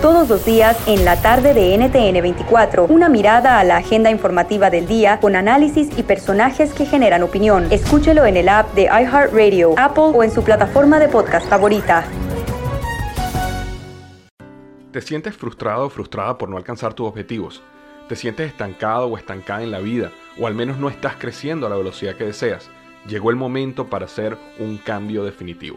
Todos los días en la tarde de NTN 24, una mirada a la agenda informativa del día con análisis y personajes que generan opinión. Escúchelo en el app de iHeartRadio, Apple o en su plataforma de podcast favorita. ¿Te sientes frustrado o frustrada por no alcanzar tus objetivos? ¿Te sientes estancado o estancada en la vida? ¿O al menos no estás creciendo a la velocidad que deseas? Llegó el momento para hacer un cambio definitivo.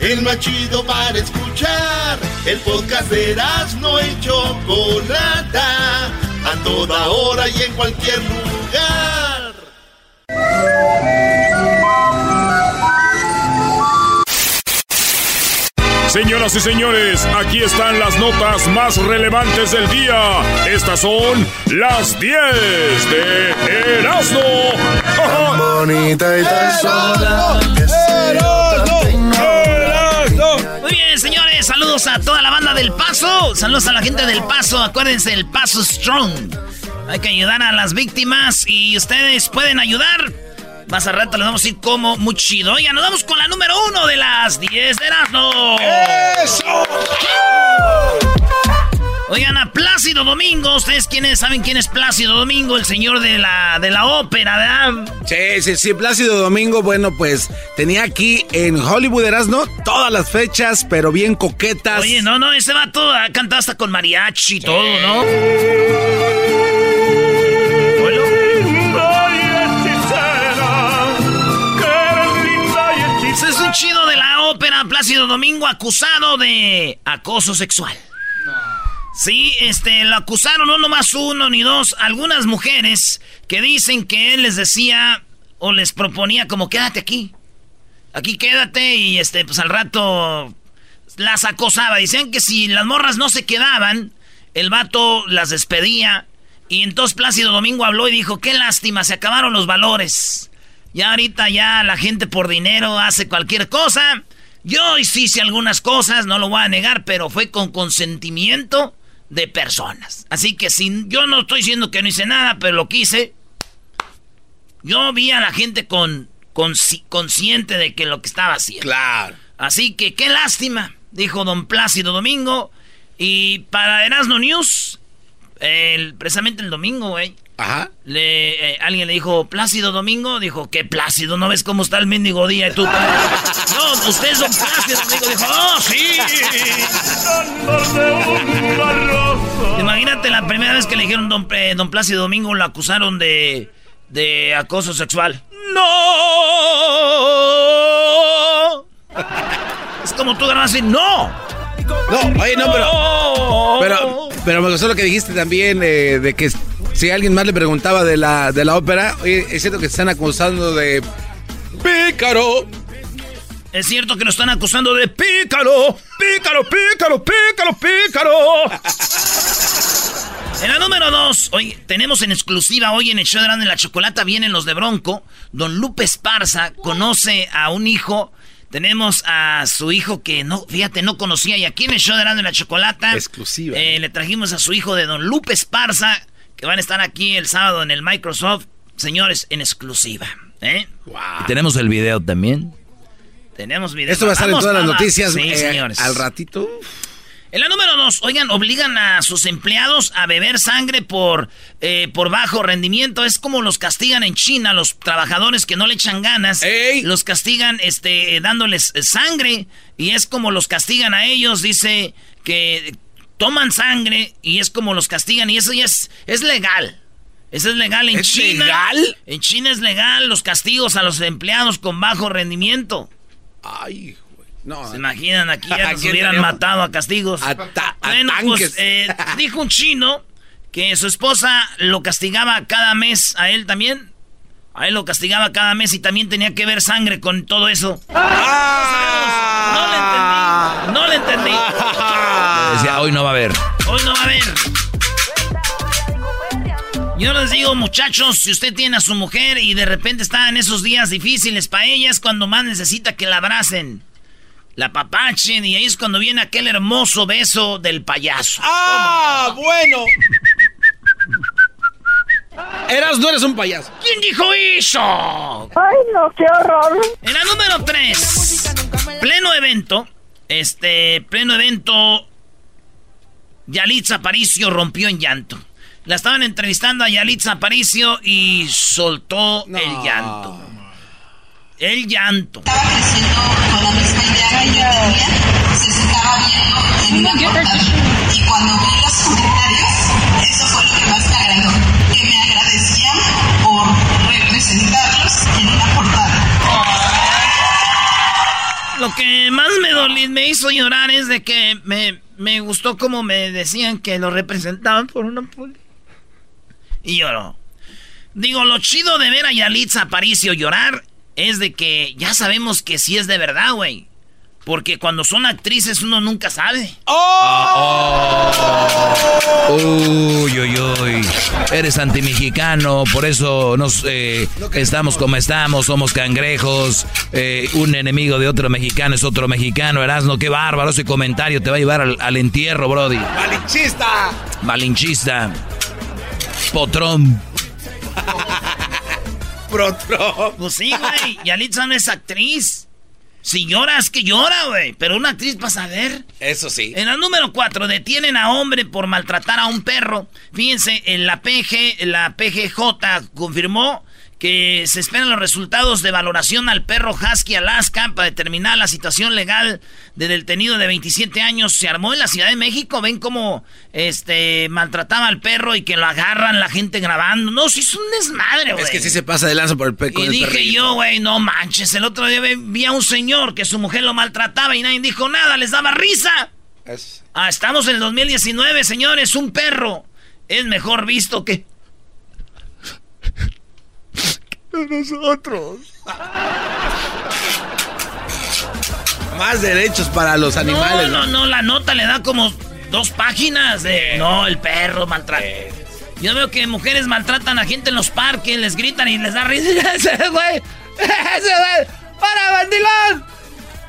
el más chido para escuchar. El podcast de no y Chocolata, a toda hora y en cualquier lugar. Señoras y señores, aquí están las notas más relevantes del día. Estas son las 10 de Erasmo. bonita y tan sola saludos a toda la banda del Paso. Saludos a la gente del Paso. Acuérdense, el Paso Strong. Hay que ayudar a las víctimas y ustedes pueden ayudar. Más a rato les vamos a ir como muy chido. Nos vamos con la número uno de las 10 de Erasmo. ¡Eso! Oigan, a Plácido Domingo, ¿ustedes quiénes saben quién es Plácido Domingo? El señor de la, de la ópera, ¿verdad? Sí, sí, sí, Plácido Domingo, bueno, pues tenía aquí en Hollywood Erasmo todas las fechas, pero bien coquetas. Oye, no, no, ese vato ha cantado hasta con mariachi y todo, ¿no? Ese es un chido de la ópera Plácido Domingo acusado de acoso sexual. Sí, este, lo acusaron no nomás uno ni dos, algunas mujeres que dicen que él les decía o les proponía como quédate aquí, aquí quédate y este, pues al rato las acosaba. Dicen que si las morras no se quedaban, el vato las despedía y entonces Plácido Domingo habló y dijo, qué lástima, se acabaron los valores. Ya ahorita ya la gente por dinero hace cualquier cosa. Yo hice algunas cosas, no lo voy a negar, pero fue con consentimiento de personas. Así que sin, yo no estoy diciendo que no hice nada, pero lo quise. Yo vi a la gente con, consciente de que lo que estaba haciendo. Claro. Así que qué lástima, dijo don Plácido Domingo. Y para Erasmo News, el, precisamente el domingo, güey. Ajá. Le, eh, alguien le dijo, Plácido Domingo. Dijo, ¿qué Plácido? ¿No ves cómo está el mendigo día? Y tú No, ustedes son Plácido Domingo. Dijo, ¡oh, sí! Imagínate la primera vez que le dijeron don, eh, don Plácido Domingo, lo acusaron de, de acoso sexual. ¡No! es como tú ganas así, ¡no! No, oye, no, pero. Pero, pero me gustó lo que dijiste también eh, de que si alguien más le preguntaba de la, de la ópera, oye, es cierto que se están acusando de pícaro. Es cierto que nos están acusando de pícaro, pícaro, pícaro, pícaro, pícaro. En la número dos, hoy tenemos en exclusiva hoy en el show de la Chocolata vienen los de Bronco. Don Lupe Esparza conoce a un hijo. Tenemos a su hijo que no, fíjate, no conocía. Y aquí en el show de la Chocolata. Exclusiva. Eh, le trajimos a su hijo de Don Lupe Esparza que van a estar aquí el sábado en el Microsoft, señores, en exclusiva. ¿eh? tenemos el video también. Tenemos video. Esto va a estar en todas las noticias sí, eh, señores. al ratito. En la número dos, oigan, obligan a sus empleados a beber sangre por, eh, por bajo rendimiento. Es como los castigan en China, los trabajadores que no le echan ganas. Los castigan este, dándoles sangre. Y es como los castigan a ellos. Dice que toman sangre y es como los castigan y eso ya es, es legal. Eso es legal en ¿Es China. legal? En China es legal los castigos a los empleados con bajo rendimiento. Ay. No. ¿Se imaginan? Aquí ya nos hubieran matado a castigos. A, bueno, pues eh, dijo un chino que su esposa lo castigaba cada mes a él también. A él lo castigaba cada mes y también tenía que ver sangre con todo eso. Ah. No le entendí. No le entendí. Decía, hoy no va a haber. Hoy no va a haber. Yo les digo, muchachos, si usted tiene a su mujer y de repente está en esos días difíciles para ella, es cuando más necesita que la abracen, la papachen, y ahí es cuando viene aquel hermoso beso del payaso. ¡Ah, bueno! Eras, no eres un payaso. ¿Quién dijo eso? Ay, no, qué horror. En la número 3, pleno evento, este, pleno evento, Yalitza Aparicio rompió en llanto. La estaban entrevistando a Yalitza Aparicio y soltó el llanto. El llanto. Estaba creciendo con la misma idea que yo tenía, se estaba viendo en una portada. Y cuando vi los comentarios, eso fue lo que más me agradó, que me agradecían por representarlos en una portada. Lo que más me dolió, me hizo llorar es de que me, me gustó como me decían que lo representaban por una poli. Y lloró. Digo, lo chido de ver a Yalitza Aparicio llorar es de que ya sabemos que sí es de verdad, güey. Porque cuando son actrices uno nunca sabe. Uy, uy, uy. Eres antimexicano, por eso nos eh, estamos como estamos, somos cangrejos. eh, un enemigo de otro mexicano es otro mexicano. Erasno, qué bárbaro ese comentario. Te va a llevar al, al entierro, Brody. ¡Malinchista! Malinchista. Potrón. Protro. Pues sí, güey. Yalitza no es actriz. Si lloras, que llora, güey. Pero una actriz para saber. Eso sí. En la número 4, detienen a hombre por maltratar a un perro. Fíjense, en la PG, la PGJ confirmó que se esperan los resultados de valoración al perro Husky Alaska para determinar la situación legal del detenido de 27 años. Se armó en la Ciudad de México. Ven cómo este maltrataba al perro y que lo agarran la gente grabando. No, sí es un desmadre, güey. Es que sí se pasa de lanza por el pe con Y el dije perrito. yo, güey, no manches. El otro día vi a un señor que su mujer lo maltrataba y nadie dijo nada, les daba risa. Es- Ah, estamos en el 2019, señores. Un perro es mejor visto que. Que nosotros. Más derechos para los animales. No, no, no, la nota le da como dos páginas de. No, el perro maltrata. Yo veo que mujeres maltratan a gente en los parques, les gritan y les da risa. ¡Ese güey! ¡Ese güey! ¡Para, bandilón!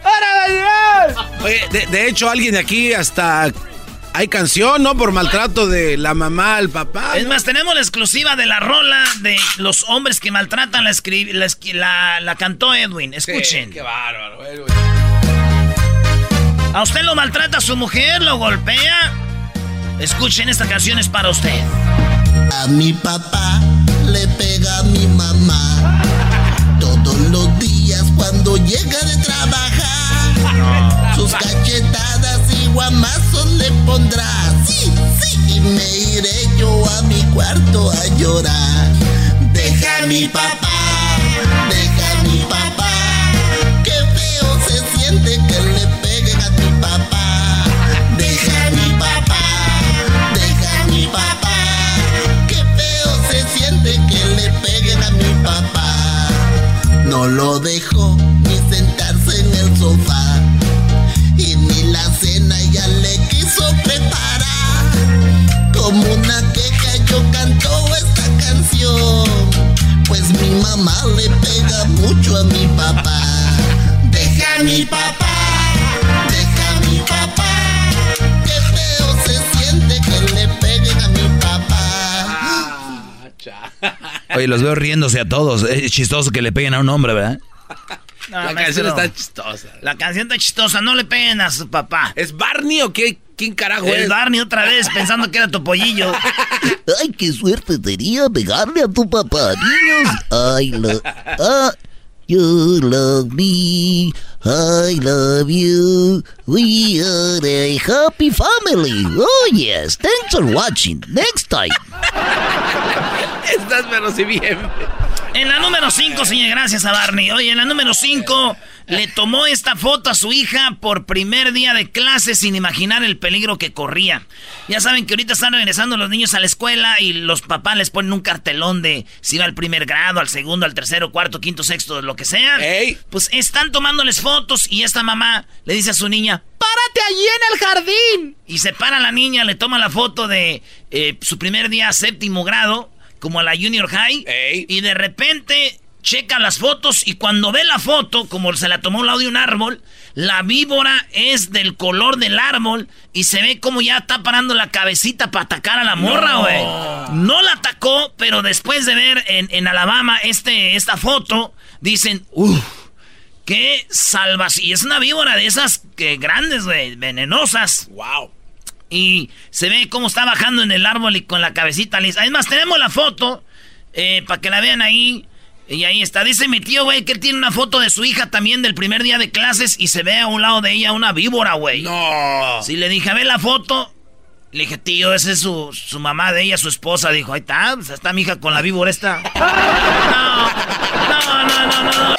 ¡Para, bandilón! Oye, de, de hecho, alguien de aquí hasta. Hay canción, ¿no? Por maltrato de la mamá al papá. Es ¿no? más, tenemos la exclusiva de la rola de los hombres que maltratan. La, escri- la, la- la cantó Edwin. Escuchen. Sí, qué bárbaro, güey. ¿A usted lo maltrata su mujer? ¿Lo golpea? Escuchen, esta canción es para usted. A mi papá le pega a mi mamá todos los días cuando llega de trabajar. Sus cachetadas y guamazos le pondrá. Sí, sí, y me iré yo a mi cuarto a llorar. Deja a mi papá, deja a mi papá. Qué feo se siente que le peguen a mi papá. Deja a mi papá, deja a mi papá. Qué feo se siente que le peguen a mi papá. No lo dejó mamá le pega mucho a mi papá. Deja a mi papá, deja a mi papá. Qué feo se siente que le peguen a mi papá. Oye, los veo riéndose a todos. Es chistoso que le peguen a un hombre, ¿verdad? No, La maestro, canción está chistosa. La canción está chistosa, no le peguen a su papá. ¿Es Barney o qué? ¿Quién carajo El es? Barney otra vez pensando que era tu pollillo. Ay, qué suerte sería pegarle a tu papá, niños. Ay, lo... Ah, you love me. I love you. We are a happy family. Oh, yes. Thanks for watching. Next time. Estás pero si bien. En la número 5, señor, gracias a Barney. Oye, en la número 5 le tomó esta foto a su hija por primer día de clase sin imaginar el peligro que corría. Ya saben que ahorita están regresando los niños a la escuela y los papás les ponen un cartelón de si va al primer grado, al segundo, al tercero, cuarto, quinto, sexto, lo que sea. Ey. Pues están tomándoles fotos y esta mamá le dice a su niña, párate allí en el jardín. Y se para la niña, le toma la foto de eh, su primer día, séptimo grado. Como a la Junior High. Y de repente checa las fotos y cuando ve la foto, como se la tomó un lado de un árbol, la víbora es del color del árbol y se ve como ya está parando la cabecita para atacar a la morra, güey. No. la atacó, pero después de ver en, Alabama este, esta foto, dicen, uff, qué salvas. Y es una víbora de esas que grandes, güey, venenosas. Wow. Y se ve cómo está bajando en el árbol y con la cabecita lisa. Además, tenemos la foto eh, para que la vean ahí. Y ahí está. Dice mi tío, güey, que él tiene una foto de su hija también del primer día de clases y se ve a un lado de ella una víbora, güey. No. Sí, le dije, a ver la foto. Le dije, tío, esa es su, su mamá de ella, su esposa. Dijo, ahí está, pues está mi hija con la víbora esta. No, no, no, no, no.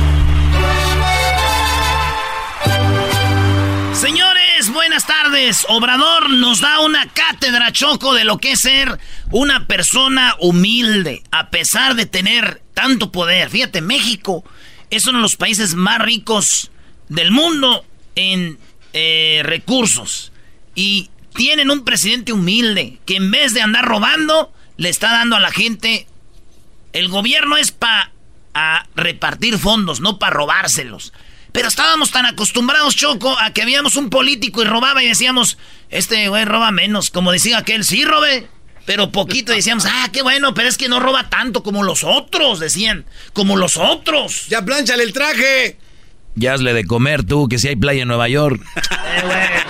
Obrador nos da una cátedra choco de lo que es ser una persona humilde, a pesar de tener tanto poder. Fíjate, México es uno de los países más ricos del mundo en eh, recursos. Y tienen un presidente humilde que en vez de andar robando, le está dando a la gente... El gobierno es para repartir fondos, no para robárselos. Pero estábamos tan acostumbrados, Choco, a que habíamos un político y robaba y decíamos, este güey roba menos. Como decía aquel, sí, robe. Pero poquito decíamos, ah, qué bueno, pero es que no roba tanto como los otros, decían. Como los otros. Ya planchale el traje. Ya hazle de comer tú, que si hay playa en Nueva York. Eh,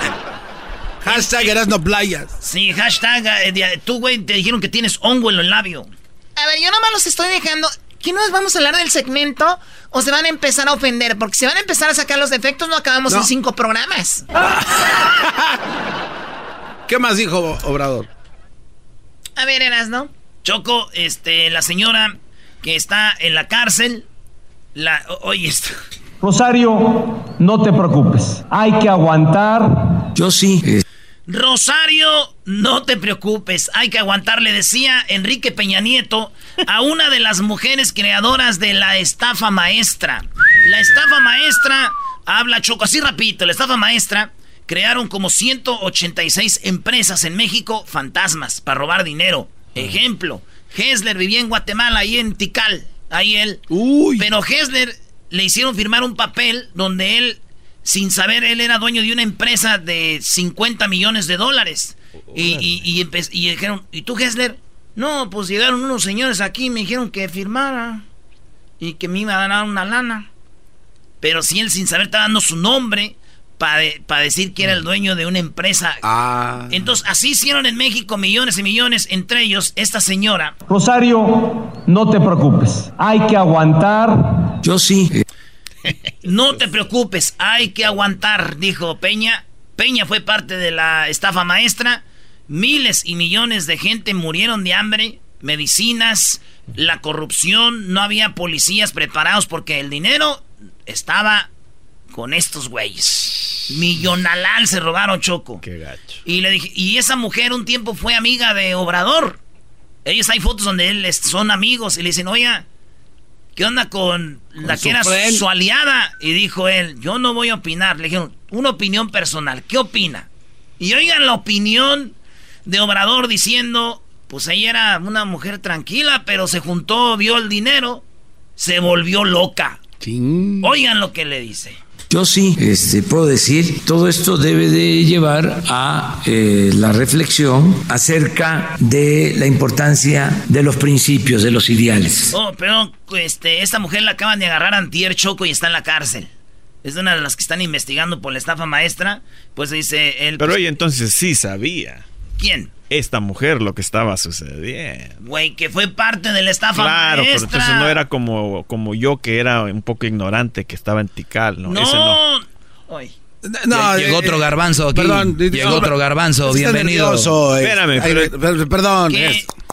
hashtag eras no playas. Sí, hashtag, eh, tú, güey, te dijeron que tienes hongo en el labio. A ver, yo nomás los estoy dejando. ¿Qué nos vamos a hablar del segmento? ¿O se van a empezar a ofender? Porque si van a empezar a sacar los defectos, no acabamos en cinco programas. ¿Qué más dijo Obrador? A ver, Eras, ¿no? Choco, este, la señora que está en la cárcel, la, oye esto. Rosario, no te preocupes. Hay que aguantar. Yo sí. Rosario, no te preocupes. Hay que aguantar, le decía Enrique Peña Nieto a una de las mujeres creadoras de la estafa maestra. La estafa maestra, habla Choco, así rapidito, la estafa maestra crearon como 186 empresas en México fantasmas para robar dinero. Ejemplo, Hessler vivía en Guatemala, ahí en Tikal, ahí él. Uy. Pero Hessler le hicieron firmar un papel donde él, sin saber, él era dueño de una empresa de 50 millones de dólares. Y, y, dijeron, ¿y tú, Hessler? No, pues llegaron unos señores aquí y me dijeron que firmara y que me iba a dar una lana. Pero si él sin saber está dando su nombre para decir que era el dueño de una empresa. Ah. Entonces, así hicieron en México millones y millones, entre ellos esta señora. Rosario, no te preocupes. Hay que aguantar. Yo sí. No te preocupes, hay que aguantar, dijo Peña. Peña fue parte de la estafa maestra. Miles y millones de gente murieron de hambre, medicinas, la corrupción, no había policías preparados porque el dinero estaba con estos güeyes. Millonalal se robaron Choco. Qué gacho. Y le dije, y esa mujer un tiempo fue amiga de Obrador. Ellos hay fotos donde él son amigos y le dicen, oye, ¿qué onda con, la que era su aliada? Y dijo él, yo no voy a opinar. Le dijeron, una opinión personal, ¿qué opina? Y oigan la opinión de Obrador diciendo, pues ella era una mujer tranquila, pero se juntó, vio el dinero, se volvió loca. Oigan lo que le dice. Yo sí este, puedo decir, todo esto debe de llevar a eh, la reflexión acerca de la importancia de los principios, de los ideales. Oh, pero este, esta mujer la acaban de agarrar antier Choco y está en la cárcel. Es una de las que están investigando por la estafa maestra. Pues dice él. Pero pues, ella entonces sí sabía. ¿Quién? esta mujer lo que estaba sucediendo. Güey, que fue parte de la estafa Claro, pero entonces no era como, como yo que era un poco ignorante que estaba en Tikal, ¿no? No. Ese no. no llegó otro garbanzo aquí. Perdón, llegó otro garbanzo, bienvenido. Espérame, pero, perdón.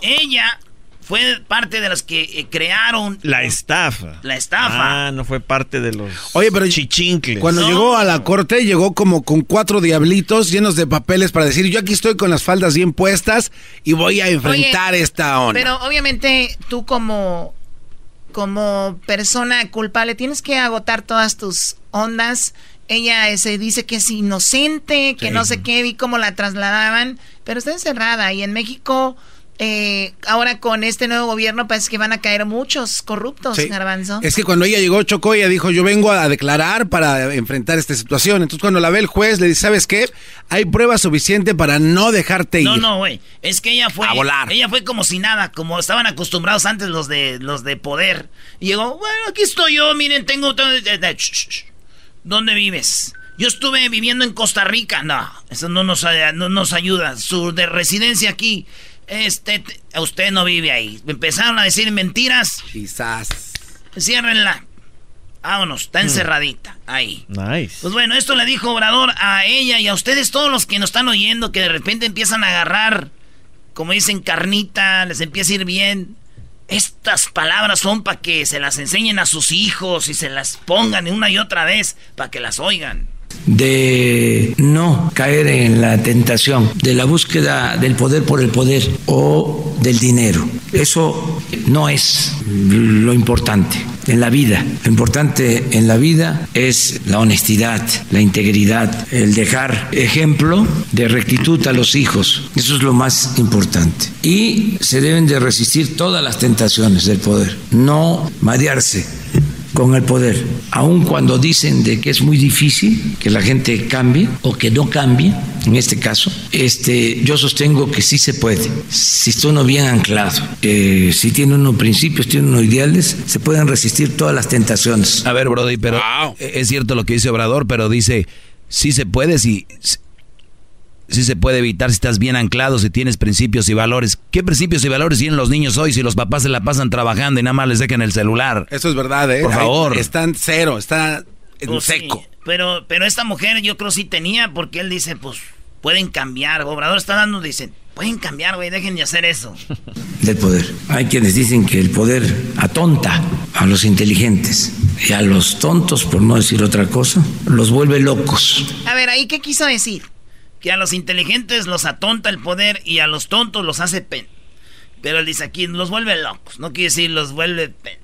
ella fue parte de los que eh, crearon la estafa. La estafa. Ah, no fue parte de los Oye, pero chichincles. Cuando llegó a la corte, llegó como con cuatro diablitos llenos de papeles para decir, yo aquí estoy con las faldas bien puestas y voy a enfrentar esta onda. Pero obviamente tú como, como persona culpable tienes que agotar todas tus ondas. Ella se dice que es inocente, que no sé qué, vi cómo la trasladaban, pero está encerrada y en México eh, ahora con este nuevo gobierno parece que van a caer muchos corruptos, Garbanzo. Es que cuando ella llegó, Chocó, ella dijo, yo vengo a declarar para enfrentar esta situación. Entonces cuando la ve el juez, le dice, ¿sabes qué? Hay prueba suficiente para no dejarte ir. No, no, güey. Es que ella fue... A volar. Ella fue como si nada, como estaban acostumbrados antes los de, los de poder. Y llegó, bueno, aquí estoy yo, miren, tengo... ¿Dónde vives? Yo estuve viviendo en Costa Rica. No, eso no nos, no nos ayuda. Su de residencia aquí este, usted no vive ahí. Me empezaron a decir mentiras. Quizás. Ciérrenla. Vámonos, está hmm. encerradita. Ahí. Nice. Pues bueno, esto le dijo Obrador a ella y a ustedes, todos los que nos están oyendo, que de repente empiezan a agarrar, como dicen, carnita, les empieza a ir bien. Estas palabras son para que se las enseñen a sus hijos y se las pongan una y otra vez para que las oigan de no caer en la tentación de la búsqueda del poder por el poder o del dinero. Eso no es lo importante en la vida. Lo importante en la vida es la honestidad, la integridad, el dejar ejemplo de rectitud a los hijos. Eso es lo más importante. Y se deben de resistir todas las tentaciones del poder, no marearse con el poder, aun cuando dicen de que es muy difícil que la gente cambie o que no cambie, en este caso, este, yo sostengo que sí se puede, si está uno bien anclado, eh, si tiene unos principios, tiene unos ideales, se pueden resistir todas las tentaciones. A ver, Brody, pero es cierto lo que dice Obrador, pero dice, sí se puede si si se puede evitar si estás bien anclado, si tienes principios y valores. ¿Qué principios y valores tienen los niños hoy si los papás se la pasan trabajando y nada más les dejan el celular? Eso es verdad, ¿eh? Por favor. están cero, está en pues seco. pero, pero esta mujer yo creo sí tenía, porque él dice, pues, pueden cambiar. Obrador está dando, dice, pueden cambiar, güey, dejen de hacer eso. Del poder. Hay quienes dicen que el poder atonta a los inteligentes y a los tontos, por no decir otra cosa, los vuelve locos. A ver, ¿ahí qué quiso decir? Que a los inteligentes los atonta el poder y a los tontos los hace pen. Pero él dice aquí, los vuelve locos, no quiere decir los vuelve pen.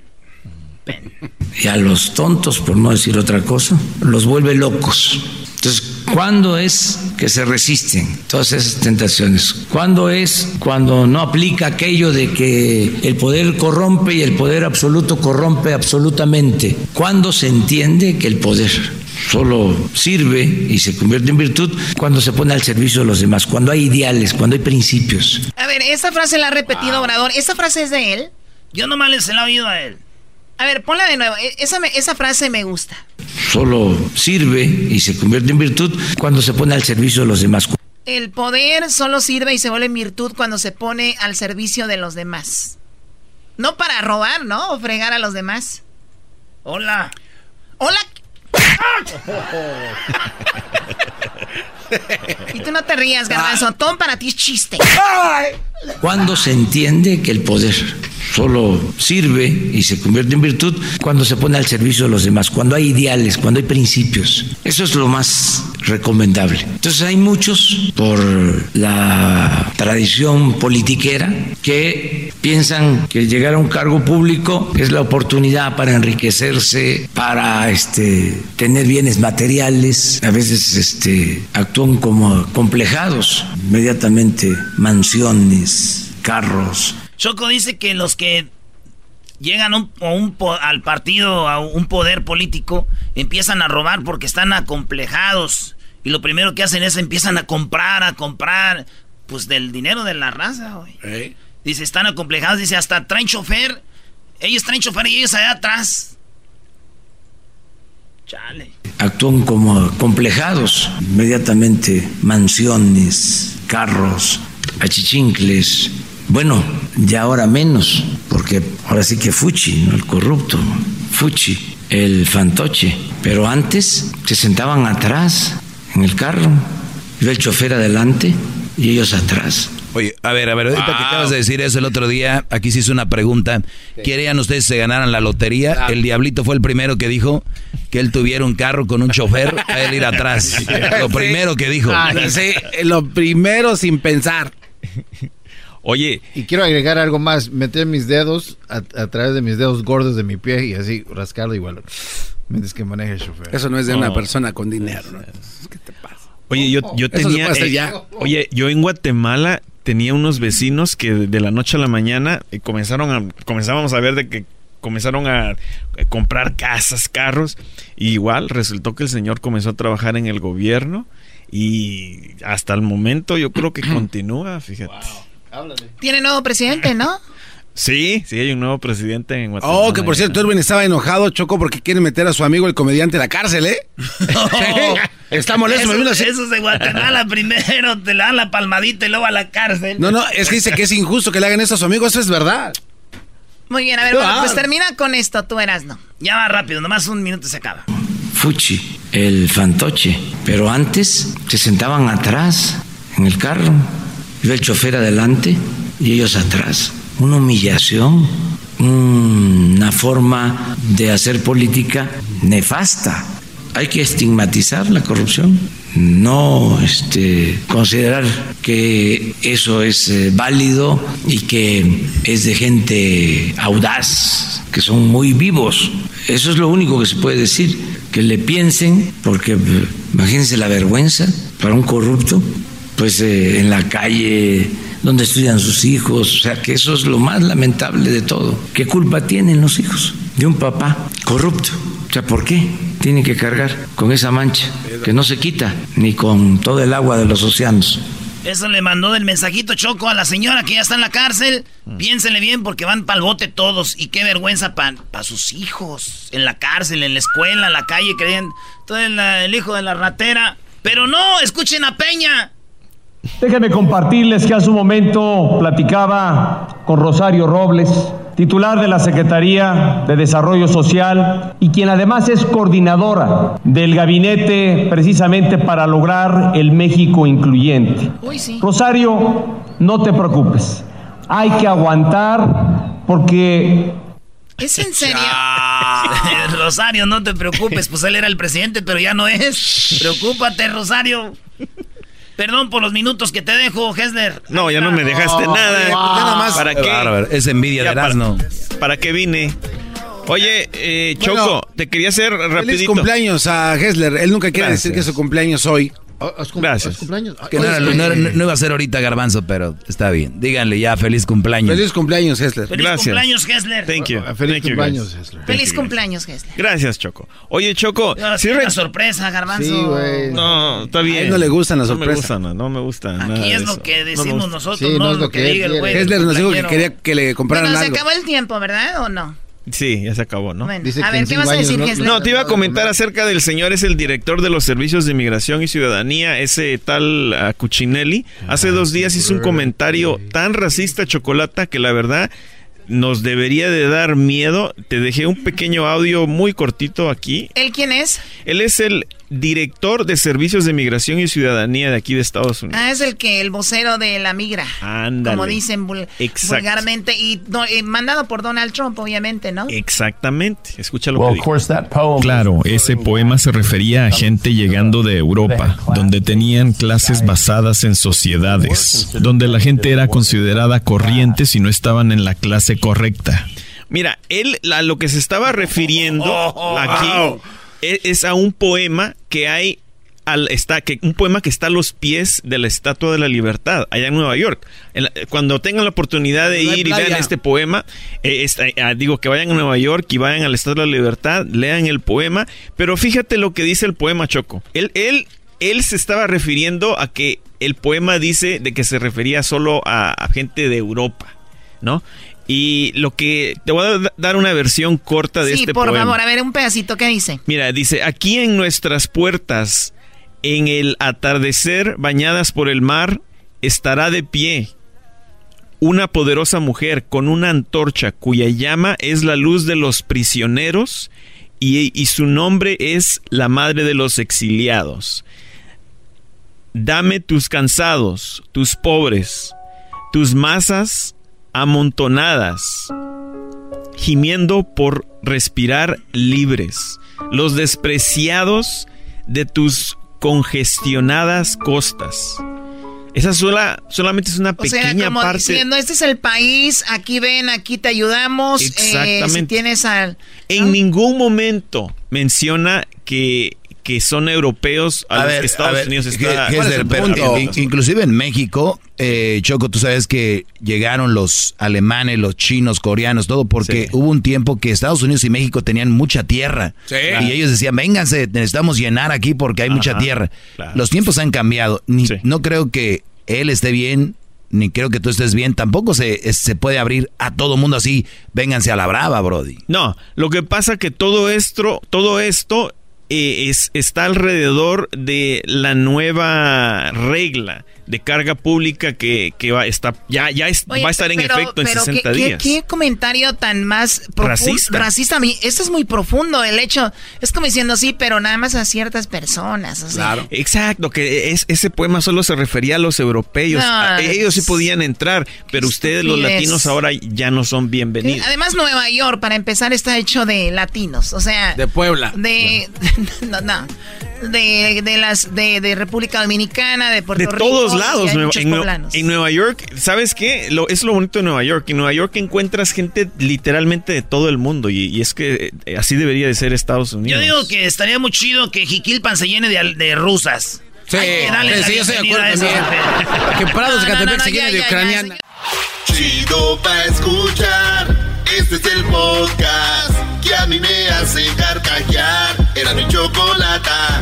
pen. Y a los tontos, por no decir otra cosa, los vuelve locos. Entonces, ¿cuándo es que se resisten todas esas tentaciones? ¿Cuándo es cuando no aplica aquello de que el poder corrompe y el poder absoluto corrompe absolutamente? ¿Cuándo se entiende que el poder solo sirve y se convierte en virtud cuando se pone al servicio de los demás, cuando hay ideales, cuando hay principios. A ver, esa frase la ha repetido Obrador. ¿Esa frase es de él? Yo nomás le se la he oído a él. A ver, ponla de nuevo. E, esa, esa frase me gusta. Solo sirve y se convierte en virtud cuando se pone al servicio de los demás. El poder solo sirve y se vuelve en virtud cuando se pone al servicio de los demás. No para robar, ¿no? O fregar a los demás. Hola. Hola, y tú no te rías, garbanzo. Tom para ti es chiste. Cuando se entiende que el poder solo sirve y se convierte en virtud cuando se pone al servicio de los demás, cuando hay ideales, cuando hay principios. Eso es lo más recomendable. Entonces hay muchos por la tradición politiquera que piensan que llegar a un cargo público es la oportunidad para enriquecerse, para este, tener bienes materiales. A veces este, actúan como complejados, inmediatamente mansiones, carros. Choco dice que los que llegan al partido, a un poder político, empiezan a robar porque están acomplejados. Y lo primero que hacen es empiezan a comprar, a comprar, pues del dinero de la raza, güey. Dice, están acomplejados, dice, hasta traen chofer. Ellos traen chofer y ellos allá atrás. Chale. Actúan como complejados. Inmediatamente mansiones, carros, achichincles. Bueno, ya ahora menos, porque ahora sí que Fuchi, ¿no? el corrupto, Fuchi, el fantoche. Pero antes se sentaban atrás en el carro, iba el chofer adelante y ellos atrás. Oye, a ver, a ver, ahorita que acabas de decir eso el otro día, aquí se hizo una pregunta. ¿Querían ustedes se ganaran la lotería? El diablito fue el primero que dijo que él tuviera un carro con un chofer a él ir atrás. Lo primero que dijo. Ah, sí, lo primero sin pensar. Oye. Y quiero agregar algo más. Meter mis dedos a, a través de mis dedos gordos de mi pie y así rascarlo igual. Mientras que maneja el chofer. Eso no es de una Oh. persona con dinero. ¿no? ¿Qué te pasa? Oye, yo, yo Eso se tenía. puede hacer eh, ya. Oye, yo en Guatemala tenía unos vecinos que de la noche a la mañana eh, comenzaron a. Comenzábamos a ver de que comenzaron a eh, comprar casas, carros. Y igual resultó que el señor comenzó a trabajar en el gobierno. Y hasta el momento yo creo que continúa, fíjate. Tiene nuevo presidente, ¿no? Sí, sí, hay un nuevo presidente en Guatemala. Oh, que por cierto, Erwin estaba enojado, Choco, porque quiere meter a su amigo el comediante a la cárcel, ¿eh? Está molesto, me vino así. Esos de Guatemala primero te le dan la palmadita y luego a la cárcel. No, no, es que dice que es injusto que le hagan eso a su amigo, eso es verdad. Muy bien, a ver, bueno, pues termina con esto, tú eras, ¿no? Ya va rápido, nomás un minuto y se acaba. El fantoche. Pero antes se sentaban atrás en el carro. Iba el chofer adelante y ellos atrás. Una humillación, una forma de hacer política nefasta. Hay que estigmatizar la corrupción, no este, considerar que eso es eh, válido y que es de gente audaz, que son muy vivos. Eso es lo único que se puede decir, que le piensen, porque imagínense la vergüenza para un corrupto, pues eh, en la calle donde estudian sus hijos, o sea que eso es lo más lamentable de todo. ¿Qué culpa tienen los hijos de un papá corrupto? O sea, ¿por qué tienen que cargar con esa mancha que no se quita ni con todo el agua de los océanos? Eso le mandó del mensajito Choco a la señora que ya está en la cárcel. Piénsenle bien porque van para el bote todos. Y qué vergüenza para sus hijos. En la cárcel, en la escuela, en la calle, creen. Todo el, el hijo de la ratera. Pero no, escuchen a Peña. Déjenme compartirles que hace un momento platicaba con Rosario Robles, titular de la Secretaría de Desarrollo Social y quien además es coordinadora del gabinete precisamente para lograr el México incluyente. Uy, sí. Rosario, no te preocupes, hay que aguantar porque ¿Es en serio? Rosario, no te preocupes, pues él era el presidente, pero ya no es. Preocúpate, Rosario. Perdón por los minutos que te dejo, Hesler. No, ya no me dejaste nada. Nada más. ¿Para Qué bárbaro, es envidia Ya de para- Erasmo. ¿Para qué vine? Oye, eh, Bueno, Choco, te quería hacer Feliz rapidito. cumpleaños a Hessler. Él nunca quiere decir que es su cumpleaños hoy. Gracias. cumpleaños? Que no, era- no era- no iba a ser ahorita Garbanzo, pero está bien. Díganle ya, feliz cumpleaños. Feliz cumpleaños, Hessler. Feliz cumpleaños, Hesler. Thank you. Feliz Thank you, cumpleaños, guys. Hessler. Feliz cumpleaños, Gesler. Gracias, Choco. Oye, Choco, No, sí es re- una sorpresa, Garbanzo. Sí, güey. No, está bien. A él no le gustan las No me sorpresas. gusta, no, no me gusta nada Aquí de es lo que decimos nosotros, Sí, no, es lo que, diga el güey. Hessler nos dijo que quería que le compraran Bueno, se algo. acabó el tiempo, ¿verdad? ¿O no? Sí, ya se acabó, ¿no? Bueno, Dice a que ver, ¿qué vas a decir, no- Gesler? No, te iba a comentar acerca del señor, es el director de los servicios de migración y ciudadanía, ese tal Cuccinelli. Hace dos días hizo un comentario tan racista, Chocolata, que la verdad nos debería de dar miedo. Te dejé un pequeño audio muy cortito aquí. ¿Él quién es? Él es el director de servicios de migración y ciudadanía de aquí de Estados Unidos. Ah, es el que, el vocero de la migra. Ándale. Como dicen vul- Exacto. vulgarmente. Y no, eh, mandado por Donald Trump, obviamente, ¿no? Exactamente. Escucha lo que dijo. Claro, ese poema se refería a gente llegando de Europa, donde tenían clases basadas en sociedades, donde la gente era considerada corriente si no estaban en la clase correcta. Mira, él a lo que se estaba refiriendo aquí e- es, a un poema que hay al está que un poema que está a los pies de la Estatua de la Libertad allá en Nueva York. En la- cuando tengan la oportunidad de ir y vean este poema, eh, es- eh, ah, digo que vayan a Nueva York y vayan a la Estatua de la Libertad, lean el poema, pero fíjate lo que dice el poema Choco. Él él él se estaba refiriendo a que el poema dice de que se refería solo a, a gente de Europa, ¿no? Y lo que te voy a da- dar una versión corta de sí, este por poema. favor, a ver un pedacito, ¿qué dice? Mira, dice, aquí en nuestras puertas, en el atardecer, bañadas por el mar, estará de pie una poderosa mujer con una antorcha cuya llama es la luz de los prisioneros y, y su nombre es la madre de los exiliados. Dame tus cansados, tus pobres, tus masas amontonadas, gimiendo por respirar libres, los despreciados de tus congestionadas costas. Esa sola, solamente es una pequeña sea, como parte. Diciendo, este es el país, aquí ven, aquí te ayudamos. eh, Exactamente. si tienes al. En ningún momento menciona que, que son europeos a, A los ver, que Estados a ver, Unidos ¿qué- está. qué es pero, in- inclusive en México, eh, Choco, tú sabes que llegaron los alemanes, los chinos, coreanos, todo, porque hubo un tiempo que Estados Unidos y México tenían mucha tierra. Sí. Y ellos decían, vénganse, necesitamos llenar aquí porque hay mucha tierra. claro. Los tiempos han cambiado. Ni, No creo que él esté bien, ni creo que tú estés bien. Tampoco se, es- se puede abrir a todo mundo así, vénganse a la brava, Brody. No, lo que pasa que todo esto, todo esto eh, es, está alrededor de la nueva regla de carga pública que, que va, está, ya, ya es- Oye, va a estar en pero- efecto en pero 60 ¿qué, días. ¿qué, qué comentario tan más profundo? Racista. Racista. a mí, Esto es muy profundo. El hecho es como diciendo sí, pero nada más a ciertas personas. o sea. Exacto, que es, ese poema solo se refería a los europeos. No, A- ellos sí podían entrar, pero ustedes los latinos ahora ya no son bienvenidos. Además, Nueva York, para empezar, está hecho de latinos. O sea. De Puebla. De. no, no. De, de las de, de República Dominicana, de Puerto de Rico. todos lados. hay Nueva- muchos en, en Nueva York, ¿sabes qué? Lo, es lo bonito de Nueva York. En Nueva York encuentras gente literalmente de todo el mundo y, y es que eh, así debería de ser Estados Yo Unidos. digo que estaría muy chido que Jiquilpan se llene de, de rusas. Sí, Hay que darle sí, yo estoy de acuerdo también. Que Prados de No, no, Catepec no, se ya, llene de ya, ya, ucraniana. Chido pa' escuchar. Este es el podcast que a mí me hace carcajear. Era mi chocolata.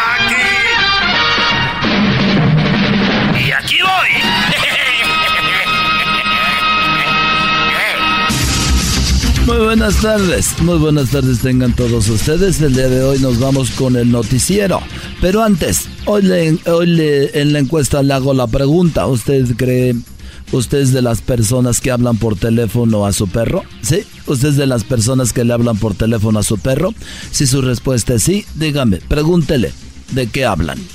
Muy buenas tardes, muy buenas tardes tengan todos ustedes. El día de hoy nos vamos con el noticiero. Pero antes, hoy, le- hoy le- en la encuesta le hago la pregunta. ¿Usted cree, usted es de las personas que hablan por teléfono a su perro? ¿Sí? ¿Usted es de las personas que le hablan por teléfono a su perro? Si su respuesta es sí, dígame, pregúntele, ¿de qué hablan?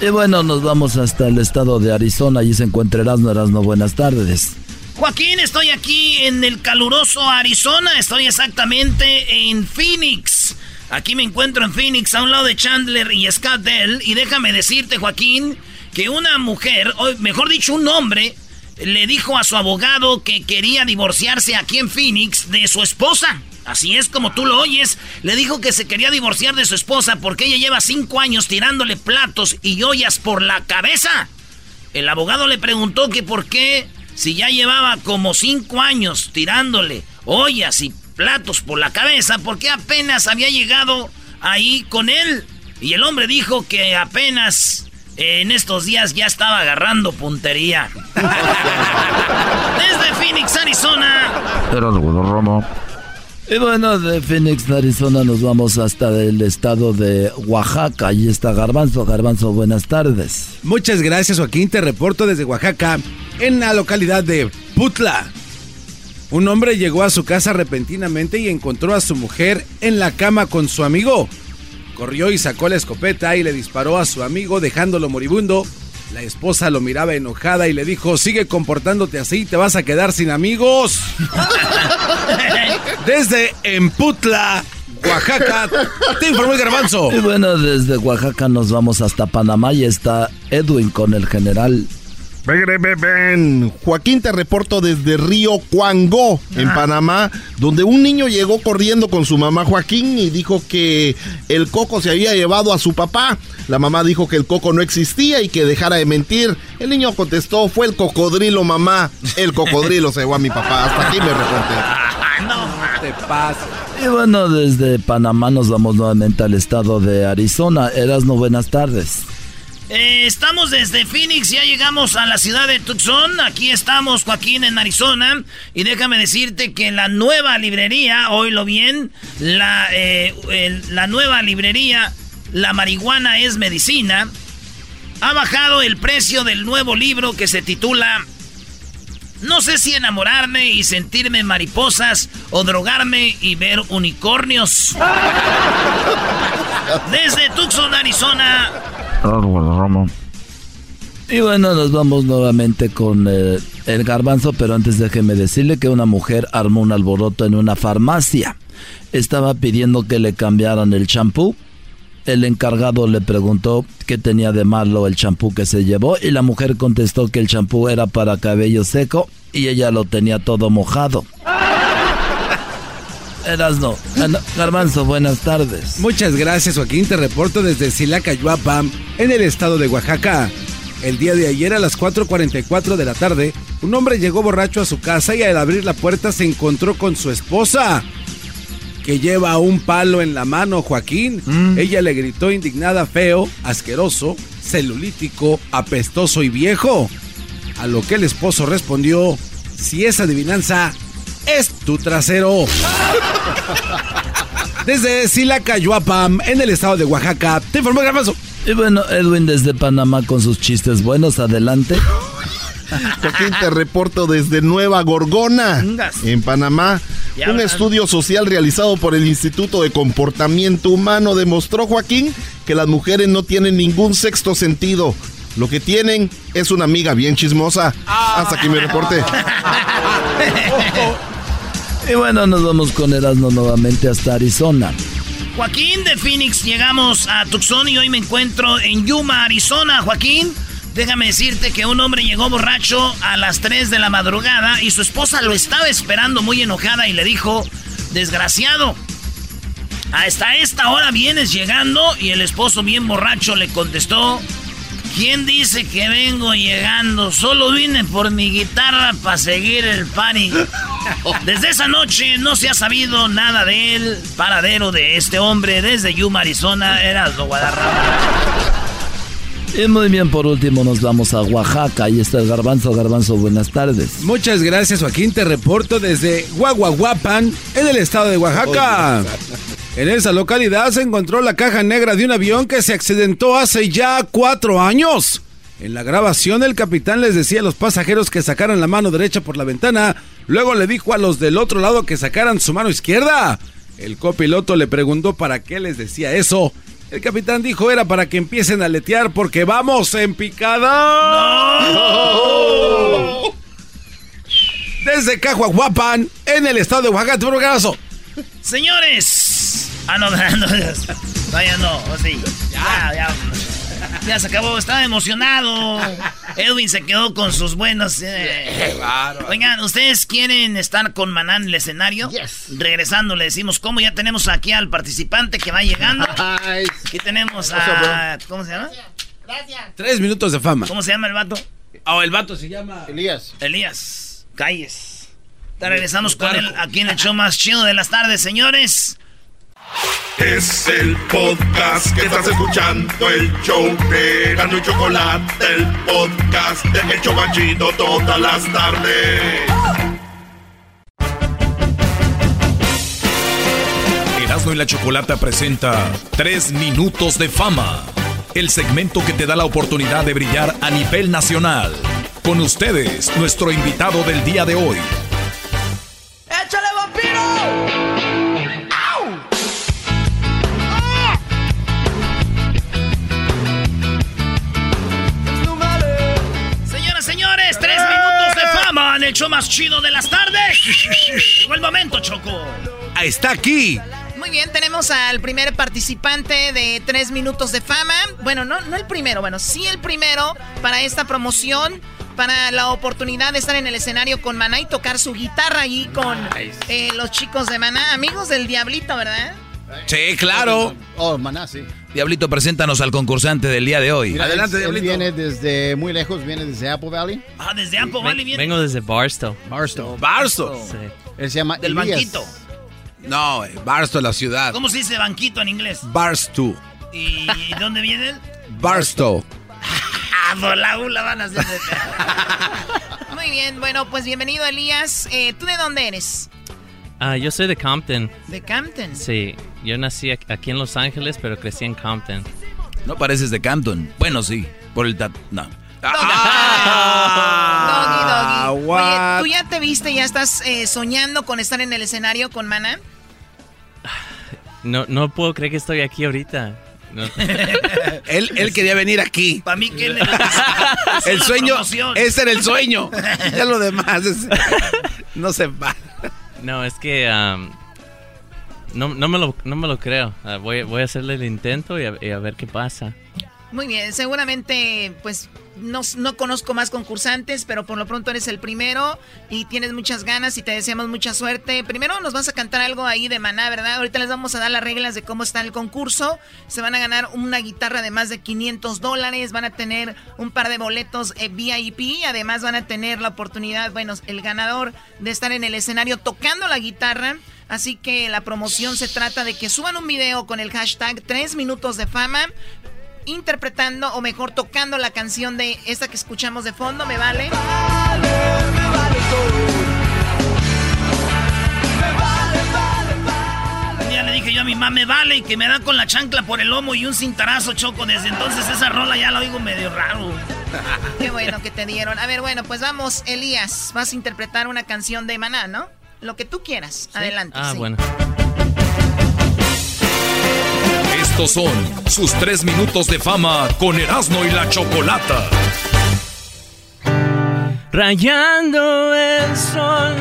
Y bueno, nos vamos hasta el estado de Arizona. Allí se encuentra Erasmo Erasmo. Buenas tardes. Joaquín, estoy aquí en el caluroso Arizona. Estoy exactamente en Phoenix. Aquí me encuentro en Phoenix, a un lado de Chandler y Scottsdale. Y déjame decirte, Joaquín, que una mujer, o mejor dicho, un hombre, le dijo a su abogado que quería divorciarse aquí en Phoenix de su esposa. Así es como tú lo oyes. Le dijo que se quería divorciar de su esposa porque ella lleva cinco años tirándole platos y ollas por la cabeza. El abogado le preguntó que por qué, si ya llevaba como cinco años tirándole ollas y platos por la cabeza, por qué apenas había llegado ahí con él. Y el hombre dijo que apenas eh, en estos días ya estaba agarrando puntería. Desde Phoenix, Arizona. Y bueno, de Phoenix, Arizona, nos vamos hasta el estado de Oaxaca. Allí está Garbanzo. Garbanzo, buenas tardes. Muchas gracias, Joaquín. Te reporto desde Oaxaca, en la localidad de Putla. Un hombre llegó a su casa repentinamente y encontró a su mujer en la cama con su amigo. Corrió y sacó la escopeta y le disparó a su amigo dejándolo moribundo. La esposa lo miraba enojada y le dijo, sigue comportándote así, te vas a quedar sin amigos. Desde Emputla, Oaxaca, te informó el garbanzo. Y bueno, desde Oaxaca nos vamos hasta Panamá y está Edwin con el general. Ven, ven, ven. Joaquín, te reporto desde Río Cuangó, en Panamá, donde un niño llegó corriendo con su mamá Joaquín y dijo que el coco se había llevado a su papá. La mamá dijo que el coco no existía y que dejara de mentir. El niño contestó, fue el cocodrilo, mamá. El cocodrilo se llevó a mi papá. Hasta aquí me reporté. no, te pasa. Y bueno, desde Panamá nos vamos nuevamente al estado de Arizona. Erasno, buenas tardes. Eh, estamos desde Phoenix, ya llegamos a la ciudad de Tucson. Aquí estamos, Joaquín, en Arizona. Y déjame decirte que la nueva librería, oílo bien, la, eh, el- la nueva librería, La marihuana es medicina, ha bajado el precio del nuevo libro que se titula No sé si enamorarme y sentirme mariposas o drogarme y ver unicornios. Desde Tucson, Arizona. Y bueno, nos vamos nuevamente con eh, el garbanzo, pero antes déjeme decirle que una mujer armó un alboroto en una farmacia. Estaba pidiendo que le cambiaran el champú. El encargado le preguntó qué tenía de malo el champú que se llevó y la mujer contestó que el champú era para cabello seco y ella lo tenía todo mojado. Erasno, Garbanzo, buenas tardes. Muchas gracias, Joaquín. Te reporto desde Silacayuapa, en el estado de Oaxaca. El día de ayer a las 4.44 de la tarde, un hombre llegó borracho a su casa y al abrir la puerta se encontró con su esposa, que lleva un palo en la mano, Joaquín. Mm. Ella le gritó indignada, feo, asqueroso, celulítico, apestoso y viejo. A lo que el esposo respondió, si es adivinanza, es tu trasero. Desde Silacayuapam, en el estado de Oaxaca, te informó Garbanzo. Y bueno, Edwin desde Panamá con sus chistes buenos, adelante. Joaquín, te reporto desde Nueva Gorgona, en Panamá. Un estudio social realizado por el Instituto de Comportamiento Humano demostró, Joaquín, que las mujeres no tienen ningún sexto sentido. Lo que tienen es una amiga bien chismosa. Hasta aquí mi reporte. Y bueno, nos vamos con Erasmo nuevamente hasta Arizona. Joaquín de Phoenix, llegamos a Tucson y hoy me encuentro en Yuma, Arizona. Joaquín, déjame decirte que un hombre llegó borracho a las 3 de la madrugada y su esposa lo estaba esperando muy enojada y le dijo, desgraciado, hasta esta hora vienes llegando y el esposo bien borracho le contestó, ¿quién dice que vengo llegando? Solo vine por mi guitarra para seguir el party. Desde esa noche no se ha sabido nada del paradero de este hombre desde Yuma, Arizona, era Guadarrama. Y muy bien, por último nos vamos a Oaxaca. Ahí está el garbanzo. Garbanzo, buenas tardes. Muchas gracias, Joaquín. Te reporto desde Guaguaguapan, en el estado de Oaxaca. En esa localidad se encontró la caja negra de un avión que se accidentó hace ya cuatro años. En la grabación, el capitán les decía a los pasajeros que sacaran la mano derecha por la ventana. Luego le dijo a los del otro lado que sacaran su mano izquierda. El copiloto le preguntó para qué les decía eso. El capitán dijo era para que empiecen a letear porque vamos en picada. Desde Cajuaguapan, en el estado de Oaxaca, programazo. Señores. Ah, no, no, no. Vaya, no, sí. Ya, ya. Ya se acabó, estaba emocionado. Edwin se quedó con sus buenos. eh. Oigan, ¿ustedes quieren estar con Maná en el escenario? Regresando le decimos cómo. Ya tenemos aquí al participante que va llegando. Aquí tenemos a. ¿Cómo se llama? Tres minutos de fama. ¿Cómo se llama el vato? Oh, el vato se llama Elías. Elías Calles. Te regresamos con él aquí en el show más chido de las tardes, señores. Es el podcast que estás escuchando, el show de Gano y Chocolate, el podcast de El Chocachito todas las tardes. Erasmo y la Chocolata presenta 3 minutos de fama. El segmento que te da la oportunidad de brillar a nivel nacional. Con ustedes, nuestro invitado del día de hoy. ¡Échale vampiro! Señores, tres minutos de fama en el show más chido de las tardes. Llegó el momento, Choco. Está aquí. Muy bien, tenemos al primer participante de tres minutos de fama. Bueno, no, no el primero, bueno, sí el primero para esta promoción, para la oportunidad de estar en el escenario con Maná y tocar su guitarra allí con eh, los chicos de Maná, amigos del Diablito, ¿verdad? Sí, claro. Oh, maná, sí. Diablito, preséntanos al concursante del día de hoy. Mira, él- él viene desde muy lejos, viene desde Apple Valley. Ah, desde Apple Valley viene. Vengo desde Barstow. Barstow. Barstow. Sí. Él se llama Del Elías. banquito. No, eh, Barstow, la ciudad. ¿Cómo se dice banquito en inglés? Barstow. ¿Y dónde viene él? Barstow. Ah, por la U la van a hacer. Muy bien, bueno, pues bienvenido Elías. Eh, ¿Tú de dónde eres? Ah, yo soy de Compton. De Campton. Sí, yo nací ac- aquí en Los Ángeles, pero crecí en Compton. No pareces de Campton. Bueno, sí, por el tat... No. Ah, Doggy, doggy. Oye, ¿tú ya te viste, ya estás eh, soñando con estar en el escenario con Mana? No, no puedo creer que estoy aquí ahorita. No. él, él quería venir aquí. Para mí que el sueño, ese era el sueño. ya lo demás es- no se va. No, es que um, no, no, me lo, no me lo creo. Ah, voy, voy a hacerle el intento y a, y a ver qué pasa. Muy bien, seguramente, pues no, no conozco más concursantes, pero por lo pronto eres el primero y tienes muchas ganas y te deseamos mucha suerte. Primero nos vas a cantar algo ahí de maná, ¿verdad? Ahorita les vamos a dar las reglas de cómo está el concurso. Se van a ganar una guitarra de más de 500 dólares, van a tener un par de boletos eh, VIP además van a tener la oportunidad, bueno, el ganador de estar en el escenario tocando la guitarra. Así que la promoción se trata de que suban un video con el hashtag 3 minutos de fama interpretando o mejor tocando la canción de esta que escuchamos de fondo, me vale. Un día le dije yo a mi mamá, me vale, y que me da con la chancla por el lomo y un cintarazo choco. Desde entonces esa rola ya la oigo medio raro. Qué bueno que te dieron. A ver, bueno, pues vamos, Elías, vas a interpretar una canción de Maná, ¿no? Lo que tú quieras. Adelante. Ah, sí. bueno. Estos son sus tres minutos de fama con Erasmo y la Chocolata. Rayando el sol.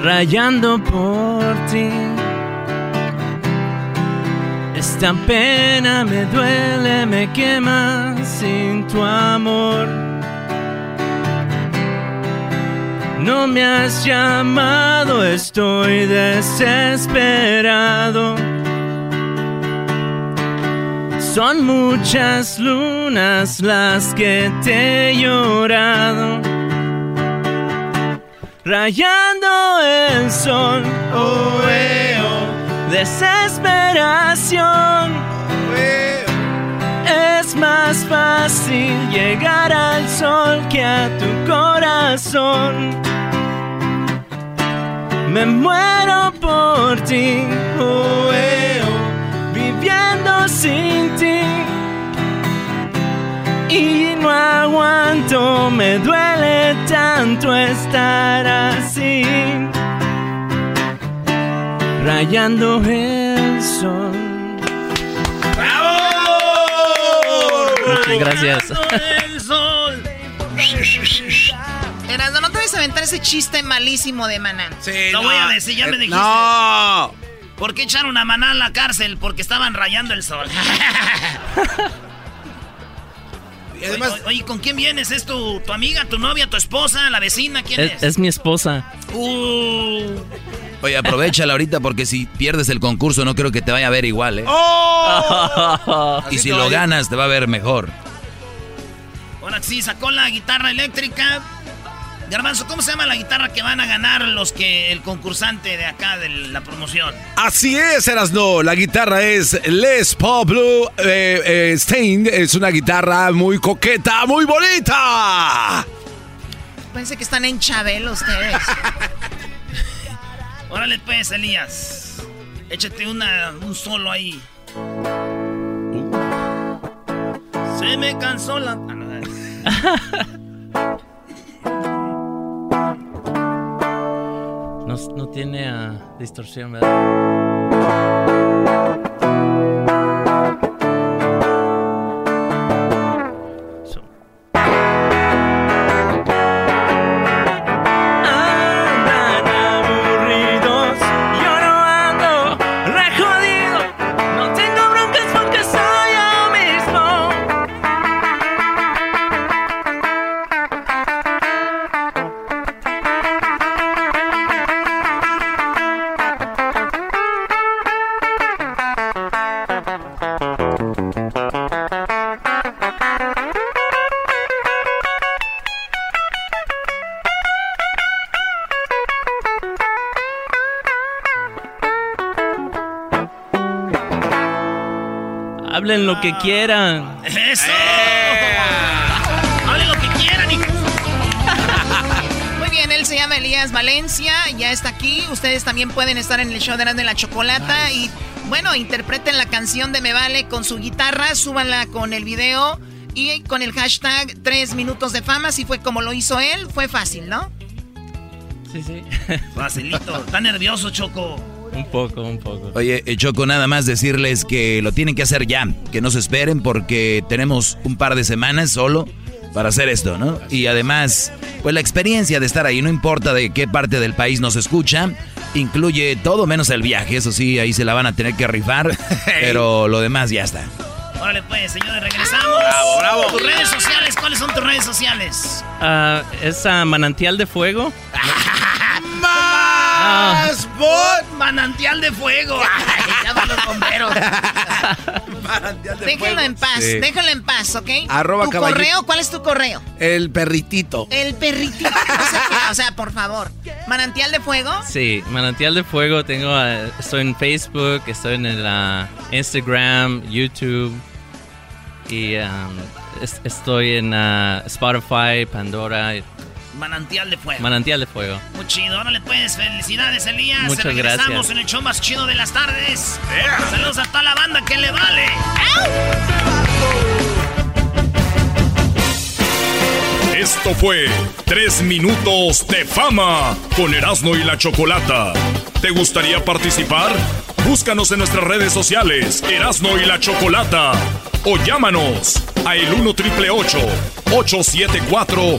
Rayando por ti. Esta pena me duele, me quema sin tu amor. No me has llamado, estoy desesperado. Son muchas lunas las que te he llorado. Rayando el sol, oh, eh, oh, desesperación. Es más fácil llegar al sol que a tu corazón. Me muero por ti, oh, eh, oh, viviendo sin ti. Y no aguanto, me duele tanto estar así. Rayando el sol. Muchas gracias. El sol. Erasmo, no te vas a aventar ese chiste malísimo de Maná. Lo voy a decir, ya me dijiste. No. ¿Por qué echaron a Maná a la cárcel? Porque estaban rayando el sol. Y además- Oye, oye, ¿con quién vienes? ¿Es tu, tu amiga, tu novia, tu esposa, la vecina? ¿Quién es? Es, es mi esposa. Uh. Oye, aprovechala ahorita porque si pierdes el concurso no creo que te vaya a ver igual, ¿eh? ¡Oh! y si lo ganas te va a ver mejor. Ahora sí, sacó la guitarra eléctrica. Garbanzo, ¿cómo se llama la guitarra que van a ganar los que el concursante de acá de la promoción? Así es, Erasno. La guitarra es Les Paul Blue eh, eh, Stein. Es una guitarra muy coqueta, muy bonita. Pensé que están en Chabelo ustedes. Órale pues, Elías. Échate una, un solo ahí. Se me cansó la... Ah, no, No, no tiene ah, distorsión, ¿verdad? Hablen lo que quieran. ¡Eso! ¡Hablen lo que quieran! Muy bien, él se llama Elías Valencia, ya está aquí. Ustedes también pueden estar en el show de de la Chocolata y Bueno, interpreten la canción de Me Vale con su guitarra, súbanla con el video y con el hashtag 3 minutos de fama. Si fue como lo hizo él, fue fácil, ¿no? Sí, sí. Facilito. Está nervioso, Choco. Un poco, un poco. Oye, eh, Choco, nada más decirles que lo tienen que hacer ya, que no se esperen porque tenemos un par de semanas solo para hacer esto, ¿no? Y además, pues la experiencia de estar ahí, no importa de qué parte del país nos escucha, incluye todo menos el viaje, eso sí, ahí se la van a tener que rifar, pero lo demás ya está. Órale pues, señores, regresamos. Bravo, bravo. Tus redes sociales, ¿cuáles son tus redes sociales? Es ah, Manantial de Fuego. ¡Más bot! Manantial de fuego. Ay, llaman los bomberos. Déjenlo en paz, Sí. déjenlo en paz, ¿ok? Arroba ¿Tu caballito. correo? ¿Cuál es tu correo? El perritito. El perritito. O sea, que- o sea, por favor. ¿Manantial de fuego? Sí, Manantial de Fuego. Tengo, ah, estoy en Facebook, estoy en el, Instagram, YouTube. Y um, es- estoy en ah, Spotify, Pandora. Manantial de fuego. Manantial de Fuego. Muy chido, órale pues, felicidades Elías. Muchas Regresamos gracias. en el show más chido de las tardes. Saludos a toda la banda que le vale. Esto fue Tres Minutos de Fama con Erasmo y la Chocolata. ¿Te gustaría participar? Búscanos en nuestras redes sociales, Erasmo y la Chocolata. O llámanos a el 1 triple 874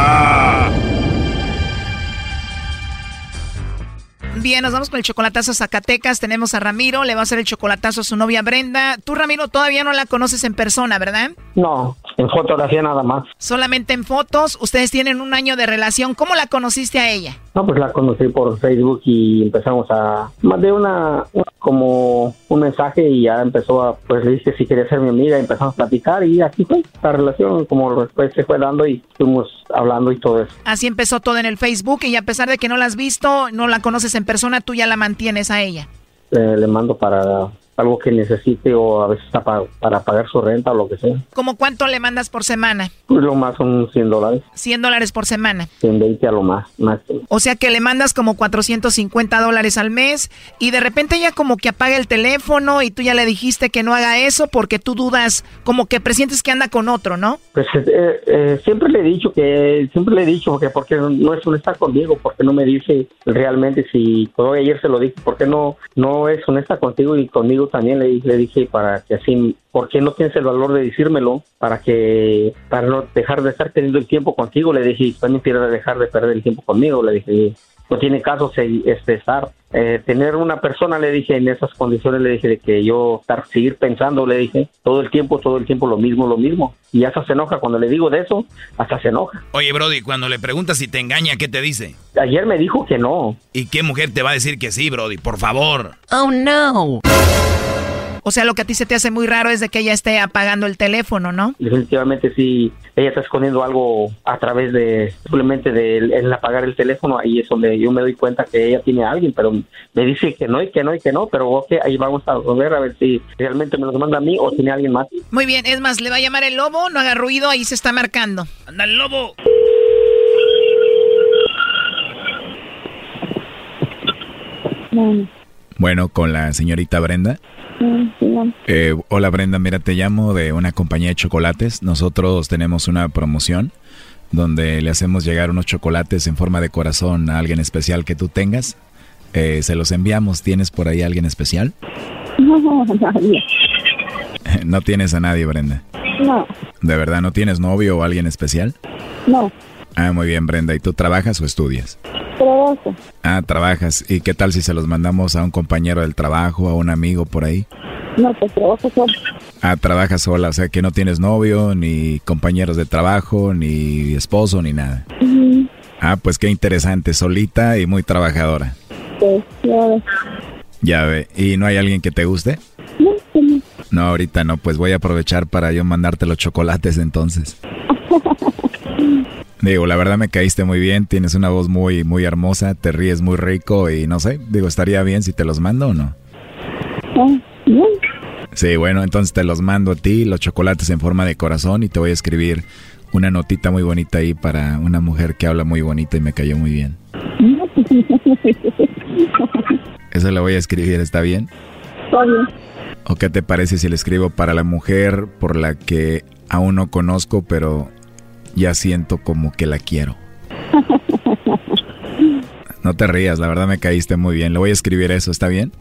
Bien, nos vamos con el chocolatazo a Zacatecas. Tenemos a Ramiro, le va a hacer el chocolatazo a su novia Brenda. Tú, Ramiro, todavía no la conoces en persona, ¿verdad? No, en fotografía nada más. Solamente en fotos. Ustedes tienen un año de relación. ¿Cómo la conociste a ella? No, pues la conocí por Facebook y empezamos a... Mandé una, una- como un mensaje y ya empezó a... Pues le dije si quería ser mi amiga y empezamos a platicar y así fue. La relación como después se fue dando y estuvimos hablando y todo eso. Así empezó todo en el Facebook y a pesar de que no la has visto, no la conoces en persona, tú ya la mantienes a ella. Le, le mando para algo que necesite o a veces está pa- para pagar su renta o lo que sea. ¿Cómo cuánto le mandas por semana? Pues lo más son 100 dólares, 100 dólares por semana. 120 a lo más, máximo. O sea que le mandas como 450 dólares al mes y de repente ella como que apaga el teléfono y tú ya le dijiste que no haga eso porque tú dudas, como que presientes que anda con otro, ¿no? Pues eh, eh, siempre le he dicho que, siempre le he dicho que porque no es honesta conmigo, porque no me dice realmente si, todo ayer se lo dije, porque no, no es honesta contigo y conmigo también le, le dije para que así, ¿por qué no tienes el valor de decírmelo? Para que, para no dejar de estar teniendo el tiempo contigo, le dije, también quiero dejar de perder el tiempo conmigo, le dije, no tiene caso este, estar, eh, tener una persona, le dije, en esas condiciones, le dije, de que yo estar, seguir pensando, le dije, todo el tiempo, todo el tiempo lo mismo, lo mismo. Y hasta se enoja, cuando le digo de eso, hasta se enoja. Oye, Brody, cuando le preguntas si te engaña, ¿qué te dice? Ayer me dijo que no. ¿Y qué mujer te va a decir que sí, Brody? Por favor. Oh no. O sea, lo que a ti se te hace muy raro es de que ella esté apagando el teléfono, ¿no? Definitivamente sí, ella está escondiendo algo a través de, simplemente de el, el apagar el teléfono, ahí es donde yo me doy cuenta que ella tiene a alguien, pero me dice que no y que no y que no, pero ok, ahí vamos a ver a ver si realmente me los manda a mí o tiene a alguien más. Muy bien, es más, le va a llamar el lobo, no haga ruido, ahí se está marcando. Anda el lobo. Bueno, con la señorita Brenda. Eh, hola Brenda, mira, te llamo de una compañía de chocolates. Nosotros tenemos una promoción donde le hacemos llegar unos chocolates en forma de corazón a alguien especial que tú tengas. Eh, se los enviamos. ¿Tienes por ahí alguien especial? No, nadie. no tienes a nadie, Brenda. No, ¿De verdad no tienes novio o alguien especial? no. Ah, muy bien, Brenda. ¿Y tú trabajas o estudias? Trabajo. Ah, trabajas. ¿Y qué tal si se los mandamos a un compañero del trabajo, a un amigo por ahí? No, pues trabajo solo. Ah, trabajas sola, o sea que no tienes novio, ni compañeros de trabajo, ni esposo, ni nada. Ujú. Ah, pues qué interesante, solita y muy trabajadora. Pues, ya ves. Ya ve, ¿y no hay alguien que te guste? No, ahorita no, pues voy a aprovechar para yo mandarte los chocolates entonces. Digo, la verdad me caíste muy bien, tienes una voz muy, muy hermosa, te ríes muy rico y no sé, digo, estaría bien si te los mando o no. Sí, bueno, entonces te los mando a ti, los chocolates en forma de corazón y te voy a escribir una notita muy bonita ahí para una mujer que habla muy bonita y me cayó muy bien. Eso le voy a escribir, ¿está bien? Está bien. ¿O qué te parece si le escribo para la mujer por la que aún no conozco, pero ya siento como que la quiero? No te rías, la verdad me caíste muy bien. Le voy a escribir eso, ¿está bien?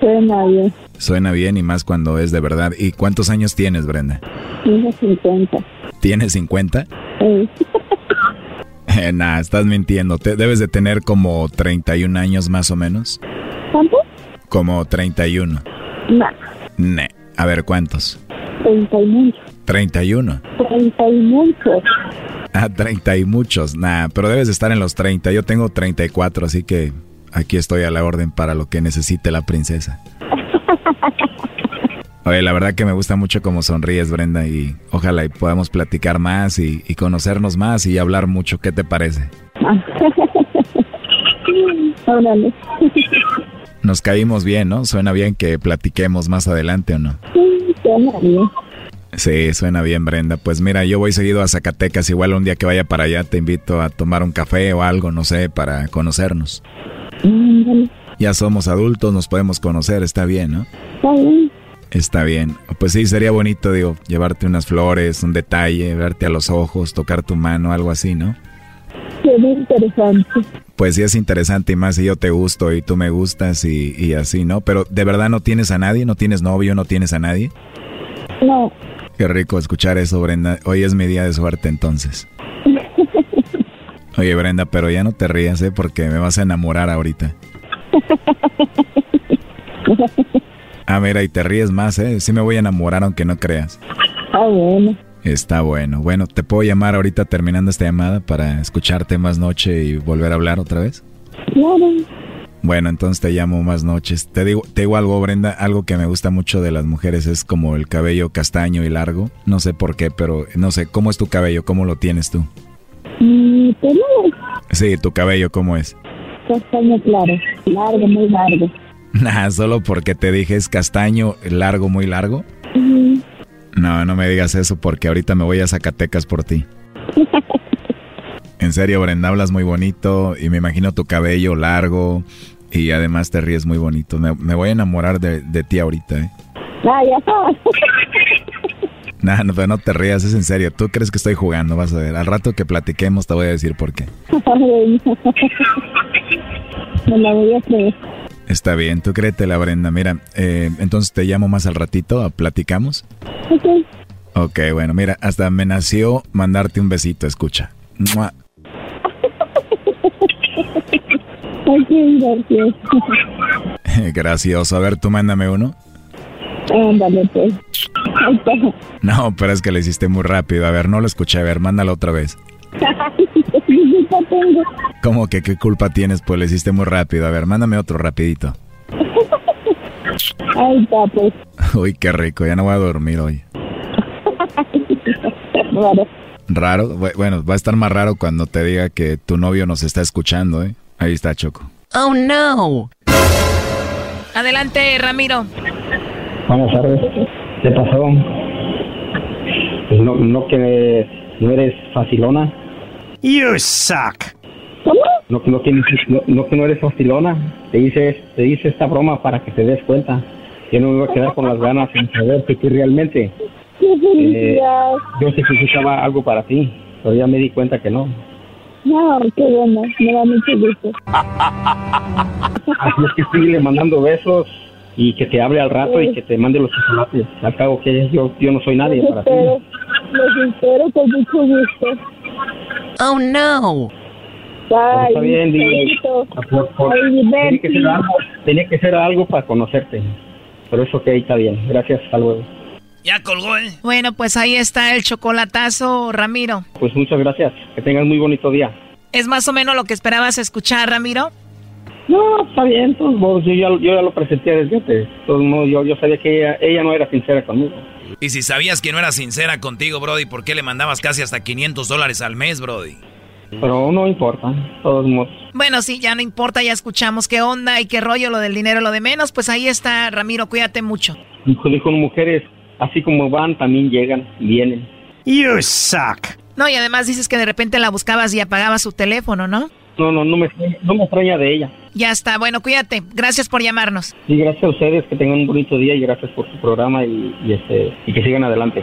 Suena bien. Suena bien y más cuando es de verdad. ¿Y cuántos años tienes, Brenda? Tengo 50. ¿Tienes 50? Sí. Eh, nah, estás mintiendo. Te, debes de tener como 31 años más o menos. ¿Cuánto? Como 31. No, Ne. A ver, ¿cuántos? 30 y muchos. 31. 30 y muchos. Ah, 30 y muchos. Nah, pero debes de estar en los 30. Yo tengo 34, así que aquí estoy a la orden para lo que necesite la princesa. Oye, la verdad que me gusta mucho cómo sonríes, Brenda, y ojalá y podamos platicar más y, y conocernos más y hablar mucho. ¿Qué te parece? Órale. Nos caímos bien, ¿no? Suena bien que platiquemos más adelante o no. Sí, suena bien. Sí, suena bien, Brenda. Pues mira, yo voy seguido a Zacatecas. Igual un día que vaya para allá te invito a tomar un café o algo, no sé, para conocernos. Ándale. Ya somos adultos, nos podemos conocer, está bien, ¿no? Está bien. Está bien. Pues sí, sería bonito, digo, llevarte unas flores, un detalle, verte a los ojos, tocar tu mano, algo así, ¿no? Suena interesante. Pues sí es interesante y más si yo te gusto y tú me gustas y, y así, ¿no? Pero de verdad no tienes a nadie, no tienes novio, no tienes a nadie. No. Qué rico escuchar eso, Brenda. Hoy es mi día de suerte entonces. Oye, Brenda, pero ya no te rías, ¿eh? Porque me vas a enamorar ahorita. Ah, mira, y te ríes más, ¿eh? Sí me voy a enamorar aunque no creas. Ah, bueno. Está bueno. Bueno, ¿te puedo llamar ahorita terminando esta llamada para escucharte más noche y volver a hablar otra vez? Claro. Bueno, entonces te llamo más noches. Te digo, te digo algo, Brenda, algo que me gusta mucho de las mujeres es como el cabello castaño y largo. No sé por qué, pero no sé, ¿cómo es tu cabello? ¿Cómo lo tienes tú? Mi pelo Sí, tu cabello, ¿cómo es? castaño claro. Largo, muy largo. Nah, solo porque te dije es castaño, largo, muy largo. No, no me digas eso porque ahorita me voy a Zacatecas por ti. En serio, Brenda, hablas muy bonito y me imagino tu cabello largo y además te ríes muy bonito. Me, me voy a enamorar de, de ti ahorita, ¿eh? Ah, ya sabes. Nah, no, pero no te rías, es en serio. Tú crees que estoy jugando, vas a ver. Al rato que platiquemos te voy a decir por qué. Me la voy a creer. Está bien, tú créetela, Brenda. Mira, eh, entonces te llamo más al ratito, platicamos. Ok. Ok, bueno, mira, hasta me nació mandarte un besito, escucha. Mua. Ay, qué gracias. Gracioso. A ver, tú mándame uno. Ándale, pues. No, pero es que lo hiciste muy rápido. A ver, no lo escuché. A ver, mándalo otra vez. ¿Cómo que qué culpa tienes? Pues lo hiciste muy rápido. A ver, mándame otro rapidito. Ahí está, pues. Uy, qué rico. Ya no voy a dormir hoy. Raro. Bu- Bueno, va a estar más raro cuando te diga que tu novio nos está escuchando, ¿eh? Ahí está, Choco. Oh no. Adelante, Ramiro. Buenas tardes. ¿Qué pasó? Pues no, no que no eres facilona. You suck. No, no, que, no, no que no eres facilona. Te hice, te hice esta broma para que te des cuenta. Yo no me voy a quedar con las ganas en saber que tú realmente. Eh, yo sé que algo para ti, pero ya me di cuenta que no. No, qué bueno. Me da mucho gusto. Así es que sigue mandando besos y que te hable al rato y que te mande los chocolates. Al cabo que yo, yo no soy nadie Los para ti. espero. Los espero con mucho gusto. Oh no. Bye. está bien, dile. Besito. Por- por- Ay, tenía, que ser algo, tenía que ser algo para conocerte. Pero eso que está bien. Gracias, hasta luego. Ya colgó, ¿eh? Bueno, pues ahí está el chocolatazo, Ramiro. Pues muchas gracias. Que tengas muy bonito día. ¿Es más o menos lo que esperabas escuchar, Ramiro? No, está bien, todos modos, yo, ya, yo ya lo presenté desde antes. Todos modos, yo, yo sabía que ella, ella no era sincera conmigo. Y si sabías que no era sincera contigo, Brody, ¿por qué le mandabas casi hasta 500 dólares al mes, Brody? Pero no importa, todos modos. Bueno, sí, ya no importa, ya escuchamos qué onda y qué rollo, lo del dinero, lo de menos. Pues ahí está, Ramiro, cuídate mucho. Dijo, dijo, mujeres, así como van, también llegan, vienen. You suck. No, y además dices que de repente la buscabas y apagabas su teléfono, ¿no? No, no, no me, no me extraña de ella. Ya está, bueno, cuídate. Gracias por llamarnos. Y gracias a ustedes, que tengan un bonito día y gracias por su programa y, y este, y que sigan adelante.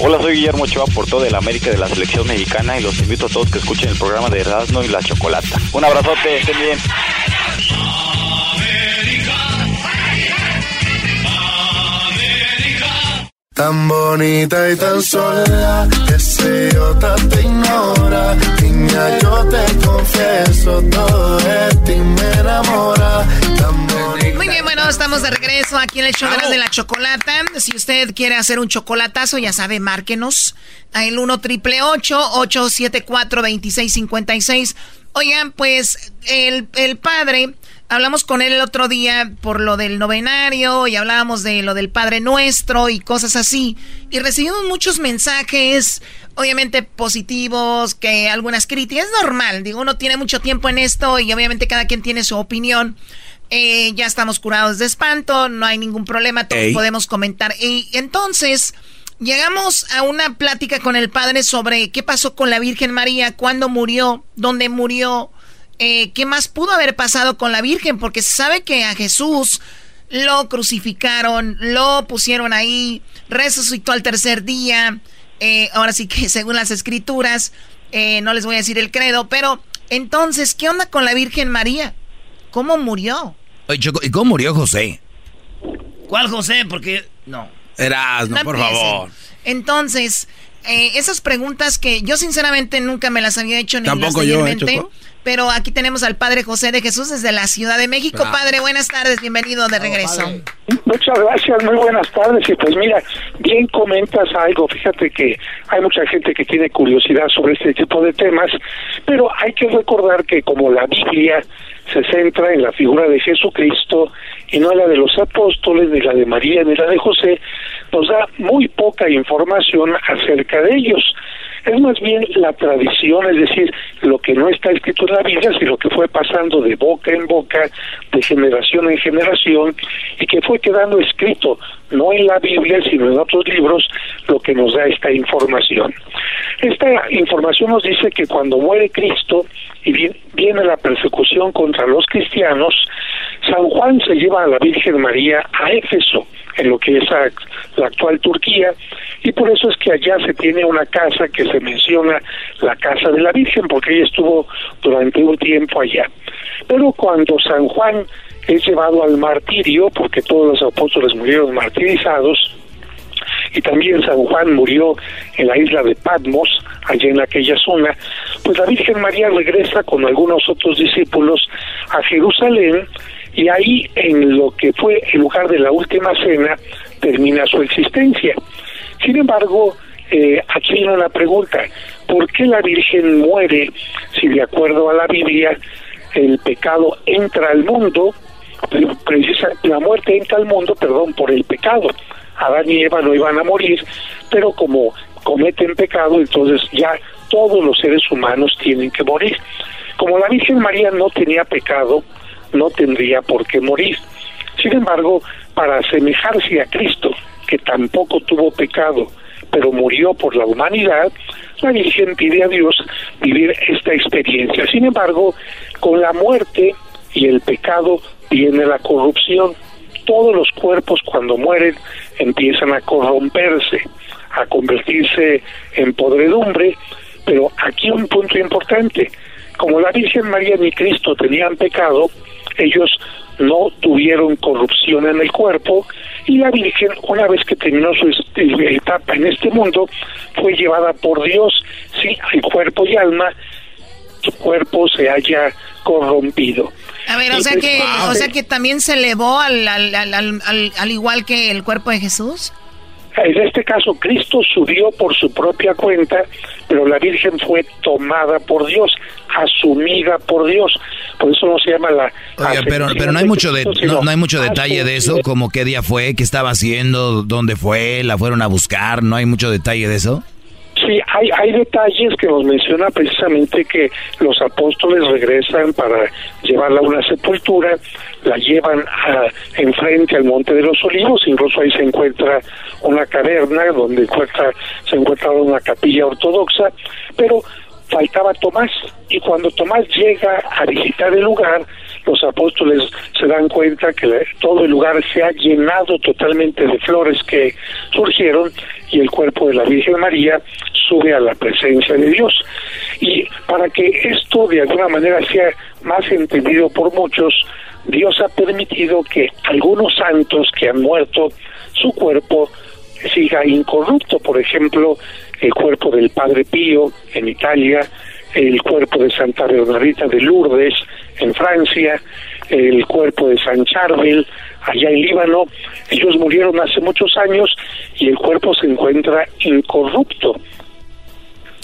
Hola, soy Guillermo Ochoa, portó de la América de la Selección Mexicana y los invito a todos que escuchen el programa de Erasmo y la Chocolata. Un abrazote, estén bien. Tan bonita y tan sola, que ese otra te ignora. Niña, yo te confieso, todo de ti me enamora. Muy bien, bueno, estamos de regreso aquí en el show de la chocolata. Si usted quiere hacer un chocolatazo, ya sabe, márquenos a el 1 triple 874 2656. Oigan, pues el, el padre Hablamos con él el otro día por lo del novenario y hablábamos de lo del Padre Nuestro y cosas así. Y recibimos muchos mensajes, obviamente positivos, que algunas críticas. Es normal, digo, uno tiene mucho tiempo en esto y obviamente cada quien tiene su opinión. Eh, ya estamos curados de espanto, no hay ningún problema, todos podemos comentar. Y entonces llegamos a una plática con el padre sobre qué pasó con la Virgen María, cuándo murió, dónde murió, eh, qué más pudo haber pasado con la Virgen, porque se sabe que a Jesús lo crucificaron, lo pusieron ahí, resucitó al tercer día. Eh, ahora sí que según las escrituras, eh, no les voy a decir el credo, pero entonces, ¿qué onda con la Virgen María? ¿Cómo murió? ¿y cómo murió José? ¿Cuál José? Porque no. Erasmo, por favor. Entonces, esas preguntas que yo sinceramente nunca me las había hecho ni Tampoco las yo en mente. Pero aquí tenemos al Padre José de Jesús desde la Ciudad de México. Padre, buenas tardes, bienvenido de regreso. Muchas gracias, muy buenas tardes. Y pues mira, bien comentas algo. Fíjate que hay mucha gente que tiene curiosidad sobre este tipo de temas, pero hay que recordar que como la Biblia se centra en la figura de Jesucristo y no en la de los apóstoles, ni la de María, ni la de José, nos da muy poca información acerca de ellos es más bien la tradición, es decir, lo que no está escrito en la Biblia, sino que fue pasando de boca en boca, de generación en generación, y que fue quedando escrito, no en la Biblia, sino en otros libros, lo que nos da esta información. Esta información nos dice que cuando muere Cristo y viene la persecución contra los cristianos, San Juan se lleva a la Virgen María a Éfeso, en lo que es la actual Turquía, y por eso es que allá se tiene una casa que se menciona la casa de la Virgen, porque ella estuvo durante un tiempo allá. Pero cuando San Juan es llevado al martirio, porque todos los apóstoles murieron martirizados, y también San Juan murió en la isla de Patmos, allá en aquella zona, pues la Virgen María regresa con algunos otros discípulos a Jerusalén y ahí en lo que fue el lugar de la última cena termina su existencia. Sin embargo, eh, aquí viene una pregunta, ¿por qué la Virgen muere si de acuerdo a la Biblia el pecado entra al mundo, precisa, la muerte entra al mundo, perdón, por el pecado? Adán y Eva no iban a morir, pero como cometen pecado, entonces ya todos los seres humanos tienen que morir. Como la Virgen María no tenía pecado, no tendría por qué morir. Sin embargo, para asemejarse a Cristo, que tampoco tuvo pecado, pero murió por la humanidad, la Virgen pide a Dios vivir esta experiencia. Sin embargo, con la muerte y el pecado viene la corrupción. Todos los cuerpos cuando mueren empiezan a corromperse, a convertirse en podredumbre, pero aquí un punto importante, como la Virgen María ni Cristo tenían pecado, ellos no tuvieron corrupción en el cuerpo y la Virgen, una vez que terminó su etapa en este mundo, fue llevada por Dios, sí, al cuerpo y alma, su cuerpo se haya corrompido. A ver, o sea que, o sea que también se elevó al, al, al, al, al igual que el cuerpo de Jesús. En este caso, Cristo subió por su propia cuenta, pero la Virgen fue tomada por Dios, asumida por Dios. Por eso no se llama la. Pero, pero no hay mucho de, no, no hay mucho detalle de eso, como qué día fue, qué estaba haciendo, dónde fue, la fueron a buscar, no hay mucho detalle de eso. Sí, hay, hay detalles que nos menciona precisamente que los apóstoles regresan para llevarla a una sepultura, la llevan a, enfrente al Monte de los Olivos, incluso ahí se encuentra una caverna donde encuentra, se encuentra una capilla ortodoxa, pero faltaba Tomás y cuando Tomás llega a visitar el lugar, los apóstoles se dan cuenta que todo el lugar se ha llenado totalmente de flores que surgieron y el cuerpo de la Virgen María sube a la presencia de Dios. Y para que esto de alguna manera sea más entendido por muchos, Dios ha permitido que algunos santos que han muerto, su cuerpo siga incorrupto. Por ejemplo, el cuerpo del Padre Pío en Italia, el cuerpo de Santa Bernardita de Lourdes en Francia, el cuerpo de San Charbel allá en Líbano. Ellos murieron hace muchos años y el cuerpo se encuentra incorrupto.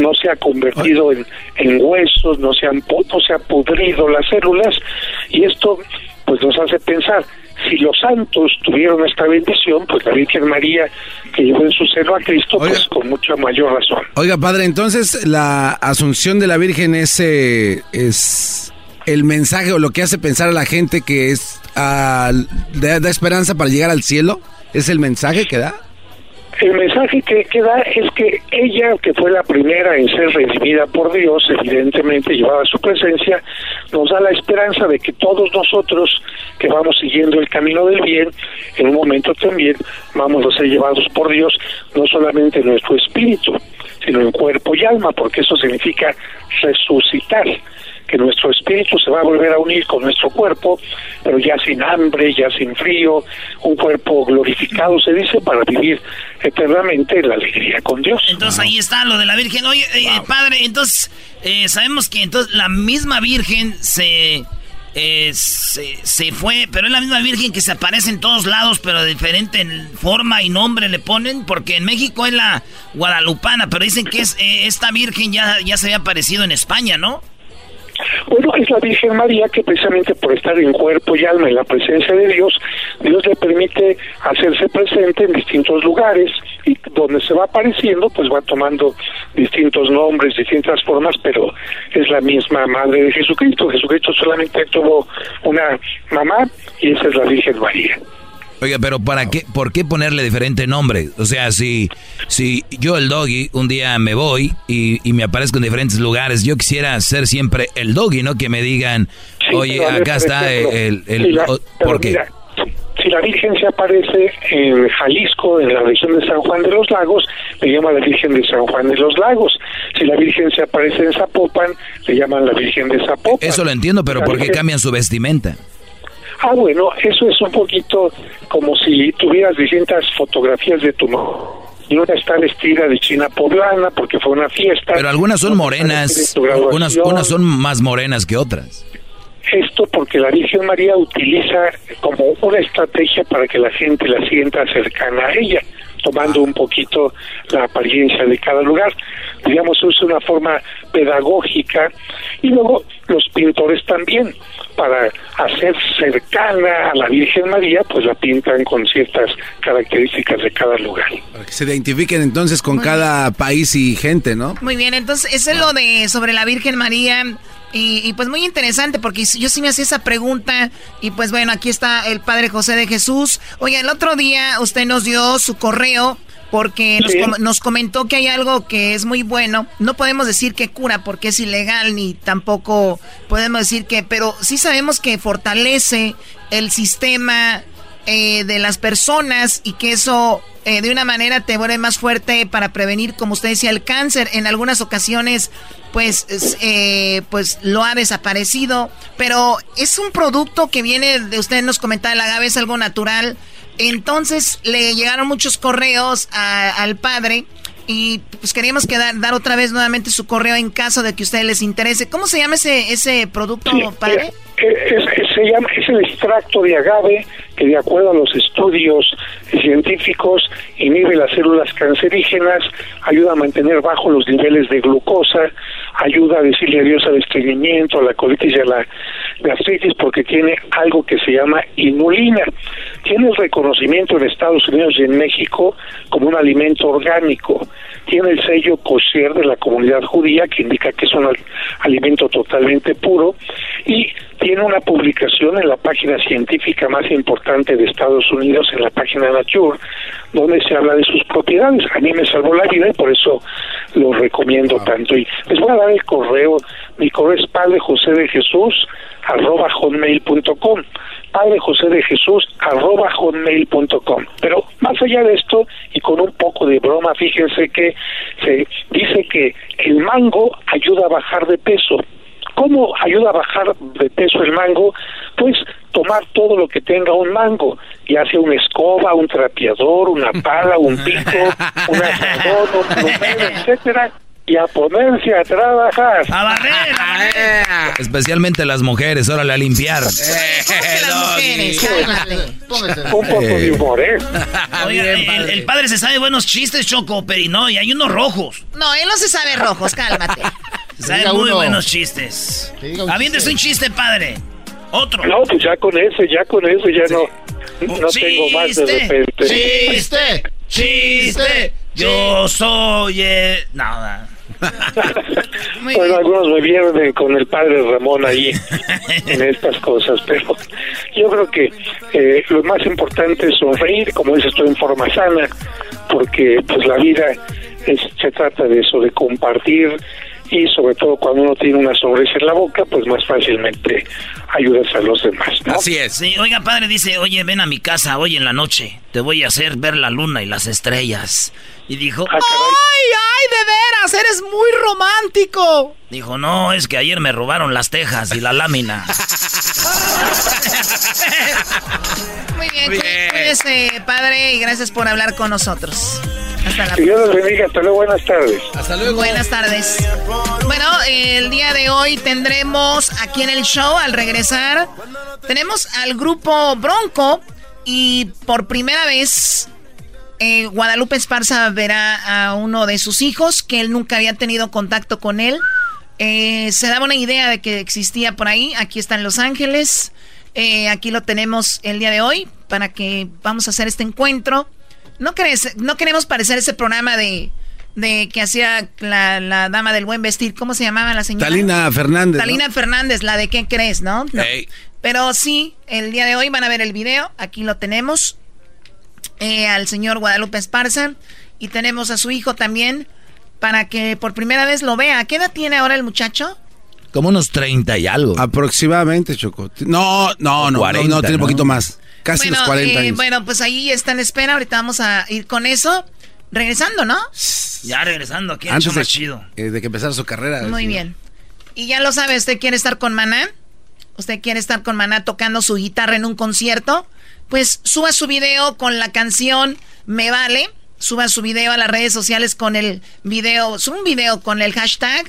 No se ha convertido en, en huesos, no se, han, no se ha pudrido las células y esto pues nos hace pensar, si los santos tuvieron esta bendición, pues la Virgen María que llevó en su seno a Cristo, pues con mucha mayor razón. Oiga, padre, entonces la asunción de la Virgen es, eh, es el mensaje o lo que hace pensar a la gente que es uh, da, esperanza para llegar al cielo. ¿Es el mensaje que da? El mensaje que, que, da es que ella, que fue la primera en ser recibida por Dios, evidentemente llevaba su presencia, nos da la esperanza de que todos nosotros que vamos siguiendo el camino del bien, en un momento también vamos a ser llevados por Dios, no solamente en nuestro espíritu, sino en cuerpo y alma, porque eso significa resucitar que nuestro espíritu se va a volver a unir con nuestro cuerpo, pero ya sin hambre, ya sin frío, un cuerpo glorificado, se dice, para vivir eternamente en la alegría con Dios. Entonces ahí está lo de la Virgen. Oye, eh, padre, entonces eh, sabemos que entonces la misma Virgen se, eh, se, se fue, pero es la misma Virgen que se aparece en todos lados, pero de diferente forma y nombre le ponen, porque en México es la guadalupana, pero dicen que es esta Virgen ya, ya se había aparecido en España, ¿no? Bueno, es la Virgen María que precisamente por estar en cuerpo y alma en la presencia de Dios, Dios le permite hacerse presente en distintos lugares y donde se va apareciendo, pues va tomando distintos nombres, distintas formas, pero es la misma Madre de Jesucristo. Jesucristo solamente tuvo una mamá y esa es la Virgen María. Oiga, pero ¿para qué, por qué ponerle diferente nombre? O sea, si, si yo el doggy un día me voy y, y me aparezco en diferentes lugares, yo quisiera ser siempre el doggy, ¿no? Que me digan, Sí, oye, acá está el... el- si la- ¿Por qué? mira, si la Virgen se aparece en Jalisco, en la región de San Juan de los Lagos, le llaman la Virgen de San Juan de los Lagos. Si la Virgen se aparece en Zapopan, le llaman la Virgen de Zapopan. Eso lo entiendo, pero La ¿por qué Virgen- cambian su vestimenta? Ah, bueno, eso es un poquito como si tuvieras distintas fotografías de tu mamá. Y una está vestida de china poblana porque fue una fiesta. Pero algunas son morenas, unas, unas son más morenas que otras. Esto porque la Virgen María utiliza como una estrategia para que la gente la sienta cercana a ella, tomando un poquito la apariencia de cada lugar. Digamos, es una forma pedagógica. Y luego los pintores también, para hacer cercana a la Virgen María, pues la pintan con ciertas características de cada lugar. Para que se identifiquen entonces con cada país y gente, ¿no? Muy bien, entonces eso es lo de sobre la Virgen María. Y, y, pues muy interesante porque yo sí me hacía esa pregunta y pues bueno, aquí está el Padre José de Jesús. Oye, el otro día usted nos dio su correo porque nos, com- nos comentó que hay algo que es muy bueno. No podemos decir que cura porque es ilegal ni tampoco podemos decir que, pero sí sabemos que fortalece el sistema eh, de las personas y que eso eh, de una manera te vuelve más fuerte para prevenir, como usted decía, el cáncer. En algunas ocasiones, pues, eh, pues lo ha desaparecido, pero es un producto que viene de usted nos comentaba, el agave es algo natural. Entonces le llegaron muchos correos al padre y pues queríamos quedar, dar otra vez nuevamente su correo en caso de que a ustedes les interese. ¿Cómo se llama ese, ese producto, padre? se llama, es el extracto de agave que de acuerdo a los estudios científicos inhibe las células cancerígenas, ayuda a mantener bajo los niveles de glucosa, ayuda a decirle adiós al estreñimiento, a la colitis y a la gastritis porque tiene algo que se llama inulina. Tiene reconocimiento en Estados Unidos y en México como un alimento orgánico. Tiene el sello kosher de la comunidad judía que indica que es un alimento totalmente puro y tiene una publicación en la página científica más importante de Estados Unidos, en la página Nature, donde se habla de sus propiedades. A mí me salvó la vida y por eso lo recomiendo tanto. Y les voy a dar el correo, mi correo es padre José de Jesús arroba hotmail.com padre José de Jesús arroba hotmail.com pero más allá de esto y con un poco de broma fíjense que se dice que el mango ayuda a bajar de peso ¿Cómo ayuda a bajar de peso el mango? Pues tomar todo lo que tenga un mango, ya sea una escoba, un trapeador, una pala, un pico, un asador, un plumero, etcétera, y a ponerse a trabajar. A barrer, a. Especialmente las mujeres, órale a limpiar. Un poco de humor, ¿eh? Oiga, el, el, padre se sabe buenos chistes, Choco, pero no, y hay unos rojos. No, él no se sabe rojos, cálmate. Saben muy buenos chistes. Aviéntese un chiste, padre. Otro. No, pues ya con ese, ya con eso, ya no, no tengo más de repente. Chiste, chiste. Yo soy el... Nada. bueno, algunos me vieron con el padre Ramón ahí en estas cosas, pero yo creo que eh, lo más importante es sonreír, como dices tú, en forma sana, porque pues la vida es, se trata de eso, de compartir y sobre todo cuando uno tiene una sonrisa en la boca, pues más fácilmente ayudas a los demás. Así es. Sí, oiga, padre dice, oye, ven a mi casa hoy en la noche, te voy a hacer ver la luna y las estrellas. Y dijo, ah, ¡ay, ay, de veras, eres muy romántico! Dijo, no, es que ayer me robaron las tejas y la lámina. muy bien, muy bien. cuídese, padre, y gracias por hablar con nosotros. Hasta la Dios los bendiga. Hasta luego. Buenas tardes. Hasta luego. Buenas tardes. Bueno, el día de hoy tendremos aquí en el show, al regresar, tenemos al grupo Bronco y por primera vez eh, Guadalupe Esparza verá a uno de sus hijos que él nunca había tenido contacto con él. Eh, se daba una idea de que existía por ahí. Aquí está en Los Ángeles. Eh, aquí lo tenemos el día de hoy para que vamos a hacer este encuentro. ¿No, crees, no queremos parecer ese programa de, de que hacía la, dama del buen vestir. ¿Cómo se llamaba la señora? Talina Fernández. Talina Fernández, la de qué crees, ¿no? Pero sí, el día de hoy van a ver el video. Aquí lo tenemos. Eh, al señor Guadalupe Esparza. Y tenemos a su hijo también. Para que por primera vez lo vea. ¿Qué edad tiene ahora el muchacho? Como unos 30 y algo. Aproximadamente, Choco. No, no, no, no, tiene un poquito más. Casi los 40 eh, años. Bueno, pues ahí está en espera. Ahorita vamos a ir con eso. Regresando, ¿no? Ya regresando, aquí Antes de, chido. Eh, de que empezara su carrera. Muy bien. Y ya lo sabe, ¿usted quiere estar con Maná? ¿Usted quiere estar con Maná tocando su guitarra en un concierto? Pues suba su video con la canción Me Vale. Suba su video a las redes sociales con el video, suba un video con el hashtag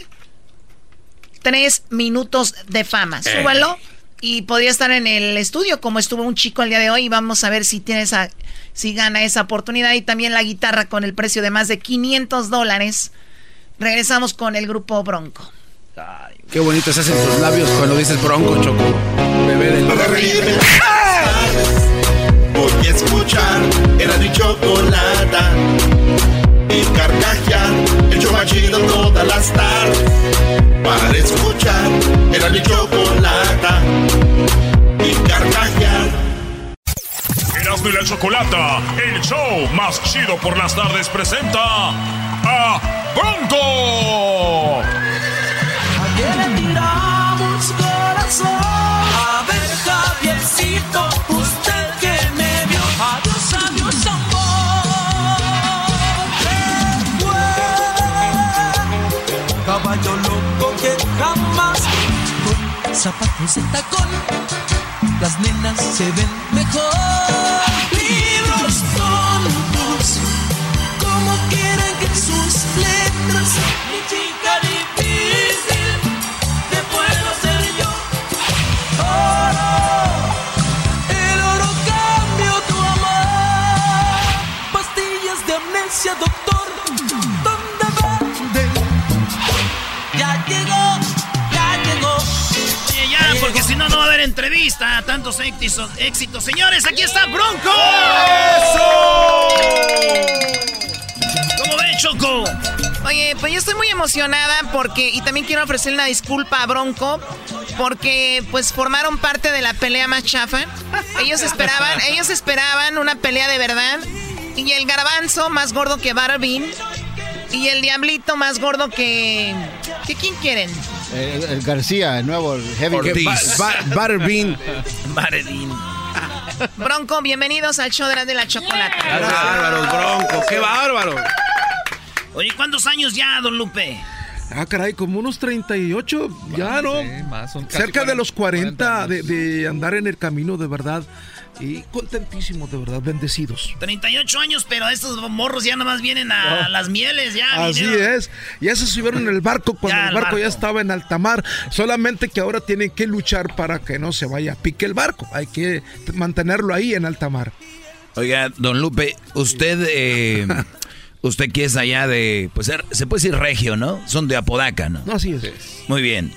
tres minutos de fama. Eh. Súbalo y podría estar en el estudio como estuvo un chico el día de hoy y vamos a ver si tiene esa, si gana esa oportunidad y también la guitarra con el precio de más de 500 dólares. Regresamos con el grupo Bronco. qué bonito se hacen tus labios cuando dices Bronco, Choco. Bebé del chocolata y carcajear el chomachido todas las tardes para escuchar era mi chocolata y carcajear. Erasmo y la Chocolata, el show más chido por las tardes presenta a Bronco. ¿A qué le tiramos corazón? A ver, Javiercito, zapatos de tacón las nenas se ven mejor. Libros tontos, como quieren que sus letras, Tantos éxitos. éxitos. Señores, aquí está Bronco. ¿Cómo ven, Choco? Oye, pues yo estoy muy emocionada porque, y también quiero ofrecer una disculpa a Bronco, porque pues formaron parte de la pelea más chafa. Ellos esperaban, ellos esperaban una pelea de verdad. Y el garbanzo más gordo que Barbin. Y el diablito más gordo que. ¿Que quién quieren? El, el García, el nuevo, el heavy. Que ba- ba- Butterbean. Butterbean. Bronco, bienvenidos al show de la, de la chocolate. Qué bárbaro, Bronco, qué bárbaro. Oye, ¿cuántos años ya, don Lupe? Ah, caray, como unos 38, ya, ¿no? Cerca de los 40 de, de andar en el camino, de verdad. Y contentísimos, de verdad, bendecidos. 38 años, pero estos morros ya nomás vienen a las mieles, ya. Así vinieron. es. Ya se subieron en el barco cuando Ya, el el barco, ya estaba en alta mar. Solamente que ahora tienen que luchar para que no se vaya a pique el barco. Hay que mantenerlo ahí en alta mar. Oiga, don Lupe, usted, eh, usted que es allá de, pues se puede decir regio, ¿no? Son de Apodaca, ¿no? No, así es. Muy bien.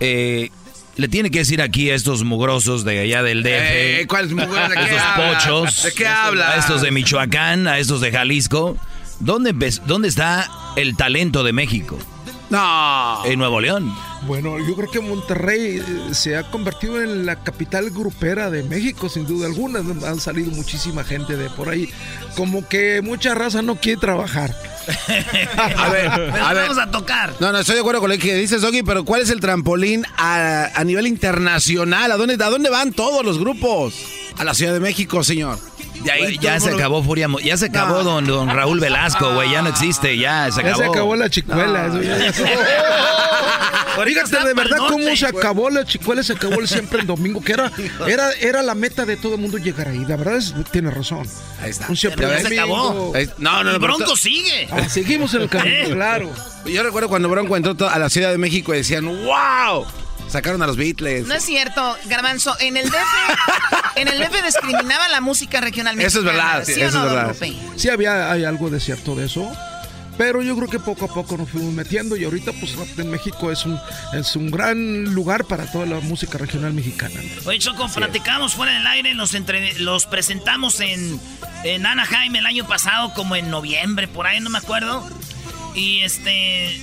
Eh, le tiene que decir aquí a estos mugrosos de allá del DF. Eh, ¿cuáles mugrosos? ¿De estos pochos. ¿De qué habla? A estos de Michoacán, a estos de Jalisco. ¿Dónde, ves- ¿Dónde está el talento de México? No. En Nuevo León. Bueno, yo creo que Monterrey eh, se ha convertido en la capital grupera de México, sin duda alguna. Han salido muchísima gente de por ahí. Como que mucha raza no quiere trabajar. A ver, Pero a ver. vamos a tocar. No, no, estoy de acuerdo con lo que dices, Doggy, pero ¿cuál es el trampolín a, a nivel internacional? ¿A dónde, ¿A dónde van todos los grupos? A la Ciudad de México, señor. De ahí ya se acabó Furia, Mo- ya se acabó No. don, don Raúl Velasco, güey, ya no existe, ya se Ya acabó. se acabó la chicuela. ya- ya Fíjate de verdad cómo se acabó la chicuela, se acabó el siempre el domingo, que era, era, era la meta de todo el mundo llegar ahí. La verdad es, tiene razón. Ahí está. Un siempre ya se acabó. No, no, no. pero Bronco sigue. Ah, seguimos en el camino, Eh. claro. Yo recuerdo cuando Bronco entró a la Ciudad de México y decían, ¡Wow! Sacaron a los Beatles. No es cierto, Garbanzo. En el DF, en el DF discriminaba la música regional Eso es mexicana, verdad, ¿sí sí, eso no, es verdad. Sí, había hay algo de cierto de eso. Pero yo creo que poco a poco nos fuimos metiendo y ahorita pues en México es un, es un gran lugar para toda la música regional mexicana. Oye, Choco, platicamos fuera del aire, los, entre- los presentamos en, en Anaheim el año pasado, como en noviembre, por ahí, no me acuerdo. Y este.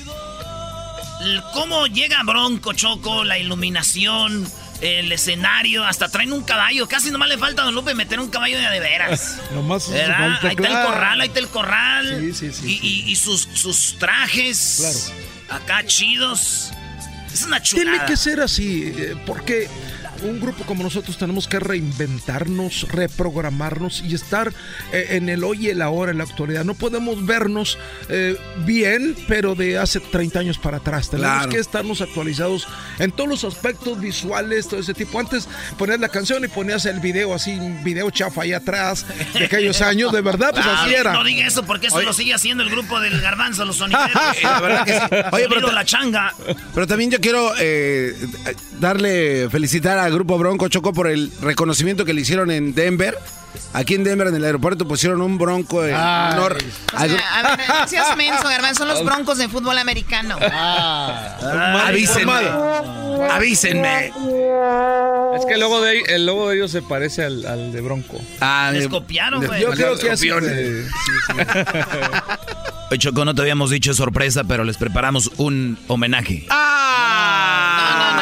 ¿Cómo llega Bronco, Choco? La iluminación, el escenario, hasta traen un caballo. Casi nomás le falta a Don Lupe meter un caballo de a de veras. Nomás ¿Verdad? ahí está el claro. corral, ahí está el corral. Sí, sí, sí, Y, y- y sus, sus trajes. Acá chidos. Es una chulada. Tiene que ser así, eh, porque un grupo como nosotros tenemos que reinventarnos, reprogramarnos y estar eh, en el hoy y el ahora, en la actualidad. No podemos vernos eh, bien, pero de hace 30 años para atrás. Tenemos Claro. que estarnos actualizados en todos los aspectos visuales, todo ese tipo. Antes ponías la canción y ponías el video así, un video chafa ahí atrás de aquellos años, de verdad, pues así era. No diga eso porque eso Oye. lo sigue haciendo el grupo del garbanzo, los sonideros. La verdad que sí. Oye, pero la changa. Pero también yo quiero eh, darle, felicitar grupo Bronco Choco por el reconocimiento que le hicieron en Denver. Aquí en Denver, en el aeropuerto, pusieron un bronco en Ay. honor O sea, a ver, no seas menso, Garbanzo, son los broncos de fútbol americano. Ah, avísenme. Avísenme. Es que el logo de, el logo de ellos se parece al, al de Bronco. Ah, Les copiaron, güey. Yo creo que Oye, Choco, no te habíamos dicho sorpresa, pero les preparamos un homenaje. No,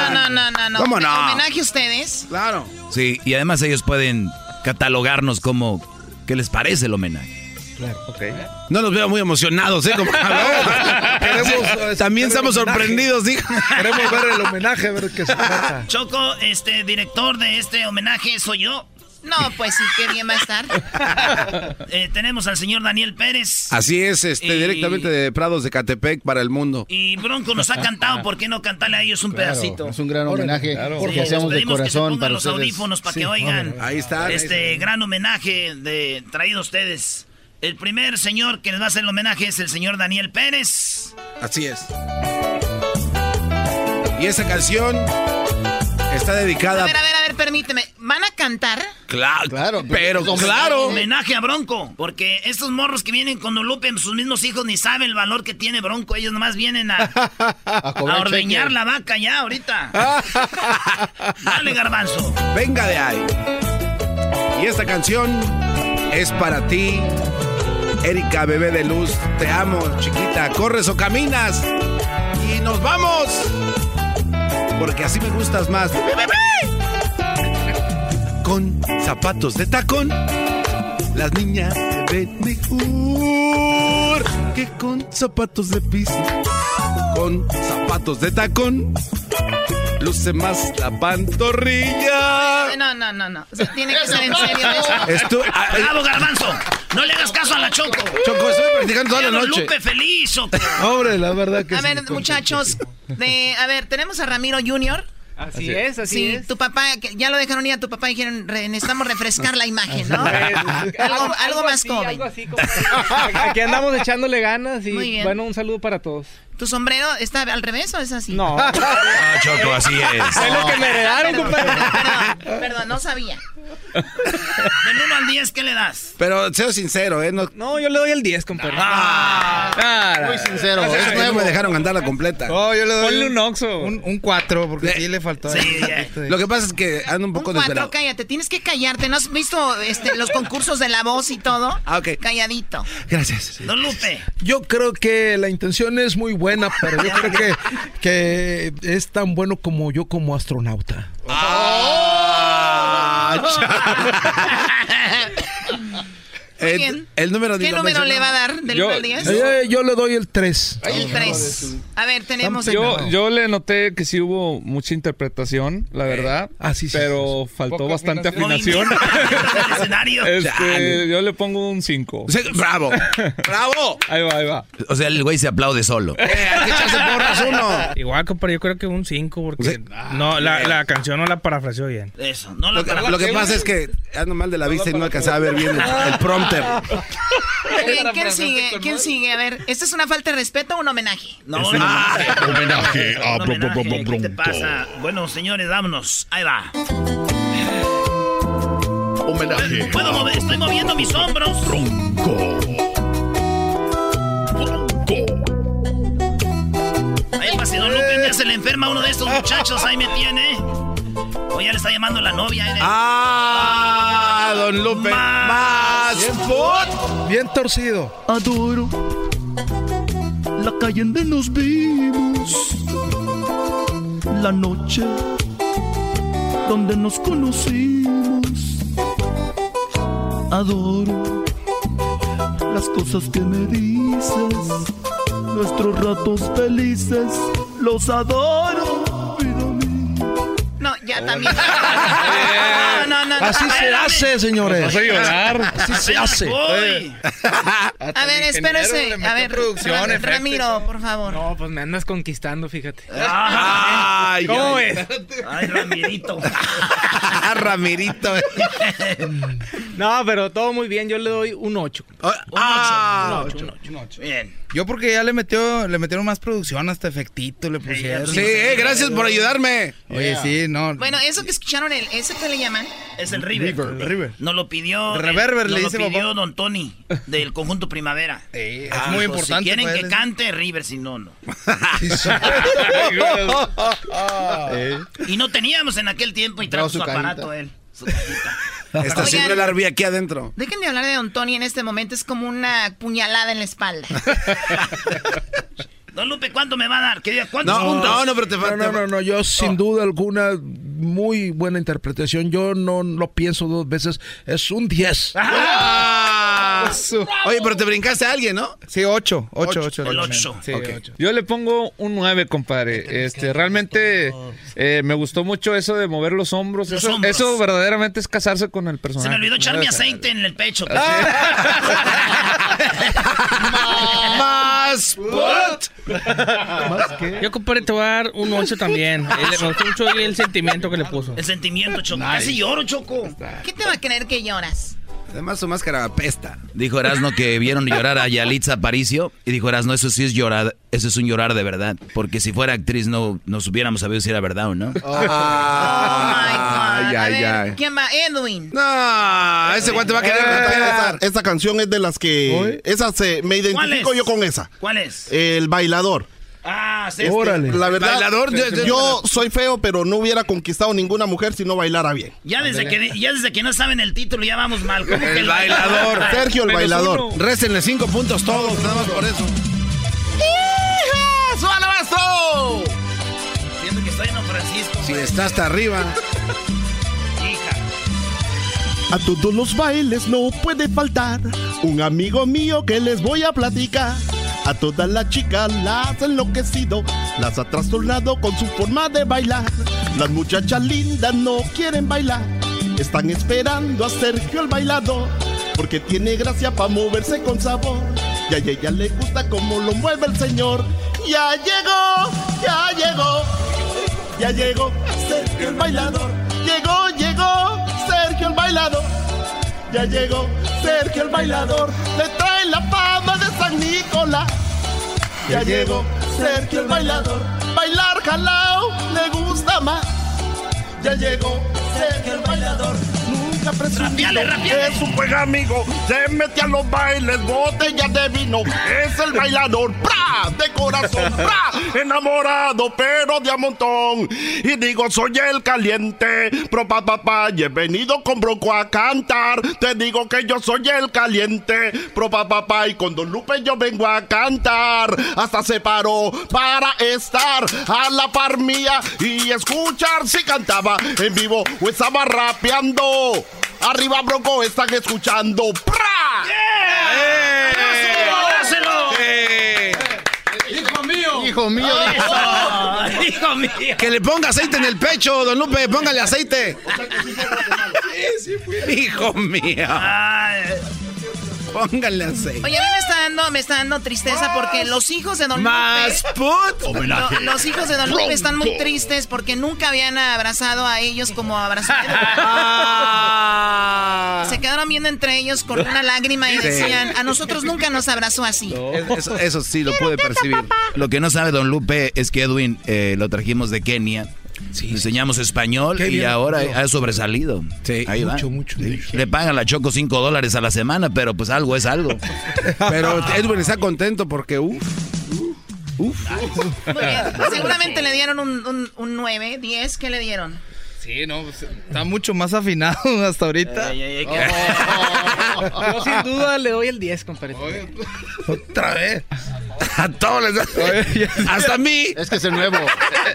no, no, no, no, no. ¿Cómo no? Homenaje a ustedes. Claro. Sí, y además ellos pueden catalogarnos como qué les parece el homenaje. Claro. No los veo muy emocionados, ¿eh? Como- Queremos, eh, También estamos sorprendidos, ¿sí? Queremos ver el homenaje, a ver qué se trata. Choco, este director de este homenaje soy yo. No, pues sí, qué bien va a estar. Eh, tenemos al señor Daniel Pérez. Así es, este, Y- directamente de Prados de Catepec para el mundo. Y Bronco nos ha cantado, ¿por qué no cantarle a ellos un Claro, pedacito? es un gran homenaje Sí, que hacemos les de que se corazón pongan para los ustedes. audífonos para Sí, que oigan. Ahí está. Este gran homenaje de traído a ustedes. El primer señor que les va a hacer el homenaje es el señor Daniel Pérez. Así es. Y esa canción está dedicada A ver, a ver, a ver, permíteme. ¿Van a cantar? Claro, claro, pero claro. Homenaje a Bronco. Porque estos morros que vienen con Lupe, sus mismos hijos ni saben el valor que tiene Bronco. Ellos nomás vienen a, a, ordeñar cheque. la vaca ya ahorita. Dale, garbanzo. Venga de ahí. Y esta canción es para ti, Erika, bebé de luz. Te amo, chiquita. ¿Corres o caminas? Y nos vamos. Porque así me gustas más. Con zapatos de tacón, las niñas se ven mejor que con zapatos de piso. Con zapatos de tacón, luce más la pantorrilla. No, no, no, no. O sea, tiene que ser en serio. Estu- ah, eh, Bravo, garbanzo. No le hagas caso a la Choco. Choco, estoy practicando toda la noche. Lupe feliz. Hombre, la verdad que A sí, ver, muchachos, de, a ver, tenemos a Ramiro Jr. Así es, así sí, es. tu papá, que ya lo dejaron ir a tu papá y dijeron, "Re- necesitamos refrescar la imagen, ¿no? Algo, algo más así, joven. algo así, compadre. Aquí andamos echándole ganas y Muy bien. bueno, un saludo para todos. ¿Tu sombrero está al revés o es así? No. Ah, Choco, así es. Es lo que me heredaron, Perdón, compadre. Perdón, perdón, no sabía. Del 1 al 10, ¿qué le das? Pero sea sincero, ¿eh? No, No, yo le doy el 10, compadre. Ah. Muy sincero, es es no nuevo. me dejaron cantarla completa. No, yo le doy Ponle un oxo. Un, un cuatro, porque sí le faltó. Sí, ya. Este, Lo que pasa es que ando un poco Cuatro, desvelado. cállate, tienes que callarte. ¿No has visto este, los concursos de la voz y todo? Ah, ok. Calladito. Gracias. Don Lupe. Yo creo que la intención es muy buena, pero yo creo que, que es tan bueno como yo como astronauta. El, bien. el número ¿Qué número le va a dar del Yo- 1 al 10? Eh, yo le doy el 3. El 3. A ver, tenemos el... Yo, yo le noté que sí hubo mucha interpretación, la verdad. Ah, sí, sí, pero faltó Poca bastante afinación. Este, yo le pongo un 5. Sí, bravo. Bravo. Ahí va, ahí va. O sea, el güey se aplaude solo. Eh, hay que echarse porras uno. Igual, compadre, yo creo que un 5 porque no, la, la canción no la parafraseó bien. Eso, no la Lo que, lo que pasa es que ando mal de la vista y no alcanzaba a ver bien el, el Bien, ¿Quién sigue? ¿Quién sigue? A ver, ¿esta es una falta de respeto o un homenaje? No, Es no, un homenaje. A. ¿Qué te pasa? Bueno, señores, vámonos. Ahí va. Homenaje Puedo mover, estoy moviendo mis hombros. Bronco. Bronco. Ahí si Lupe ya se le enferma a uno de estos muchachos, ahí me tiene. O ya le está llamando la novia. ¿eh? Ah, don Lupe. Más foot. Bien torcido. Adoro la calle donde nos vimos, la noche donde nos conocimos. Adoro las cosas que me dices, nuestros ratos felices, los adoro. Ya también. No, no, no. no. Así A se hace, señores. Vas a llorar. Así se hace. A ver, espérese. A ver, producción, Ra- efectos. Ramiro, por favor. No, pues me andas conquistando, fíjate. Ay, ¿Cómo ay. ves? Ay, Ramirito. Ah, Ramirito. No, pero todo muy bien. Yo le doy un 8. Ah, Un 8, un 8. Bien. Yo porque ya le metió, le metieron más producción, hasta efectito le pusieron. Sí, eh, gracias por ayudarme. Oye, sí, no. Bueno, eso que escucharon, el, ¿ese qué le llaman? Es el River. River. Nos lo pidió. el- Reverber, nos le lo dice pidió papá. Don Tony, del conjunto Primavera. Sí, es Ah, muy pues, importante. Si quieren que él. cante River, si no, no. Eh. Y no teníamos en aquel tiempo y Trajo su su aparato él. Su cajita. Está Oigan. siempre la arbilla aquí adentro. Dejen de hablar de Don Tony en este momento, es como una puñalada en la espalda. Don Lupe, ¿cuánto me va a dar? ¿Qué? ¿Cuántos No, puntos? no, no, pero te No, falta. no, no, no, yo sin duda alguna, muy buena interpretación. Yo no lo pienso dos veces. Es un 10. Ah. Oye, pero te brincaste a alguien, ¿no? Sí, ocho. Ocho, ocho. El realmente. ocho. Sí, Ok. ocho. Yo le pongo un 9, compadre. Este, realmente eh, me gustó mucho eso de mover los hombros. Los eso, hombros. eso verdaderamente es casarse con el personaje. Se me olvidó Debe ser. aceite en el pecho. Más. Yo, compadre, te voy a dar un 8 también. Le- Me gustó mucho el sentimiento que le puso. El sentimiento, Choco. Casi lloro, Choco. ¿Qué te va a creer que lloras? Además, su máscara apesta. Dijo Erasno que vieron llorar a Yalitza Aparicio y dijo Erasno, eso sí es llorar, eso es un llorar de verdad, porque si fuera actriz no nos hubiéramos sabido si era verdad o no. Ay, A ay, ver, ay. ¿Quién va? Edwin. No, ese guante va a querer Esa, esa canción es de las que. Esa se, me identifico yo con esa. ¿Cuál es? El bailador. Ah, sí. Órale. La verdad, Bailador, yo- yo- soy feo, pero no hubiera conquistado ninguna mujer si no bailara bien. Ya desde, que, ya desde que no saben el título ya vamos mal. ¿Cómo que El bailador. Sergio el Menos bailador. uno. Récenle cinco puntos todos, nada más por eso. ¡Suena, maestro! Siento que estoy en Francisco. Si está hasta arriba. Hija. A todos los bailes no puede faltar un amigo mío que les voy a platicar. A todas las chicas las ha enloquecido, las ha trastornado con su forma de bailar. Las muchachas lindas no quieren bailar, están esperando a Sergio el bailador, porque tiene gracia para moverse con sabor. Y a ella le gusta como lo mueve el señor. Ya llegó, ya llegó, ya llegó Sergio el bailador. Llegó, llegó Sergio el bailador. Ya llegó Sergio el bailador. Le trae la fama de San Nicolás. Ya llegó Sergio el bailador. Bailar jalao le gusta más. Ya llegó Sergio el bailador. Presumido es un buen amigo. Se mete a los bailes, botellas de vino. Es el bailador, ¡pra! De corazón, ¡pra! Enamorado, pero de a montón. Y digo, soy el caliente. Pro pa papá, y he venido con Bronco a cantar. Te digo que yo soy el caliente. Pro pa papá, y con Don Lupe yo vengo a cantar. Hasta se paró para estar a la par mía y escuchar si cantaba en vivo o estaba rapeando. Arriba, Bronco, están escuchando. ¡Pra! ¡Abrázelo! Hijo mío. Hijo mío. ¡Eso! ¡Hijo mío! Que le ponga aceite en el pecho, don Lupe, póngale aceite. Hijo mío. Ay, Póngale aceite. Oye, a mí me está dando, me está dando tristeza porque los hijos de Don Más Lupe. los hijos de Don Lupe están muy tristes porque nunca habían abrazado a ellos como abrazaron. Ah. Se quedaron viendo entre ellos con una lágrima y decían, a nosotros nunca nos abrazó así. Eso, eso sí lo pude percibir. Lo que no sabe Don Lupe es que Edwin eh, lo trajimos de Kenia. Le enseñamos español Qué y bien, ahora ha sobresalido. Sí, Ahí va. mucho, mucho, Sí. mucho. Le pagan la Choco 5 dólares a la semana, pero pues algo es algo. Pero Edwin está contento porque, uff. Muy bien. Seguramente le dieron un, un, un 9, 10, ¿qué le dieron? Sí, no, pues, está mucho más afinado hasta ahorita. ay, ay, ay, Yo sin duda le doy el 10, compadre. Otra vez. A todos les da. Hasta a mí. Es que es el nuevo.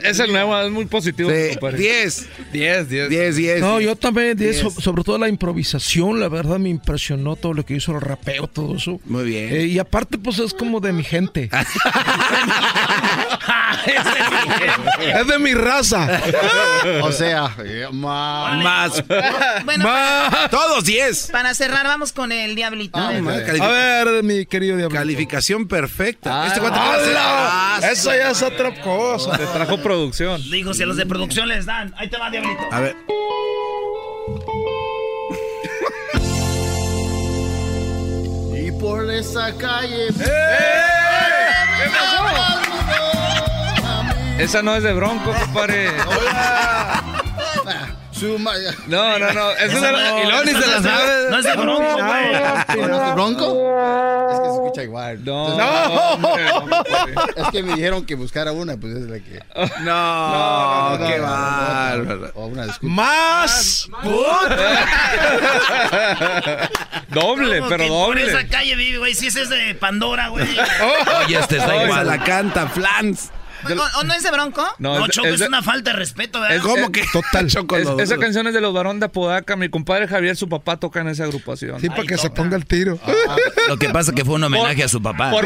Es el nuevo, es muy positivo. Sí, compadre. 10. 10, 10. 10, 10. No, yo también, de Diez. eso, sobre todo la improvisación, la verdad me impresionó todo lo que hizo el rapeo, todo eso. Muy bien. Eh, y aparte, pues es como de mi gente. es de mi raza. O sea, eh, Más. Bueno, Ma- Todos 10. para cerrar, vamos con el diablito. Ah, A ver, mi querido diablo. Calificación perfecta. Ah, este cuate puede hacer- ¡Hala! Ah, Eso ya es otra cosa. Te trajo producción. Dijo, si a los de producción les dan. Ahí te va, Diablito. A ver. Y por esa calle. Esa no es de Bronco, compadre. Suma- No, no, no. La... no, Y luego ni esa se no la es de- sabe. No es de Bronco, güey. ¿O no es de Bronco? Es que se escucha igual. No, Entonces, hombre. Es que me dijeron que buscara una, pues es la que. No, no, qué bárbaro. O una disculpa. Más. Doble, ¿Cómo pero que Por doble. esa calle vive, güey. Si ese es de Pandora, güey. Oye, este está igual. la canta Flans. ¿O, o no es de Bronco? No, No, es- Choco, es es, una falta de respeto, ¿verdad? Es- ¿Cómo que? Total. Choco, Es- esa canción es de los varón de Apodaca. Mi compadre Javier, su papá, toca en esa agrupación. Sí, para que se ponga el tiro. Lo que pasa que fue un homenaje a su papá. Por,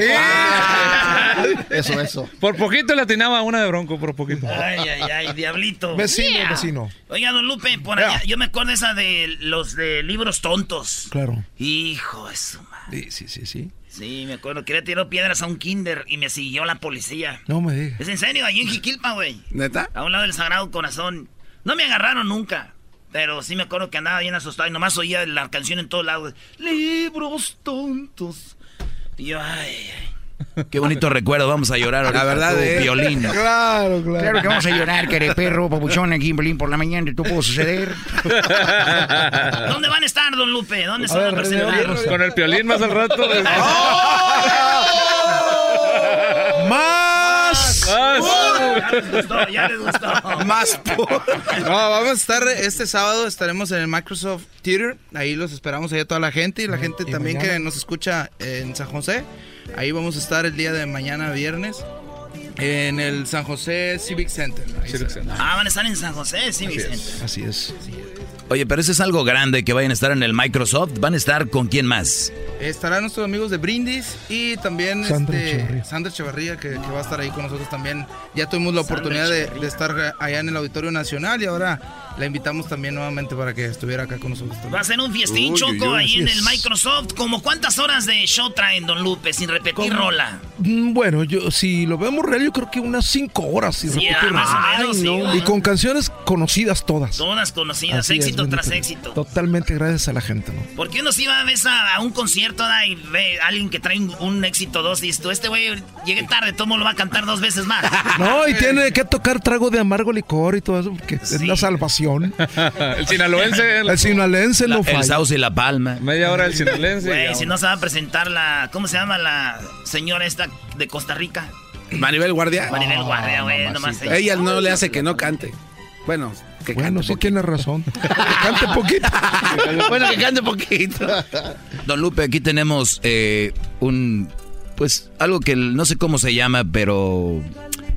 Eso, eso. por poquito le atinaba una de Bronco, por poquito. Ay, ay, ay, diablito. Vecino, Yeah. vecino. Oiga, don Lupe, por allá, yo me acuerdo esa de los de libros tontos. Claro. Hijo de su madre. Sí, sí, sí, sí. Sí, me acuerdo que le tiró piedras a un kinder y me siguió la policía. No me digas. Es en serio, ahí en Jiquilpa, güey. ¿Neta? A un lado del Sagrado Corazón. No me agarraron nunca. Pero sí me acuerdo que andaba bien asustado y nomás oía la canción en todos lados. Libros tontos. Y yo, ay, ay. Qué bonito recuerdo, vamos a llorar ahorita. La verdad, eh. violín. Claro, claro. Claro que vamos a llorar, que perro, papuchón, aquí en Berlín por la mañana, tú puedo suceder. ¿Dónde van a estar, don Lupe? ¿Dónde ver, los presentados? Con el piolín más al rato. ¡Más! Ya les gustó, ya les gustó. Más No, vamos a estar este sábado, estaremos en el Microsoft Theater. Ahí los esperamos ahí a toda la gente y la gente ¿Y también mañana? que nos escucha en San José. Ahí vamos a estar el día de mañana, viernes, en el San José Civic Center. Ahí está. Ah, van a estar en San José, sí, Vicente. Así es. Oye, pero eso es algo grande que vayan a estar en el Microsoft. ¿Van a estar con quién más? Estarán nuestros amigos de Brindis y también Sandra este, Echeverría. Sandra Echeverría, que, que va a estar ahí con nosotros también. Ya tuvimos la oportunidad de, de estar allá en el Auditorio Nacional y ahora la invitamos también nuevamente para que estuviera acá con nosotros también. Va a ser un fiestín Uy, choco uy, ahí en el Microsoft. ¿Como cuántas horas de show traen, don Lupe, sin repetir ¿Cómo? rola? Mm, Bueno, yo si lo vemos real, yo creo que unas cinco horas. Si Sí, repetir. más o menos, Ay, sí, no. Y con canciones conocidas todas. Todas conocidas, Así éxito tras éxito. Totalmente gracias a la gente, ¿no? Porque uno sí va a ver a, a un concierto da, y ve a alguien que trae un, un éxito dos y tú, este güey llegué tarde, todo mundo lo va a cantar dos veces más. No, y tiene que tocar trago de amargo licor y todo eso, porque es la salvación. el sinaloense. El sinaloense no el falla. Sauce y la Palma. Media hora el sinaloense. Güey, si no se va a presentar la, ¿cómo se llama la señora esta de Costa Rica? Maribel Guardia. Maribel Guardia, güey, nomás. Ella no le hace que no cante. Bueno, que Bueno, cante sí tiene razón. Que cante poquito. bueno, que cante poquito. Don Lupe, aquí tenemos eh, un, pues, algo que no sé cómo se llama, pero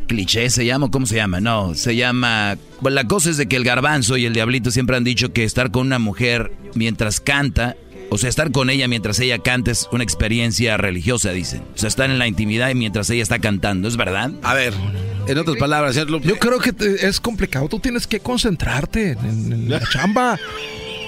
cliché se llama, o ¿cómo se llama? No, se llama, bueno, la cosa es de que el garbanzo y el diablito siempre han dicho que estar con una mujer mientras canta, o sea, estar con ella mientras ella canta es una experiencia religiosa, dicen. O sea, estar en la intimidad y mientras ella está cantando, ¿es verdad? A ver, en otras palabras. Yo creo que es complicado. Tú tienes que concentrarte en, en la chamba.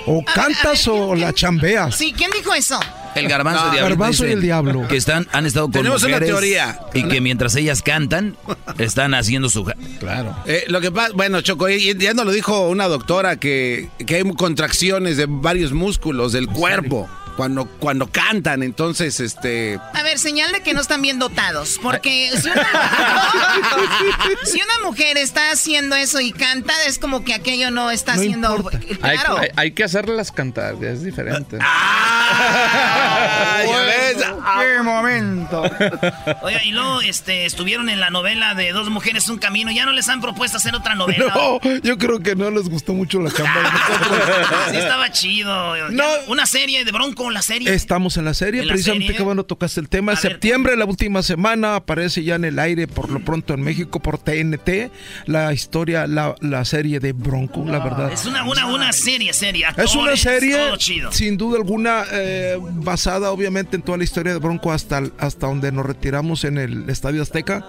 O cantas o la chambeas. Sí, ¿quién dijo eso? El garbanzo, No, y diablito garbanzo y el diablo. Que están, han estado con Tenemos una mujeres teoría. y que mientras ellas cantan, están haciendo su... Claro. Eh, lo que pasa, bueno, Choco, y- ya nos lo dijo una doctora que, que hay contracciones de varios músculos del cuerpo cuando, cuando cantan. Entonces, este. A ver, señal de que no están bien dotados. Porque si una, si una mujer está haciendo eso y canta, es como que aquello no está haciendo. Hay, Claro. hay- hay que hacerlas cantar, ya es diferente. ¡Ay, ya ves! ¡Qué momento! Oiga, y luego este, estuvieron en la novela de Dos Mujeres, Un Camino. ¿Ya no les han propuesto hacer otra novela? No, yo creo que no les gustó mucho la chamba. de nosotros. Sí, estaba chido. No. Una serie de Bronco, la serie. Estamos en la serie, ¿En la precisamente que bueno tocaste el tema. A ver. Septiembre, la última semana, aparece ya en el aire por lo pronto en México por TNT la historia, la, la serie de Bronco, la verdad. Es una, una, una serie, serie. Es una serie, todo chido. sin duda alguna, eh, basada obviamente en toda la historia de Bronco hasta, hasta donde nos retiramos en el Estadio Azteca.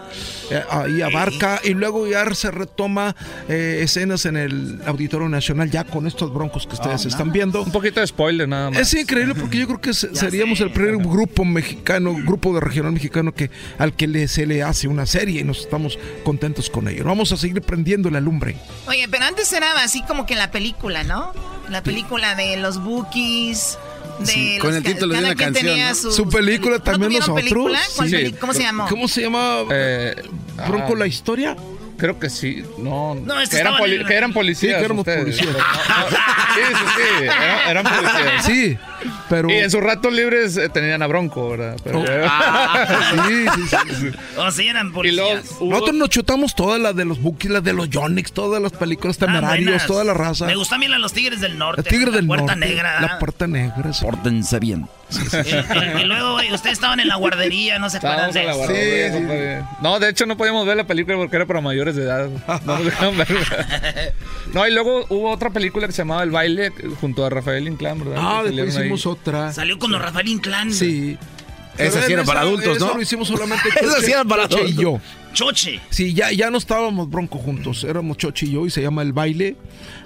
Eh, ahí abarca y luego ya se retoma eh, escenas en el Auditorio Nacional ya con estos Broncos que ustedes están viendo. Un poquito de spoiler nada más. Es increíble porque yo creo que se- seríamos el primer grupo mexicano, grupo de regional mexicano que al que le, se le hace una serie y nos estamos contentos con ello. Vamos a seguir prendiendo la lumbre. Oye, pero antes era así como que la película, ¿no? La película de los Bookies. De Sí, con el título de una canción, tenía ¿no? su- Su película ¿No también nosotros. película? ¿Cuál Sí. ¿Cómo se llamó? ¿Cómo se llama? ¿Bronco ah, la historia? Creo que sí. No, No, que, eran poli- que eran policías. Sí, que éramos ustedes. policías. Sí, sí, sí. Eran, eran policías. Sí, pero. Y en sus ratos libres eh, tenían a Bronco, ¿verdad? Pero- Sí, sí, sí, sí. O sí, eran policías. hubo- Nosotros nos chutamos todas las de los Bookies, las de los Yonix, todas las películas Ah, temerarios, toda la raza. Me gustan bien las Los Tigres del Norte. La Tigre la del Puerta Norte, Negra. La Puerta Negra. sí. Pórtense bien. Y, y luego, güey, ustedes estaban en la guardería, no se acuerdan de en la eso. guardería, compadre. No, de hecho no podíamos ver la película porque era para mayores de edad. No nos dejaron. No, y luego hubo otra película que se llamaba El baile junto a Rafael Inclán, ¿verdad? Ah, después ahí. hicimos otra. Salió con los Rafael Inclán. Sí. Esa sí era para adultos, ¿no? lo hicimos solamente Esa sí era para Choche y adultos. yo. Choche. Sí, ya, ya no estábamos bronco juntos, éramos Choche y yo y se llama El Baile.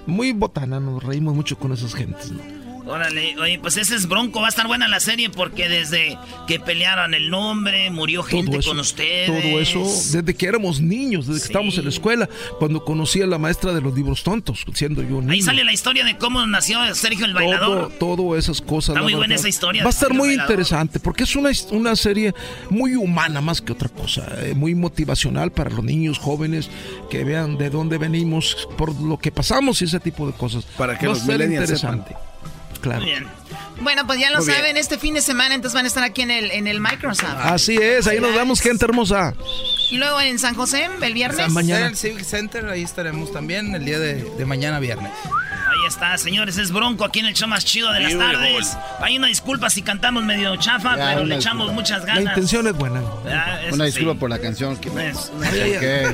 Muy botana, nos reímos mucho con esas gentes, ¿no? Órale, oye, pues ese es Bronco, va a estar buena la serie porque desde que pelearon el nombre, murió gente eso, con ustedes. Todo eso, desde que éramos niños, desde que estábamos en la escuela, cuando conocí a la maestra de los libros tontos, siendo yo niño. Ahí sale la historia de cómo nació Sergio el todo, bailador. todo esas cosas. Está muy buena esa historia Va a estar muy Bailador. interesante porque es una, una serie muy humana más que otra cosa, eh, muy motivacional para los niños jóvenes que vean de dónde venimos, por lo que pasamos y ese tipo de cosas. Para que Va los millennials interesante. Claro. Muy bien. Bueno, pues ya lo Muy bien. saben, este fin de semana entonces van a estar aquí en el, en el Microsoft. Así es, ahí nos vemos, gente hermosa. Y luego en San José, el viernes. mañana. En el Civic Center, ahí estaremos también el día de, de mañana viernes. Ahí está, señores, es Bronco aquí en el show más chido de las Beautiful. tardes. Hay una disculpa si cantamos medio chafa, Ya, pero le echamos disculpa. muchas La ganas. intención es buena. Ah, Una sí. disculpa por la canción. Que... Es- Ay, ay, ¿Qué?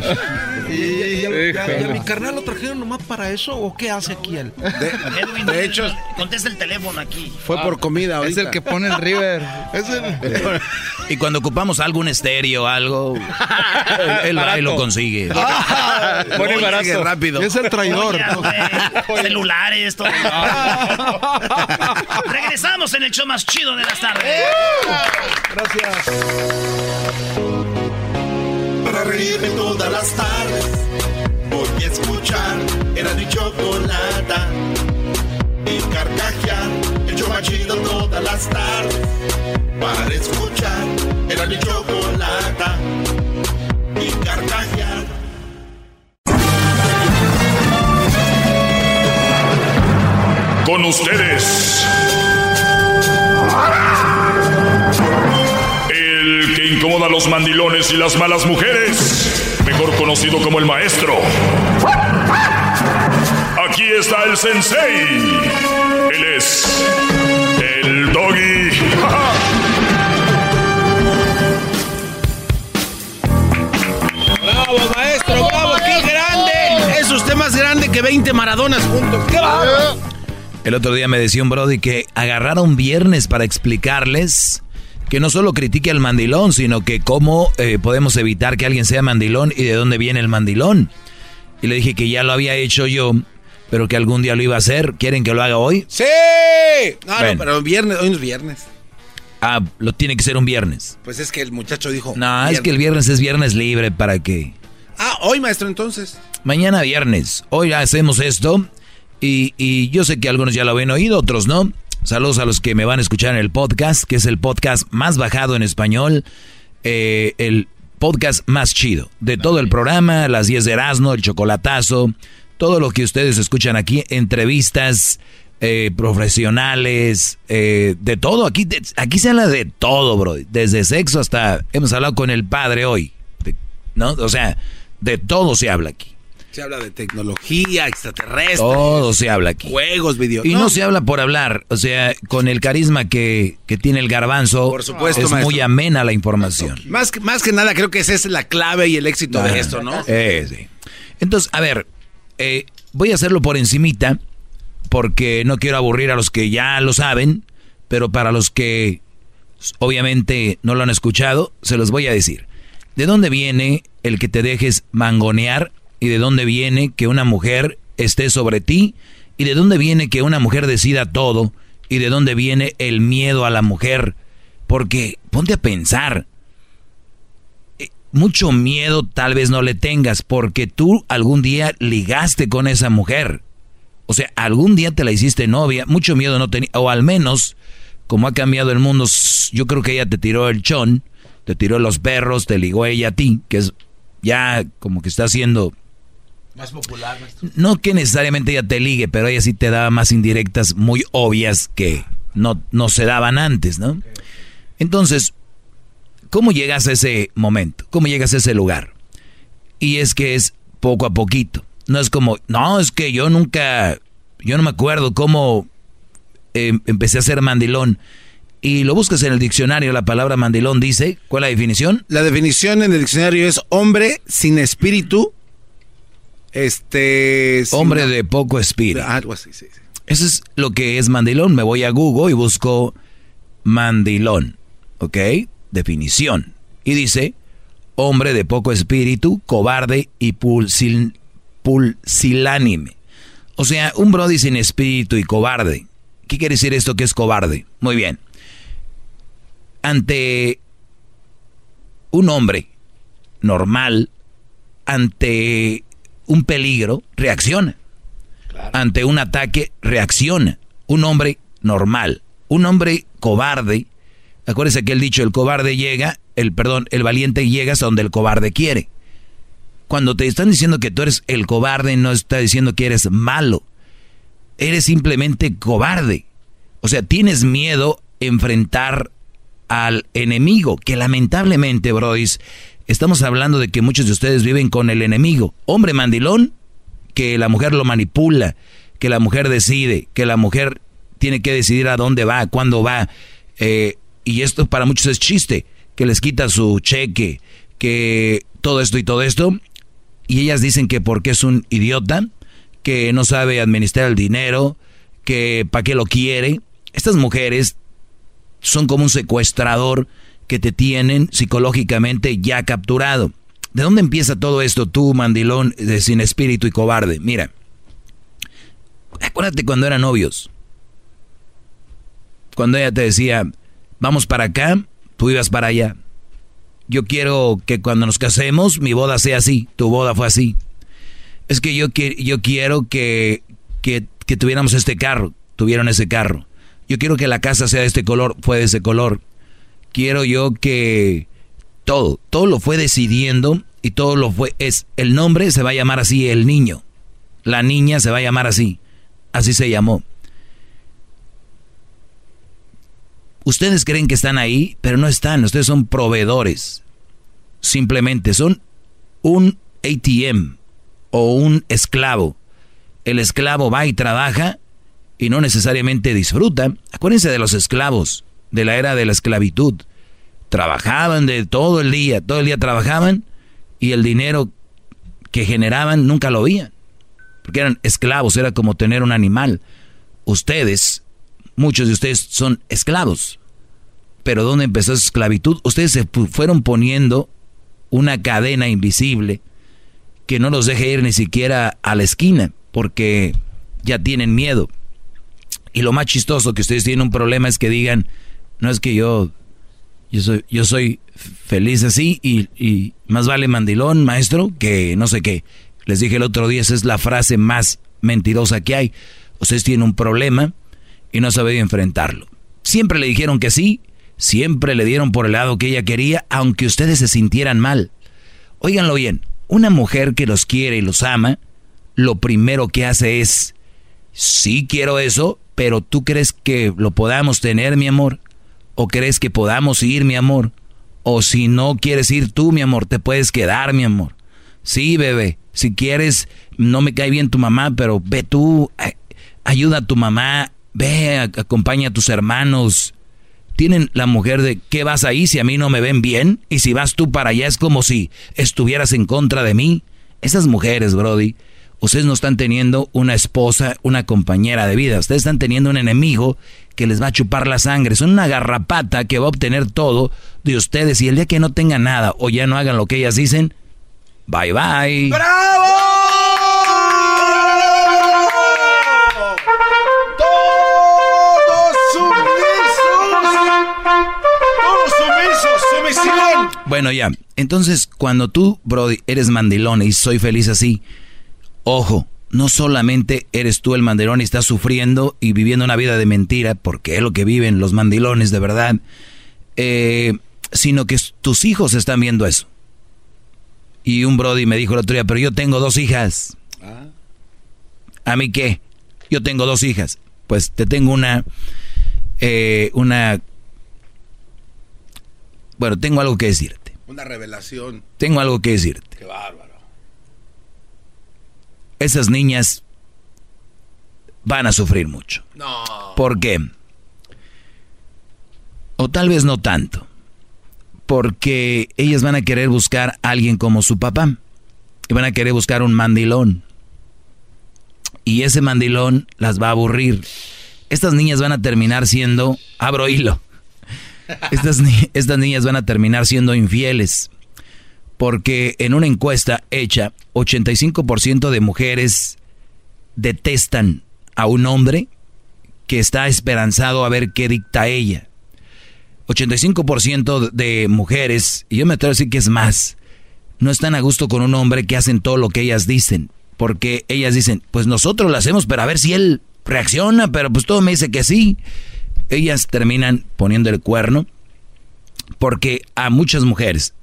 ¿Y, y- y- y- Híjole. y a mi carnal lo trajeron nomás para eso o qué hace aquí él? Edwin, de hecho- contesta el teléfono aquí. Fue por comida ahorita. Es el que pone el River. Es el- Y cuando ocupamos algún estéreo o algo, él, lo consigue. Pone barato. Qué rápido. es el traidor. Güey, celulares, todo. Regresamos en el show más chido de las tardes. Gracias. Para reírme todas las tardes, voy a escuchar era mi chocolata. Y carcajear, el show más chido todas las tardes. Para escuchar era mi chocolata. Con ustedes. El que incomoda a los mandilones y las malas mujeres. Mejor conocido como el maestro. Aquí está el sensei. Él es el doggy. ¡Bravo, maestro! ¡Bravo! ¡Qué grande! Es usted más grande que 20 Maradonas juntos. ¡Qué bárbaro! El otro día me decía un Brody que agarrara un viernes para explicarles que no solo critique al mandilón, sino que cómo eh, podemos evitar que alguien sea mandilón y de dónde viene el mandilón. Y le dije que ya lo había hecho yo, pero que algún día lo iba a hacer. ¿Quieren que lo haga hoy? ¡Sí! No, Bueno. no, pero viernes, hoy no es viernes. Ah, lo tiene que ser un viernes. Pues es que el muchacho dijo. No, es que el viernes es viernes libre para que... Ah, hoy, maestro, entonces. Mañana viernes. Hoy hacemos esto. Y, y yo sé que algunos ya lo habían oído, otros no. Saludos a los que me van a escuchar en el podcast, que es el podcast más bajado en español. eh, el podcast más chido. De todo el programa, las 10 de Erasmo, el chocolatazo. Todo lo que ustedes escuchan aquí, entrevistas eh, profesionales, eh, de todo. Aquí, aquí se habla de todo, bro. Desde sexo hasta... Hemos hablado con el padre hoy. de- ¿No? O sea, de todo se habla aquí. Se habla de tecnología, extraterrestre. Todo se habla aquí. Juegos, videos. Y no, se habla por hablar, o sea, con el carisma que, que tiene el garbanzo, Por supuesto, es muy amena la información. Más, que- más que nada, creo que esa es la clave y el éxito Ah, de esto, ¿no? eh, sí. Entonces, a ver, eh, voy a hacerlo por encimita, porque no quiero aburrir a los que ya lo saben, pero para los que obviamente no lo han escuchado, se los voy a decir. ¿De dónde viene el que te dejes mangonear? ¿Y de dónde viene que una mujer esté sobre ti? ¿Y de dónde viene que una mujer decida todo? ¿Y de dónde viene el miedo a la mujer? Porque ponte a pensar, eh, mucho miedo tal vez no le tengas porque tú algún día ligaste con esa mujer. O sea, algún día te la hiciste novia, mucho miedo no tenía, o al menos, como ha cambiado el mundo, yo creo que ella te tiró el chón, te tiró los perros, te ligó ella a ti, que es ya como que está haciendo, Más popular, maestro. no que necesariamente ella te ligue, pero ella sí te daba más indirectas muy obvias que no, no se daban antes, ¿no? Entonces, ¿cómo llegas a ese momento? ¿Cómo llegas a ese lugar? Y es que es poco a poquito. No es como, no, es que yo nunca, yo no me acuerdo cómo eh, empecé a ser mandilón. y lo buscas en el diccionario, la palabra mandilón dice, ¿cuál es la definición? La definición en el diccionario es hombre sin espíritu. Este. Hombre de poco espíritu. Algo así, sí. sí. Eso es lo que es mandilón. Me voy a Google y busco mandilón. ¿Ok? Definición. Y dice, hombre de poco espíritu, cobarde y pulsil- pulsilánime. O sea, un brody sin espíritu y cobarde. ¿Qué quiere decir esto que es cobarde? Muy bien. Ante un hombre normal, ante un peligro, reacciona. Ante un ataque, reacciona. Un hombre normal. Un hombre cobarde. Acuérdese que el dicho, el cobarde llega, el perdón, el valiente llega hasta donde el cobarde quiere. Cuando te están diciendo que tú eres el cobarde, no está diciendo que eres malo. Eres simplemente cobarde. O sea, tienes miedo a enfrentar al enemigo, que lamentablemente, brodis, estamos hablando de que muchos de ustedes viven con el enemigo. Hombre mandilón, que la mujer lo manipula, que la mujer decide, que la mujer tiene que decidir a dónde va, cuándo va. eh, y esto para muchos es chiste, que les quita su cheque, que todo esto y todo esto. Y ellas dicen que porque es un idiota, que no sabe administrar el dinero, que para qué lo quiere. Estas mujeres son como un secuestrador que te tienen psicológicamente ya capturado. ¿De dónde empieza todo esto, tú, mandilón, de sin espíritu y cobarde? Mira, acuérdate cuando eran novios. Cuando ella te decía, vamos para acá, tú ibas para allá. Yo quiero que cuando nos casemos, mi boda sea así, tu boda fue así. Es que yo, yo quiero que, que, que tuviéramos este carro, tuvieron ese carro. Yo quiero que la casa sea de este color, fue de ese color. Quiero yo que todo, todo lo fue decidiendo y todo lo fue, es, el nombre se va a llamar así, el niño. La niña se va a llamar así. Así se llamó. Ustedes creen que están ahí, pero no están. Ustedes son proveedores. Simplemente son un ATM o un esclavo. El esclavo va y trabaja y no necesariamente disfruta. Acuérdense de los esclavos de la era de la esclavitud. Trabajaban de todo el día, todo el día trabajaban y el dinero que generaban nunca lo veían. Porque eran esclavos, era como tener un animal. Ustedes, muchos de ustedes son esclavos. Pero ¿dónde empezó esa esclavitud? Ustedes se fu- fueron poniendo una cadena invisible que no los deje ir ni siquiera a la esquina, porque ya tienen miedo. Y lo más chistoso que ustedes tienen un problema es que digan, no es que yo, yo soy, feliz así y, y más vale mandilón, maestro, que no sé qué. Les dije el otro día, esa es la frase más mentirosa que hay. Ustedes tienen un problema y no saben enfrentarlo. Siempre le dijeron que sí, siempre le dieron por el lado que ella quería, aunque ustedes se sintieran mal. Óiganlo bien, una mujer que los quiere y los ama, lo primero que hace es, sí quiero eso, pero tú crees que lo podamos tener, mi amor, o crees que podamos ir, mi amor, o si no quieres ir tú, mi amor, te puedes quedar, mi amor. Sí, bebé, si quieres, no me cae bien tu mamá, pero ve tú, ayuda a tu mamá, ve, acompaña a tus hermanos. Tienen la mujer de, ¿qué vas ahí si a mí no me ven bien? Y si vas tú para allá es como si estuvieras en contra de mí. Esas mujeres, Brody, ustedes no están teniendo una esposa, una compañera de vida. Ustedes están teniendo un enemigo que les va a chupar la sangre. Son una garrapata que va a obtener todo de ustedes. Y el día que no tengan nada o ya no hagan lo que ellas dicen, bye bye. ¡Sumisión! Bueno, ya. Entonces, cuando tú, Brody, eres mandilón y soy feliz así, ojo, no solamente eres tú el mandilón y estás sufriendo y viviendo una vida de mentira, porque es lo que viven los mandilones de verdad, eh, sino que tus hijos están viendo eso. Y un Brody me dijo el otro día, pero yo tengo dos hijas. ¿A mí qué? Yo tengo dos hijas. Pues te tengo una, eh, una, bueno, tengo algo que decirte. Una revelación. Tengo algo que decirte. Qué bárbaro. Esas niñas van a sufrir mucho. No. ¿Por qué? O tal vez no tanto. Porque ellas van a querer buscar a alguien como su papá. Y van a querer buscar un mandilón. Y ese mandilón las va a aburrir. Estas niñas van a terminar siendo, abro hilo, estas, estas niñas van a terminar siendo infieles. Porque en una encuesta hecha, 85% de mujeres detestan a un hombre que está esperanzado a ver qué dicta ella. 85% de mujeres, y yo me atrevo a decir que es más, no están a gusto con un hombre que hacen todo lo que ellas dicen. Porque ellas dicen, pues nosotros lo hacemos, pero a ver si él reacciona, pero pues todo me dice que sí. Ellas terminan poniendo el cuerno porque a muchas mujeres,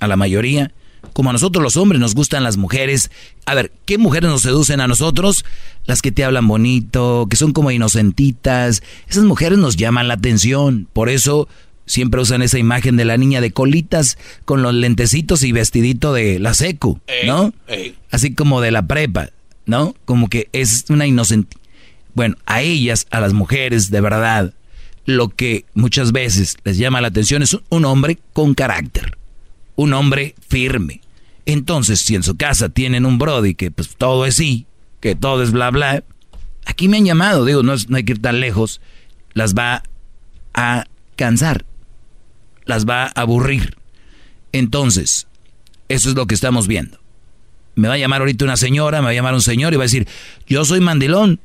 a la mayoría, como a nosotros los hombres nos gustan las mujeres. A ver, ¿qué mujeres nos seducen a nosotros? Las que te hablan bonito, que son como inocentitas. Esas mujeres nos llaman la atención. Por eso siempre usan esa imagen de la niña de colitas con los lentecitos y vestidito de la secu, ¿no? Así como de la prepa, ¿no? Como que es una inocente. Bueno, a ellas, a las mujeres, de verdad, lo que muchas veces les llama la atención es un hombre con carácter, un hombre firme. Entonces, si en su casa tienen un Brody que pues todo es sí, que todo es bla bla, aquí me han llamado, digo, no, no hay que ir tan lejos, las va a cansar, las va a aburrir. Entonces, eso es lo que estamos viendo. Me va a llamar ahorita una señora, me va a llamar un señor y va a decir, yo soy mandilón,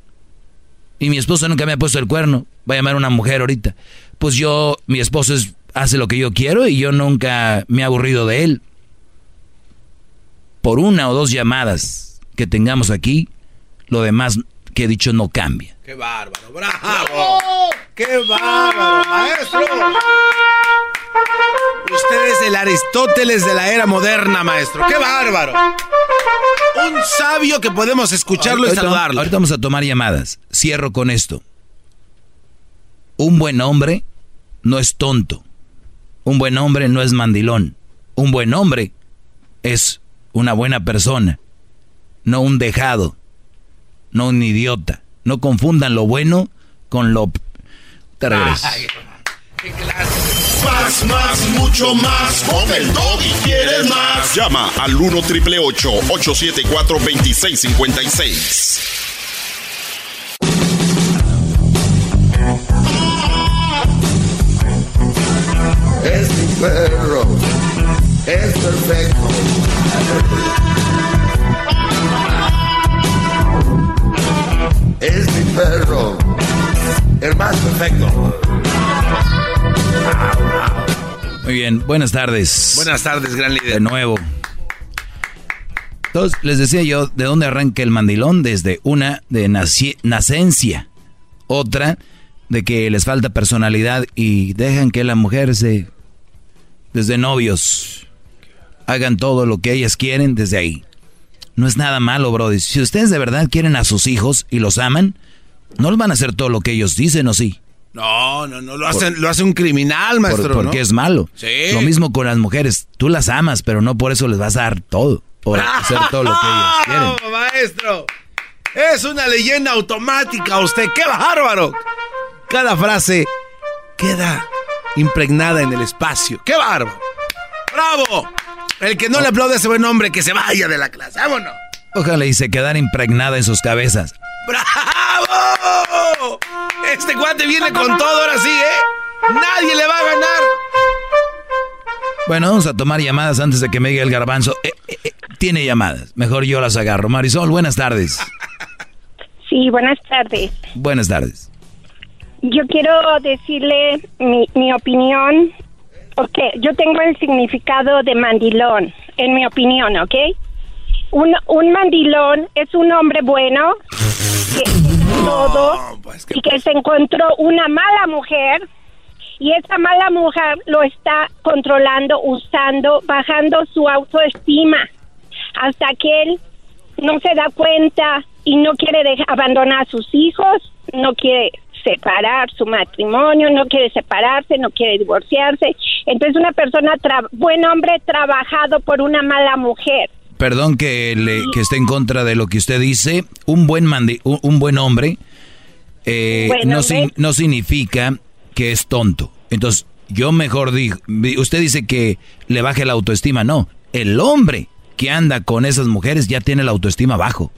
y mi esposo nunca me ha puesto el cuerno. Va a llamar una mujer ahorita. Pues yo, mi esposo hace lo que yo quiero y yo nunca me he aburrido de él. Por una o dos llamadas que tengamos aquí, lo demás que he dicho no cambia. ¡Qué bárbaro! ¡Bravo! ¡Qué bárbaro, maestro! Usted es el Aristóteles de la era moderna, maestro. ¡Qué bárbaro! Un sabio que podemos escucharlo y saludarlo. Ahorita vamos a tomar llamadas. Cierro con esto. Un buen hombre no es tonto. Un buen hombre no es mandilón. Un buen hombre es una buena persona. No un dejado. No un idiota. No confundan lo bueno con lo... Te regreso. Más, más, mucho más. Con el y quieres más. Llama al 1 triple 874 2656. Perro. Es perfecto. Es mi perro. El más perfecto. Muy bien, buenas tardes. Buenas tardes, gran líder. De nuevo. Entonces, les decía yo, ¿de dónde arranca el mandilón? Desde una de nacencia, otra de que les falta personalidad y dejan que la mujer se, desde novios, hagan todo lo que ellas quieren desde ahí. No es nada malo, Brody. Si ustedes de verdad quieren a sus hijos y los aman, no les van a hacer todo lo que ellos dicen, ¿o sí? No, no, no, lo, hace, lo hace un criminal, maestro. porque es malo. Sí. Lo mismo con las mujeres. Tú las amas, pero no por eso les vas a dar todo. Por hacer todo lo que ellas quieren. maestro! Es una leyenda automática usted. ¡Qué bárbaro! Cada frase queda impregnada en el espacio. ¡Qué bárbaro! ¡Bravo! El que no le aplaude a ese buen hombre, que se vaya de la clase. ¡Vámonos! Ojalá y se quedara impregnada en sus cabezas. ¡Bravo! Este guante viene con todo ahora sí, ¿eh? Nadie le va a ganar. Bueno, vamos a tomar llamadas antes de que me diga el garbanzo. Eh, eh, eh, tiene llamadas. Mejor yo las agarro. Marisol, buenas tardes. Sí, buenas tardes. Buenas tardes. Yo quiero decirle mi, mi opinión. Ok, yo tengo el significado de mandilón, en mi opinión, ¿ok? Un, un mandilón es un hombre bueno que todo pues, y que se encontró una mala mujer y esa mala mujer lo está controlando, usando, bajando su autoestima hasta que él no se da cuenta y no quiere abandonar a sus hijos, no quiere separar su matrimonio, no quiere separarse, no quiere divorciarse. Entonces una persona, buen hombre trabajado por una mala mujer perdón que, le, que esté en contra de lo que usted dice, un buen, un, buen hombre, eh, no, no significa que es tonto. Entonces, Yo mejor digo, usted dice que le baje la autoestima, no, el hombre que anda con esas mujeres ya tiene la autoestima bajo.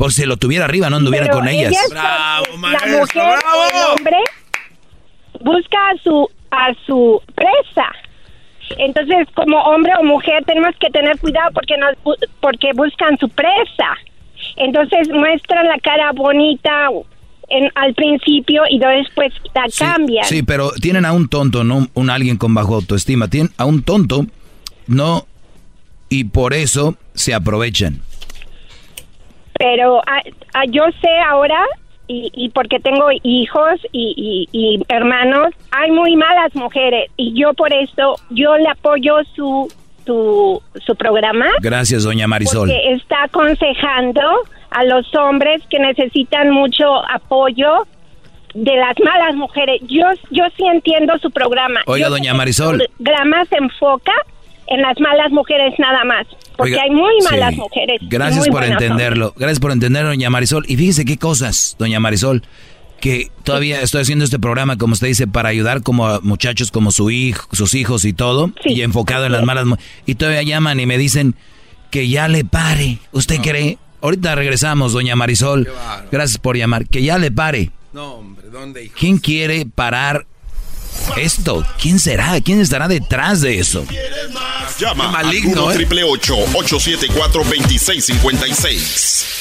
Por si lo tuviera arriba, no anduviera Pero con ellas. ellas- la mujer, el hombre, busca a su a su presa. Entonces, como hombre o mujer, tenemos que tener cuidado porque nos porque buscan su presa. Entonces muestran la cara bonita en, al principio y después la cambian. Sí, pero tienen a un tonto, no un alguien con bajo autoestima. Tienen a un tonto, no, y por eso se aprovechan. Pero ah, ah, yo sé ahora, y, y porque tengo hijos y, y- y hermanos, hay muy malas mujeres. Y yo por eso, yo le apoyo su, su, su programa. Gracias, doña Marisol. Porque está aconsejando a los hombres que necesitan mucho apoyo de las malas mujeres. Yo, yo sí entiendo su programa. Oiga, Yo doña Marisol. El programa se enfoca en las malas mujeres nada más. Porque Oiga, hay muy sí. malas mujeres. Gracias por entenderlo. Gracias por entenderlo, doña Marisol. Y fíjese qué cosas, doña Marisol, que todavía estoy haciendo este programa, como usted dice, para ayudar como a muchachos como su hijo, sus hijos y todo, y enfocado en las malas mu- Y todavía llaman y me dicen que ya le pare. ¿Usted cree? Ahorita regresamos, doña Marisol. Gracias por llamar. Que ya le pare. No, hombre, ¿dónde, hijo? ¿Quién quiere parar esto? ¿Quién será? ¿Quién estará detrás de eso? Llama maligno, al 1 ¿eh? triple 874 2656.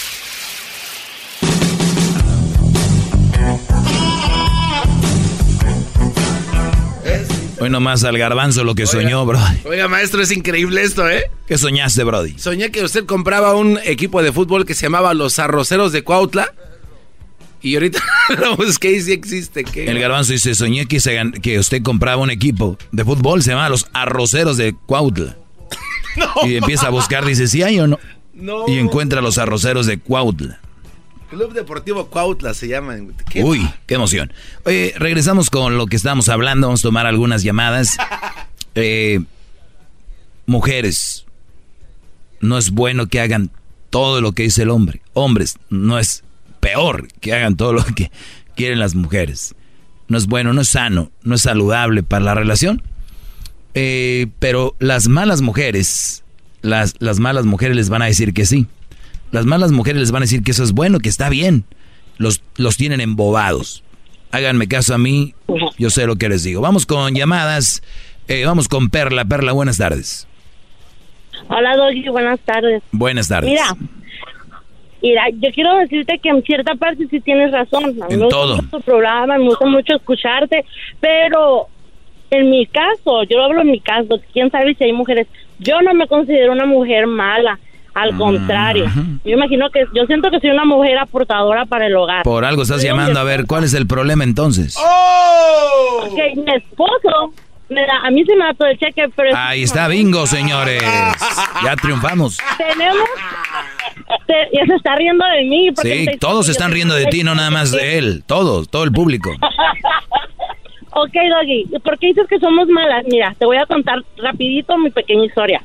Hoy nomás al garbanzo lo que soñó, bro. Oiga, maestro, es increíble esto, ¿eh? ¿Qué soñaste, Brody? Soñé que usted compraba un equipo de fútbol que se llamaba Los Arroceros de Cuautla. Y ahorita lo busqué y sí existe. ¿qué? El garbanzo dice, soñé que, se que usted compraba un equipo de fútbol, se llama Los Arroceros de Cuautla. y empieza a buscar, dice, ¿sí hay o no? No. Y encuentra los Arroceros de Cuautla. Club Deportivo Cuautla se llama. ¿Qué? Uy, qué emoción. Oye, regresamos con lo que estábamos hablando, vamos a tomar algunas llamadas. Eh, mujeres, no es bueno que hagan todo lo que dice el hombre. Hombres, no es peor que hagan todo lo que quieren las mujeres. No es bueno, no es sano, no es saludable para la relación. Eh, pero las malas mujeres, las, las malas mujeres les van a decir que sí. Las malas mujeres les van a decir que eso es bueno, que está bien. Los, los tienen embobados. Háganme caso a mí, yo sé lo que les digo. Vamos con llamadas. Eh, vamos con Perla. Perla, buenas tardes. Hola, Doggy, buenas tardes. Buenas tardes. Mira, mira, yo quiero decirte que en cierta parte sí tienes razón. A mí En me gusta todo. mucho tu programa, me gusta mucho escucharte, pero en mi caso, yo hablo en mi caso, quién sabe si hay mujeres. Yo no me considero una mujer mala, al contrario. Yo imagino que, yo siento que soy una mujer aportadora para el hogar. Por algo estás llamando. A ver, ¿cuál es el problema entonces? Ok, mi esposo, me da- a mí se me da todo el cheque, pero... Ahí está, bingo, señores. Ya triunfamos. Tenemos... te- ya se está riendo de mí. Sí, todos se están riendo de ti, no nada más de él. Todos, todo el público. ok, Doggy, ¿por qué dices que somos malas? Mira, te voy a contar rapidito mi pequeña historia.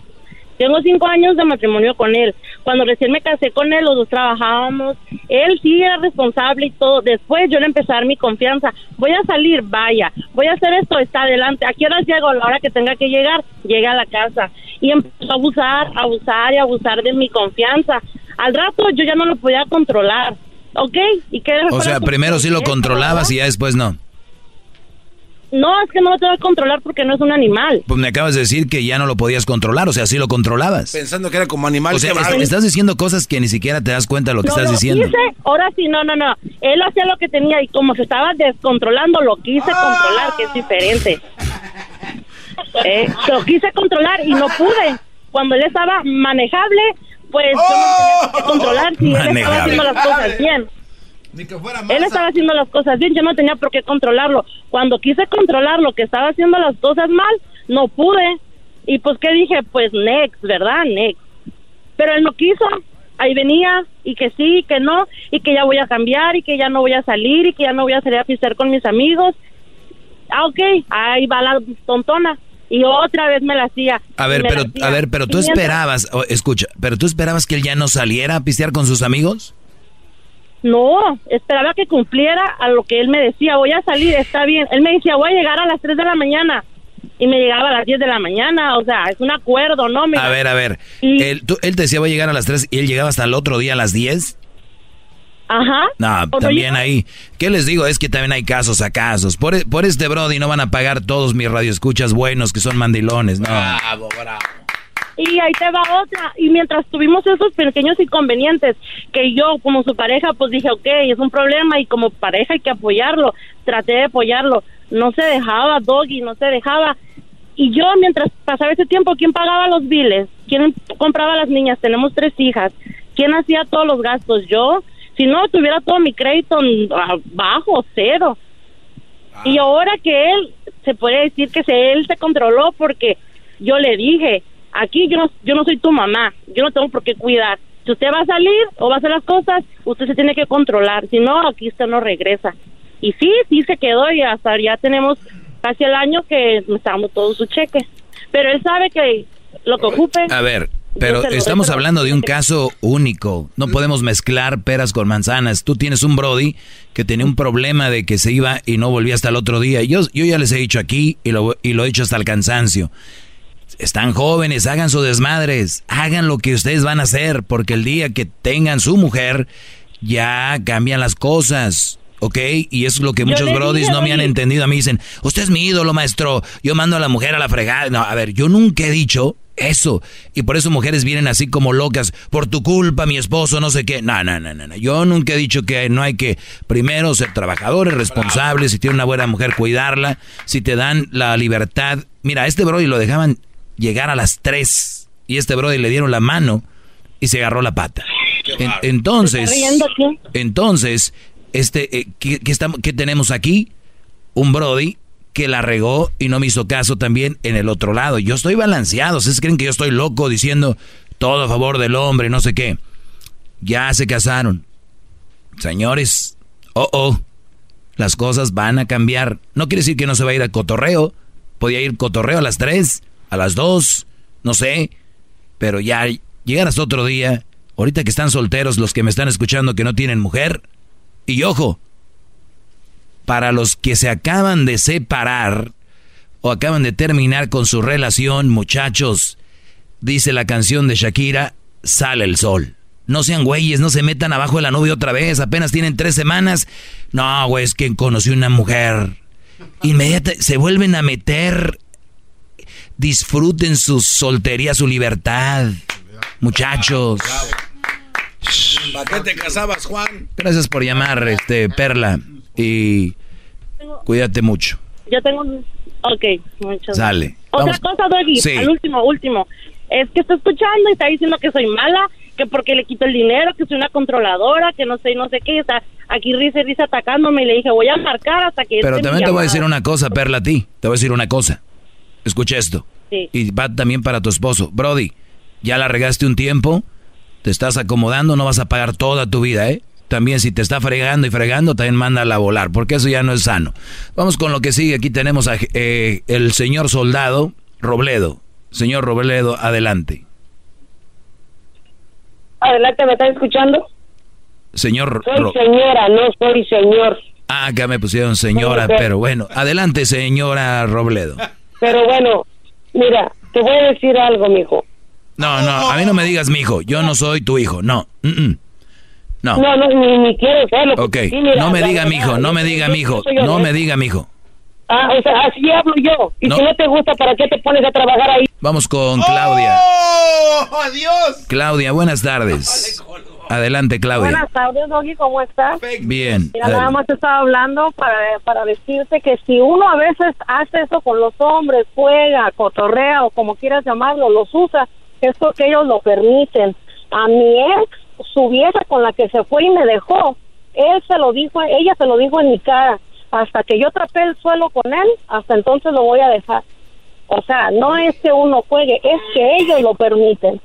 Tengo cinco años de matrimonio con él. Cuando recién me casé con él, los dos trabajábamos. Él sí era responsable y todo. Después yo le empecé a dar mi confianza. Voy a salir, vaya. Voy a hacer esto, está adelante. ¿A qué horas llego? A la hora que tenga que llegar, llegue a la casa. Y empezó a abusar, a abusar y a abusar de mi confianza. Al rato yo ya no lo podía controlar. ¿Ok? ¿Y qué O sea, primero sí lo controlabas y ya después no. No, es que no lo tengo que controlar porque no es un animal. Pues me acabas de decir que ya no lo podías controlar, o sea, sí lo controlabas. Pensando que era como animal. O sea, bárbaro. estás diciendo cosas que ni siquiera te das cuenta de lo que No estás lo diciendo. quise, ahora sí, no, no, no. Él hacía lo que tenía y como se estaba descontrolando, lo quise controlar, que es diferente. Eh, lo quise controlar y no pude. Cuando él estaba manejable, pues yo no tenía que controlar si él estaba Manejable. haciendo las cosas bien. Él estaba haciendo las cosas bien, yo no tenía por qué controlarlo. Cuando quise controlar lo que estaba haciendo las cosas mal, no pude. Y pues, ¿qué dije? Pues next, ¿verdad? Next. Pero él no quiso. Ahí venía, y que sí, que no, y que ya voy a cambiar, y que ya no voy a salir, y que ya no voy a salir a pistear con mis amigos. Ah, ok, ahí va la tontona. Y otra vez me la hacía. A y ver, pero a ver, pero tú Y mientras- esperabas, o, escucha, pero tú esperabas que él ya no saliera a pistear con sus amigos? No, esperaba que cumpliera a lo que él me decía, voy a salir, está bien. Él me decía, voy a llegar a las 3 de la mañana. Y me llegaba a las 10 de la mañana, o sea, es un acuerdo, ¿no? a ver, a ver. Él, tú, él te decía, voy a llegar a las 3 y él llegaba hasta el otro día a las 10. Ajá. No, también ahí. ¿Qué les digo? Es que también hay casos a casos. Por, por este Brody no van a pagar todos mis radioescuchas buenos que son mandilones, no. Bravo, bravo. Y ahí te va otra. Y mientras tuvimos esos pequeños inconvenientes, que yo como su pareja, pues dije, ok, es un problema y como pareja hay que apoyarlo. Traté de apoyarlo. No se dejaba, Doggy, no se dejaba. Y yo, mientras pasaba ese tiempo, ¿quién pagaba los biles? ¿Quién compraba a las niñas? Tenemos tres hijas. ¿Quién hacía todos los gastos? Yo. Si no, tuviera todo mi crédito bajo, cero. Y ahora que él, se puede decir que se, él se controló porque yo le dije, Aquí yo no, yo no soy tu mamá, yo no tengo por qué cuidar. Si usted va a salir o va a hacer las cosas, usted se tiene que controlar, si no, aquí usted no regresa. Y sí, sí se quedó y hasta ya tenemos casi el año que estamos todos su cheque. Pero él sabe que lo que ocupe... A ver, pero estamos hablando de un caso único. No podemos mezclar peras con manzanas. Tú tienes un Brody que tenía un problema de que se iba y no volvía hasta el otro día. Yo, yo ya les he dicho aquí y lo, y lo he dicho hasta el cansancio. Están jóvenes, hagan sus desmadres, hagan lo que ustedes van a hacer, porque el día que tengan su mujer, ya cambian las cosas. ¿ok? Y eso es lo que muchos brodis no me han entendido. A mí dicen, usted es mi ídolo, maestro. Yo mando a la mujer a la fregada. No, a ver, yo nunca he dicho eso. Y por eso mujeres vienen así como locas. Por tu culpa, mi esposo, no sé qué. No, no, no, no. Yo nunca he dicho que no hay que primero ser trabajadores, responsables. Si tiene una buena mujer, cuidarla. Si te dan la libertad. Mira, a este brody lo dejaban llegar a las 3 y este brody le dieron la mano y se agarró la pata. entonces, entonces, este, eh, ¿qué, estamos, ¿qué tenemos aquí? Un brody que la regó y no me hizo caso también en el otro lado. Yo estoy balanceado, ¿ustedes creen que yo estoy loco diciendo todo a favor del hombre, no sé qué? Ya se casaron. Señores, oh, oh, las cosas van a cambiar. No quiere decir que no se va a ir a cotorreo. Podía ir cotorreo a las 3 a las dos, no sé, pero ya llegarás otro día, ahorita que están solteros los que me están escuchando que no tienen mujer, y ojo, para los que se acaban de separar o acaban de terminar con su relación, muchachos, dice la canción de Shakira, sale el sol. No sean güeyes, no se metan abajo de la nube otra vez, apenas tienen tres semanas. No, güey, es que conocí una mujer. Inmediatamente se vuelven a meter Disfruten su soltería, su libertad. Muchachos. ¿Para qué te casabas, Juan? Gracias por llamar, este, Perla. Y cuídate mucho. Yo tengo un... Ok, muchas Sale. Otra cosa, Doggy, sí. al último, último. Es que está escuchando y está diciendo que soy mala, que porque le quito el dinero, que soy una controladora, que no sé, no sé qué. Está aquí risa y risa atacándome y le dije, voy a marcar hasta que... Pero también te voy a decir una cosa, Perla, a ti. Te voy a decir una cosa. Escucha esto. Y va también para tu esposo. Brody, ya la regaste un tiempo, te estás acomodando, no vas a pagar toda tu vida, ¿eh? También si te está fregando y fregando, también mándala a volar, porque eso ya no es sano. Vamos con lo que sigue. Aquí tenemos a eh, el señor soldado Robledo. Señor Robledo, adelante. Adelante, ¿me están escuchando? Señor. Soy señora, no soy señor. Ah, acá me pusieron señora, pero bueno. Adelante, señora Robledo. Pero bueno, mira, te voy a decir algo, mijo. No, no, a mí no me digas mi hijo. Yo no soy tu hijo. No. No. No, no, ni, quiero serlo. Ok, no me diga mi hijo, no me diga mi hijo, no me diga mi hijo. Ah, o sea, así hablo yo. Y si no te gusta, ¿para qué te pones a trabajar ahí? Vamos con Claudia. ¡Oh, adiós! Claudia, buenas tardes. Adelante, Claudia. Buenas tardes, Doggy, ¿cómo estás? Bien. Mira, nada más te estaba hablando para, para decirte que si uno a veces hace eso con los hombres, juega, cotorrea o como quieras llamarlo, los usa, es porque ellos lo permiten. A mi ex, su vieja con la que se fue y me dejó, él se lo dijo, ella se lo dijo en mi cara. Hasta que yo trapé el suelo con él, hasta entonces lo voy a dejar. O sea, no es que uno juegue, es que ellos lo permiten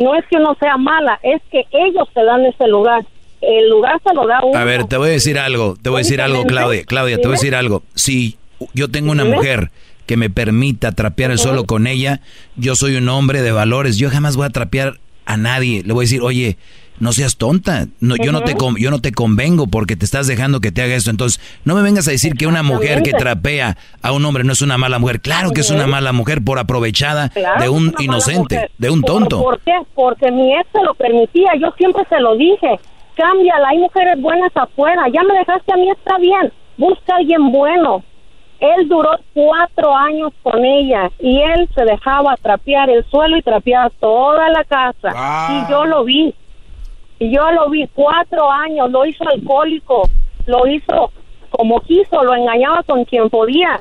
no es que uno sea mala, es que ellos te dan ese lugar. El lugar se lo da uno. A ver, te voy a decir algo, te voy a decir algo, Claudia. Claudia, te voy a decir algo. Si yo tengo una mujer que me permita trapear el suelo con ella, yo soy un hombre de valores, yo jamás voy a trapear a nadie. Le voy a decir, oye, no seas tonta. No, yo, no te con- yo no te convengo porque te estás dejando que te haga esto. Entonces, no me vengas a decir que una mujer que trapea a un hombre no es una mala mujer. Claro que es una mala mujer por aprovechada Claro de un inocente, de un ¿Por- tonto. ¿Por qué? Porque mi ex se lo permitía. Yo siempre se lo dije. Cámbiala, hay mujeres buenas afuera. Ya me dejaste a mí, está bien. Busca a alguien bueno. Él duró cuatro años con ella y él se dejaba trapear el suelo y trapeaba toda la casa. Y yo lo vi. Y yo lo vi cuatro años. Lo hizo alcohólico. Lo hizo como quiso. Lo engañaba con quien podía.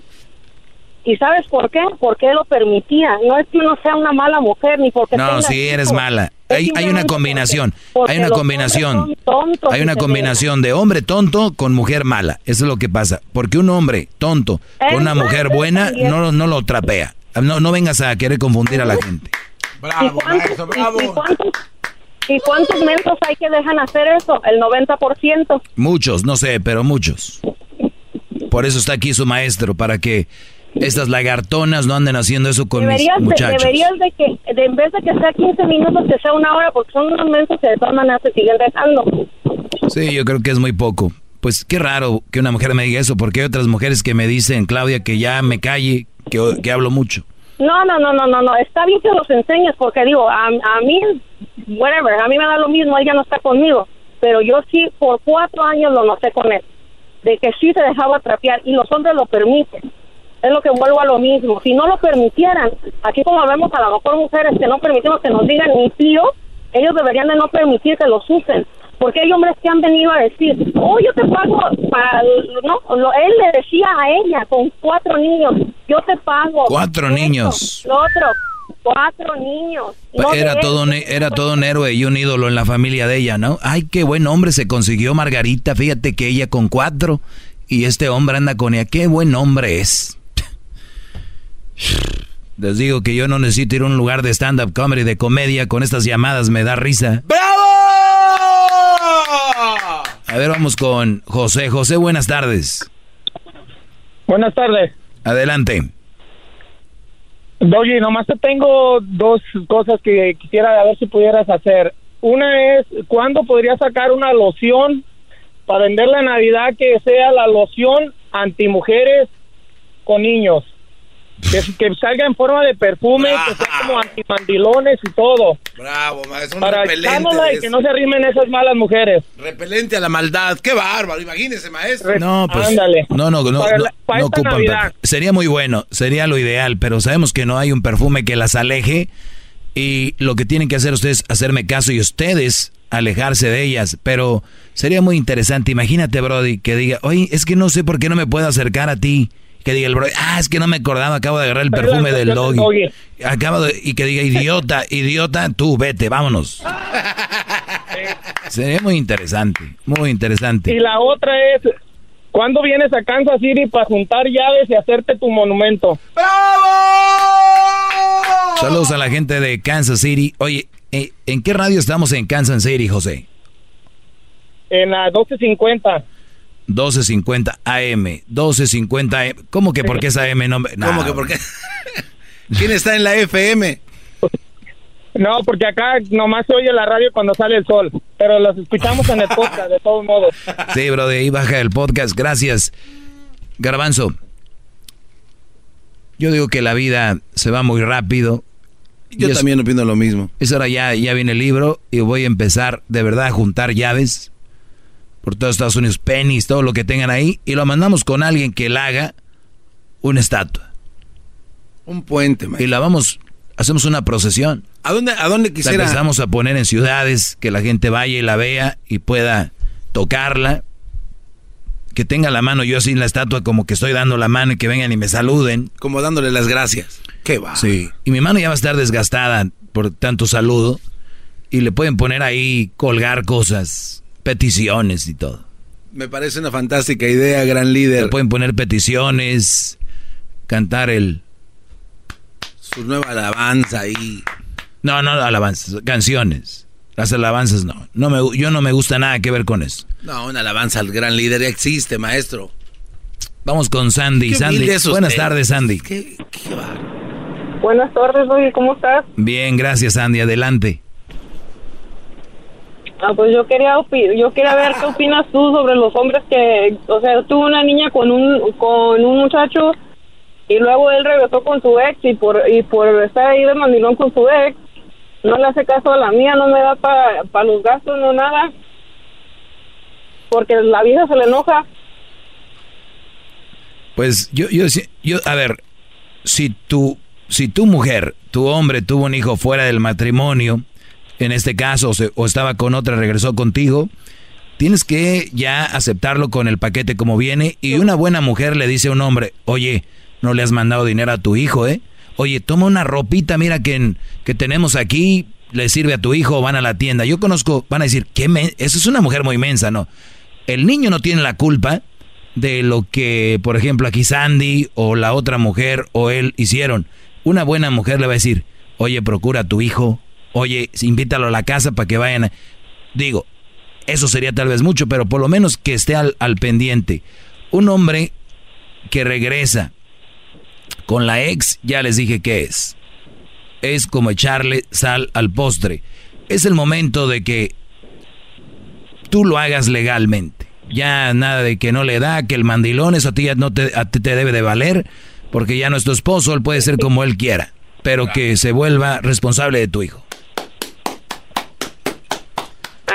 ¿Y sabes por qué? Porque él lo permitía. No es que uno sea una mala mujer ni porque No, tenga sí eres mala. Hay, hay una combinación. porque Hay una combinación. tontos Hay una combinación de hombre tonto con mujer mala. Eso es lo que pasa. Porque un hombre tonto con una mujer buena no, no lo trapea. No, no vengas a querer confundir a la gente. ¿Y cuántos, y- y cuántos, y cuántos mensos hay que dejan hacer eso? El 90%. Muchos, no sé, pero muchos. Por eso está aquí su maestro, para que estas lagartonas no anden haciendo eso con Deberías, mis de, muchachos. deberías de que, de, en vez de que sea 15 minutos, que sea una hora, porque son unos mensos que de todas maneras se siguen dejando. Sí, yo creo que es muy poco. Pues qué raro que una mujer me diga eso, porque hay otras mujeres que me dicen, Claudia, que ya me calle, que, que hablo mucho. No, no, no, no, no, no. Está bien que los enseñes, porque digo, a, a mí, whatever, a mí me da lo mismo, él ya no está conmigo. Pero yo sí, por cuatro años lo noté con él, de que sí se dejaba trapear y los hombres lo permiten. Es lo que vuelvo a lo mismo. Si no lo permitieran, aquí como vemos a lo mejor mujeres que no permitimos que nos digan ni tío, ellos deberían de no permitir que los usen. Porque hay hombres que han venido a decir, oh, yo te pago para... No, lo- él le decía a ella con cuatro niños, yo te pago. Cuatro esto, niños. Lo otro, cuatro niños. No Era todo, un, era todo un héroe y un ídolo en la familia de ella, ¿no? Ay, qué buen hombre se consiguió Margarita. Fíjate que ella con cuatro y este hombre anda con ella. Qué buen hombre es. Les digo que yo no necesito ir a un lugar de stand-up comedy, de comedia. Con estas llamadas me da risa. A ver, vamos con José. José, buenas tardes. Buenas tardes. Adelante. Doggy, nomás te tengo dos cosas que quisiera a ver si pudieras hacer. Una es, ¿cuándo podría sacar una loción para venderla en Navidad que sea la loción antimujeres con niños? Que, que salga en forma de perfume, que sea como antimandilones y todo. Bravo, maestro. Para repelente. y que no se arrimen esas malas mujeres. Repelente a la maldad. Qué bárbaro. Imagínese, maestro. No, pues. Ándale. No, no, no. Para no, la- para no esta ocupan. Sería muy bueno, sería lo ideal, pero sabemos que no hay un perfume que las aleje. Y lo que tienen que hacer ustedes es hacerme caso y ustedes alejarse de ellas. Pero sería muy interesante. Imagínate, Brody, que diga, oye, es que no sé por qué no me puedo acercar a ti. Que diga el Brody, ah, es que no me acordaba, acabo de agarrar el perfume del doggy. Acabo de, y que diga, idiota, idiota, tú vete, vámonos. Sería muy interesante, muy interesante. Y la otra es, ¿cuándo vienes a Kansas City para juntar llaves y hacerte tu monumento? Saludos a la gente de Kansas City. Oye, eh, ¿en qué radio estamos en Kansas City, José? En la 1250. 1250 AM. 1250 AM. ¿Cómo que por qué es AM? No, me- ¿Cómo que por qué? ¿Quién está en la FM? No, porque acá nomás se oye la radio cuando sale el sol, pero los escuchamos en el podcast, de todos modos. Sí, bro, de ahí baja el podcast. Gracias. Garbanzo. Yo digo que la vida se va muy rápido. Yo Y es- también opino lo mismo. Es hora ya, ya viene el libro y voy a empezar de verdad a juntar llaves por todos Estados Unidos, pennies, todo lo que tengan ahí y lo mandamos con alguien que la haga una estatua. Un puente, Y la vamos, hacemos una procesión. ¿A dónde, a dónde La quisiera? empezamos a poner en ciudades, que la gente vaya y la vea y pueda tocarla. Que tenga la mano yo así en la estatua como que estoy dando la mano y que vengan y me saluden. Como dándole las gracias. Qué va. Sí. Y mi mano ya va a estar desgastada por tanto saludo. Y le pueden poner ahí, colgar cosas, peticiones y todo. Me parece una fantástica idea, gran líder. Le pueden poner peticiones, cantar el... Su nueva alabanza ahí. No, no, alabanzas, canciones. Las alabanzas no. no me, yo no me gusta nada que ver con eso. No, una alabanza al gran líder ya existe, maestro. Vamos con Sandy. Qué Sandy. Buenas tardes, Sandy. Buenas tardes, oye, ¿cómo estás? Bien, gracias, Sandy. Adelante. Ah, pues yo quería yo quería ver qué opinas tú sobre los hombres que, o sea, tuvo una niña con un con un muchacho y luego él regresó con su ex y por y por estar ahí de mandilón con su ex no le hace caso a la mía, no me da para los gastos, no nada. Porque la vieja se le enoja. Pues yo, yo, yo, a ver, si tu, si tu mujer, tu hombre tuvo un hijo fuera del matrimonio, en este caso, o, estaba con otra, regresó contigo, tienes que ya aceptarlo con el paquete como viene. Y una buena mujer le dice a un hombre, oye, no le has mandado dinero a tu hijo, ¿eh? Oye, toma una ropita, mira que, que tenemos aquí, le sirve a tu hijo, van a la tienda. Yo conozco, van a decir, ¿qué Eso es una mujer muy mensa, ¿no? El niño no tiene la culpa de lo que, por ejemplo, aquí Sandy o la otra mujer o él hicieron. Una buena mujer le va a decir, oye, procura a tu hijo, oye, invítalo a la casa para que vayan. a-". Digo, eso sería tal vez mucho, pero por lo menos que esté al, al pendiente. Un hombre que regresa con la ex, ya les dije qué es. Es como echarle sal al postre. Es el momento de que tú lo hagas legalmente. Ya nada de que no le da, que el mandilón, eso a ti ya no te, a ti te debe de valer, porque ya no es tu esposo, él puede ser como él quiera, pero que se vuelva responsable de tu hijo.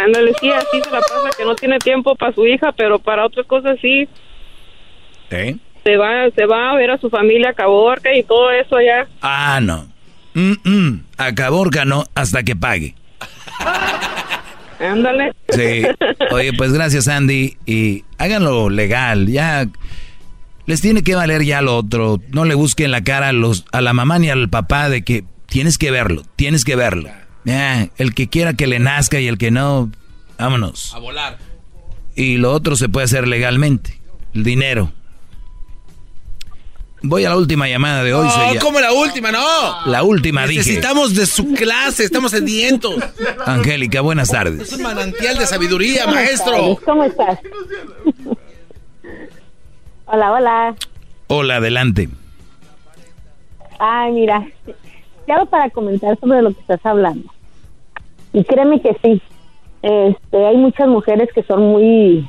Ándale, sí, así se la pasa, que no tiene tiempo para su hija, pero para otras cosas sí. ¿Eh? Se va, se va a ver a su familia a Caborca y todo eso allá. Ah, no. Mm, mm. A Caborca no, hasta que pague. Ándale. Sí. Oye, pues gracias, Andy. Y háganlo legal. Ya les tiene que valer ya lo otro. No le busquen la cara a, los, a la mamá ni al papá de que tienes que verlo, tienes que verlo. Ya, el que quiera que le nazca y el que no, vámonos. A volar. Y lo otro se puede hacer legalmente. El dinero. Voy a la última llamada de hoy. No, ya- como la última, no. La última, dije. Necesitamos de su clase, estamos sedientos. Angélica, buenas tardes. Es un manantial de sabiduría, maestro. ¿Cómo estás? hola, hola. Hola, adelante. Ay, mira, llamo para comentar sobre lo que estás hablando. Y créeme que sí, este, hay muchas mujeres que son muy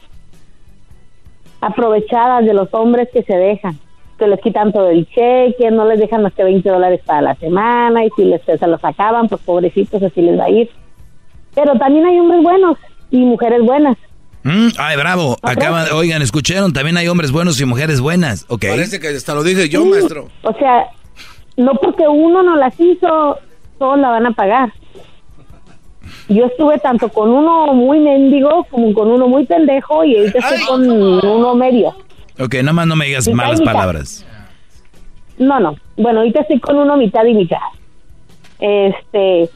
aprovechadas de los hombres que se dejan, que les quitan todo el cheque, no les dejan más que 20 dólares para la semana y si les se los acaban, pues pobrecitos así les va a ir. Pero también hay hombres buenos y mujeres buenas. Mm, ay, bravo. Acaban, oigan, escucharon, también hay hombres buenos y mujeres buenas, ¿ok? Parece que hasta lo dije yo, Sí, maestro. O sea, no porque uno no las hizo, todos la van a pagar. Yo estuve tanto con uno muy mendigo como con uno muy pendejo y ahorita estoy con uno medio. Ok, nada más no me digas Mitad malas palabras. No, no. Bueno, ahorita estoy con uno mitad y mitad. Este,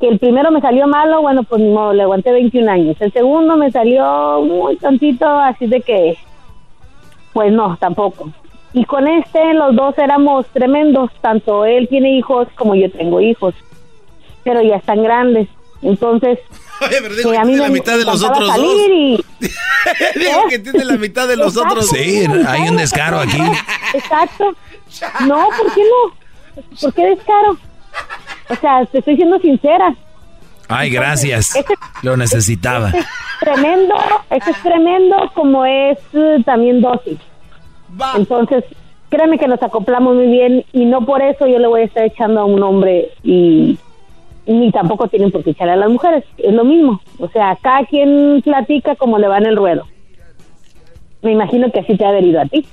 que el primero me salió malo, bueno, pues ni modo, le aguanté 21 años. El segundo me salió muy tontito, así de que, pues no, tampoco. Y con este, los dos éramos tremendos. Tanto él tiene hijos como yo tengo hijos. Pero ya están grandes. Entonces, Oye, pero digo que que a mí tiene la mitad de los otros salir dos. y- Digo que tiene la mitad de los Exacto. otros. Sí, hay un descaro aquí. Exacto. No, ¿por qué no? ¿Por qué descaro? O sea, te estoy siendo sincera. Ay, gracias. Este- Lo necesitaba. Este es tremendo, este es tremendo como es eh, también dócil. Entonces, créeme que nos acoplamos muy bien y no por eso yo le voy a estar echando a un hombre y ni tampoco tienen por qué echarle a las mujeres. Es lo mismo. O sea, cada quien platica como le va en el ruedo. Me imagino que así te ha adherido a ti.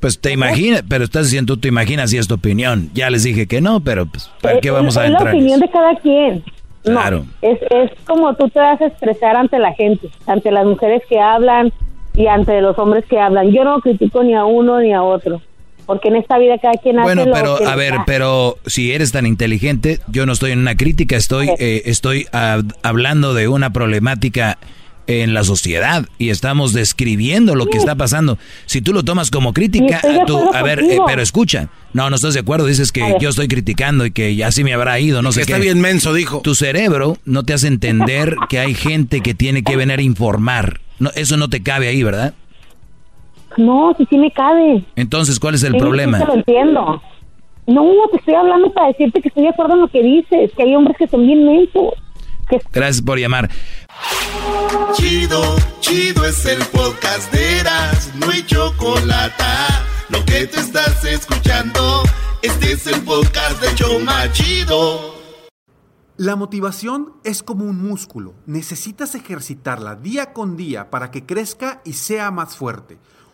Pues te imaginas, pero estás diciendo tú te imaginas y es tu opinión. Ya les dije que no, pero pues, ¿para qué vamos es a la entrar? en opinión eso? de cada quien. No, Claro. es, es como tú te vas a expresar ante la gente, ante las mujeres que hablan y ante los hombres que hablan. Yo no critico ni a uno ni a otro, porque en esta vida cada quien Bueno, hace lo pero que a ver, da. pero si eres tan inteligente, yo no estoy en una crítica, estoy, eh, estoy hablando de una problemática en la sociedad y estamos describiendo lo que está pasando. Si tú lo tomas como crítica, tú, a ver, eh, pero escucha, no, no estás de acuerdo, dices que yo estoy criticando y que ya sí me habrá ido, no sé Que qué. está bien menso, dijo. Tu cerebro no te hace entender que hay gente que tiene que venir a informar. No, eso no te cabe ahí, ¿verdad? No, si sí me cabe. Entonces, ¿cuál es el Sí, problema? sí te lo entiendo. No, te estoy hablando para decirte que estoy de acuerdo en lo que dices, que hay hombres que son bien mensos. Gracias por llamar. Chido, chido es el podcast de Eras, no hay chocolate. Lo que te estás escuchando, este es el podcast de Choma Chido. La motivación es como un músculo. Necesitas ejercitarla día con día para que crezca y sea más fuerte.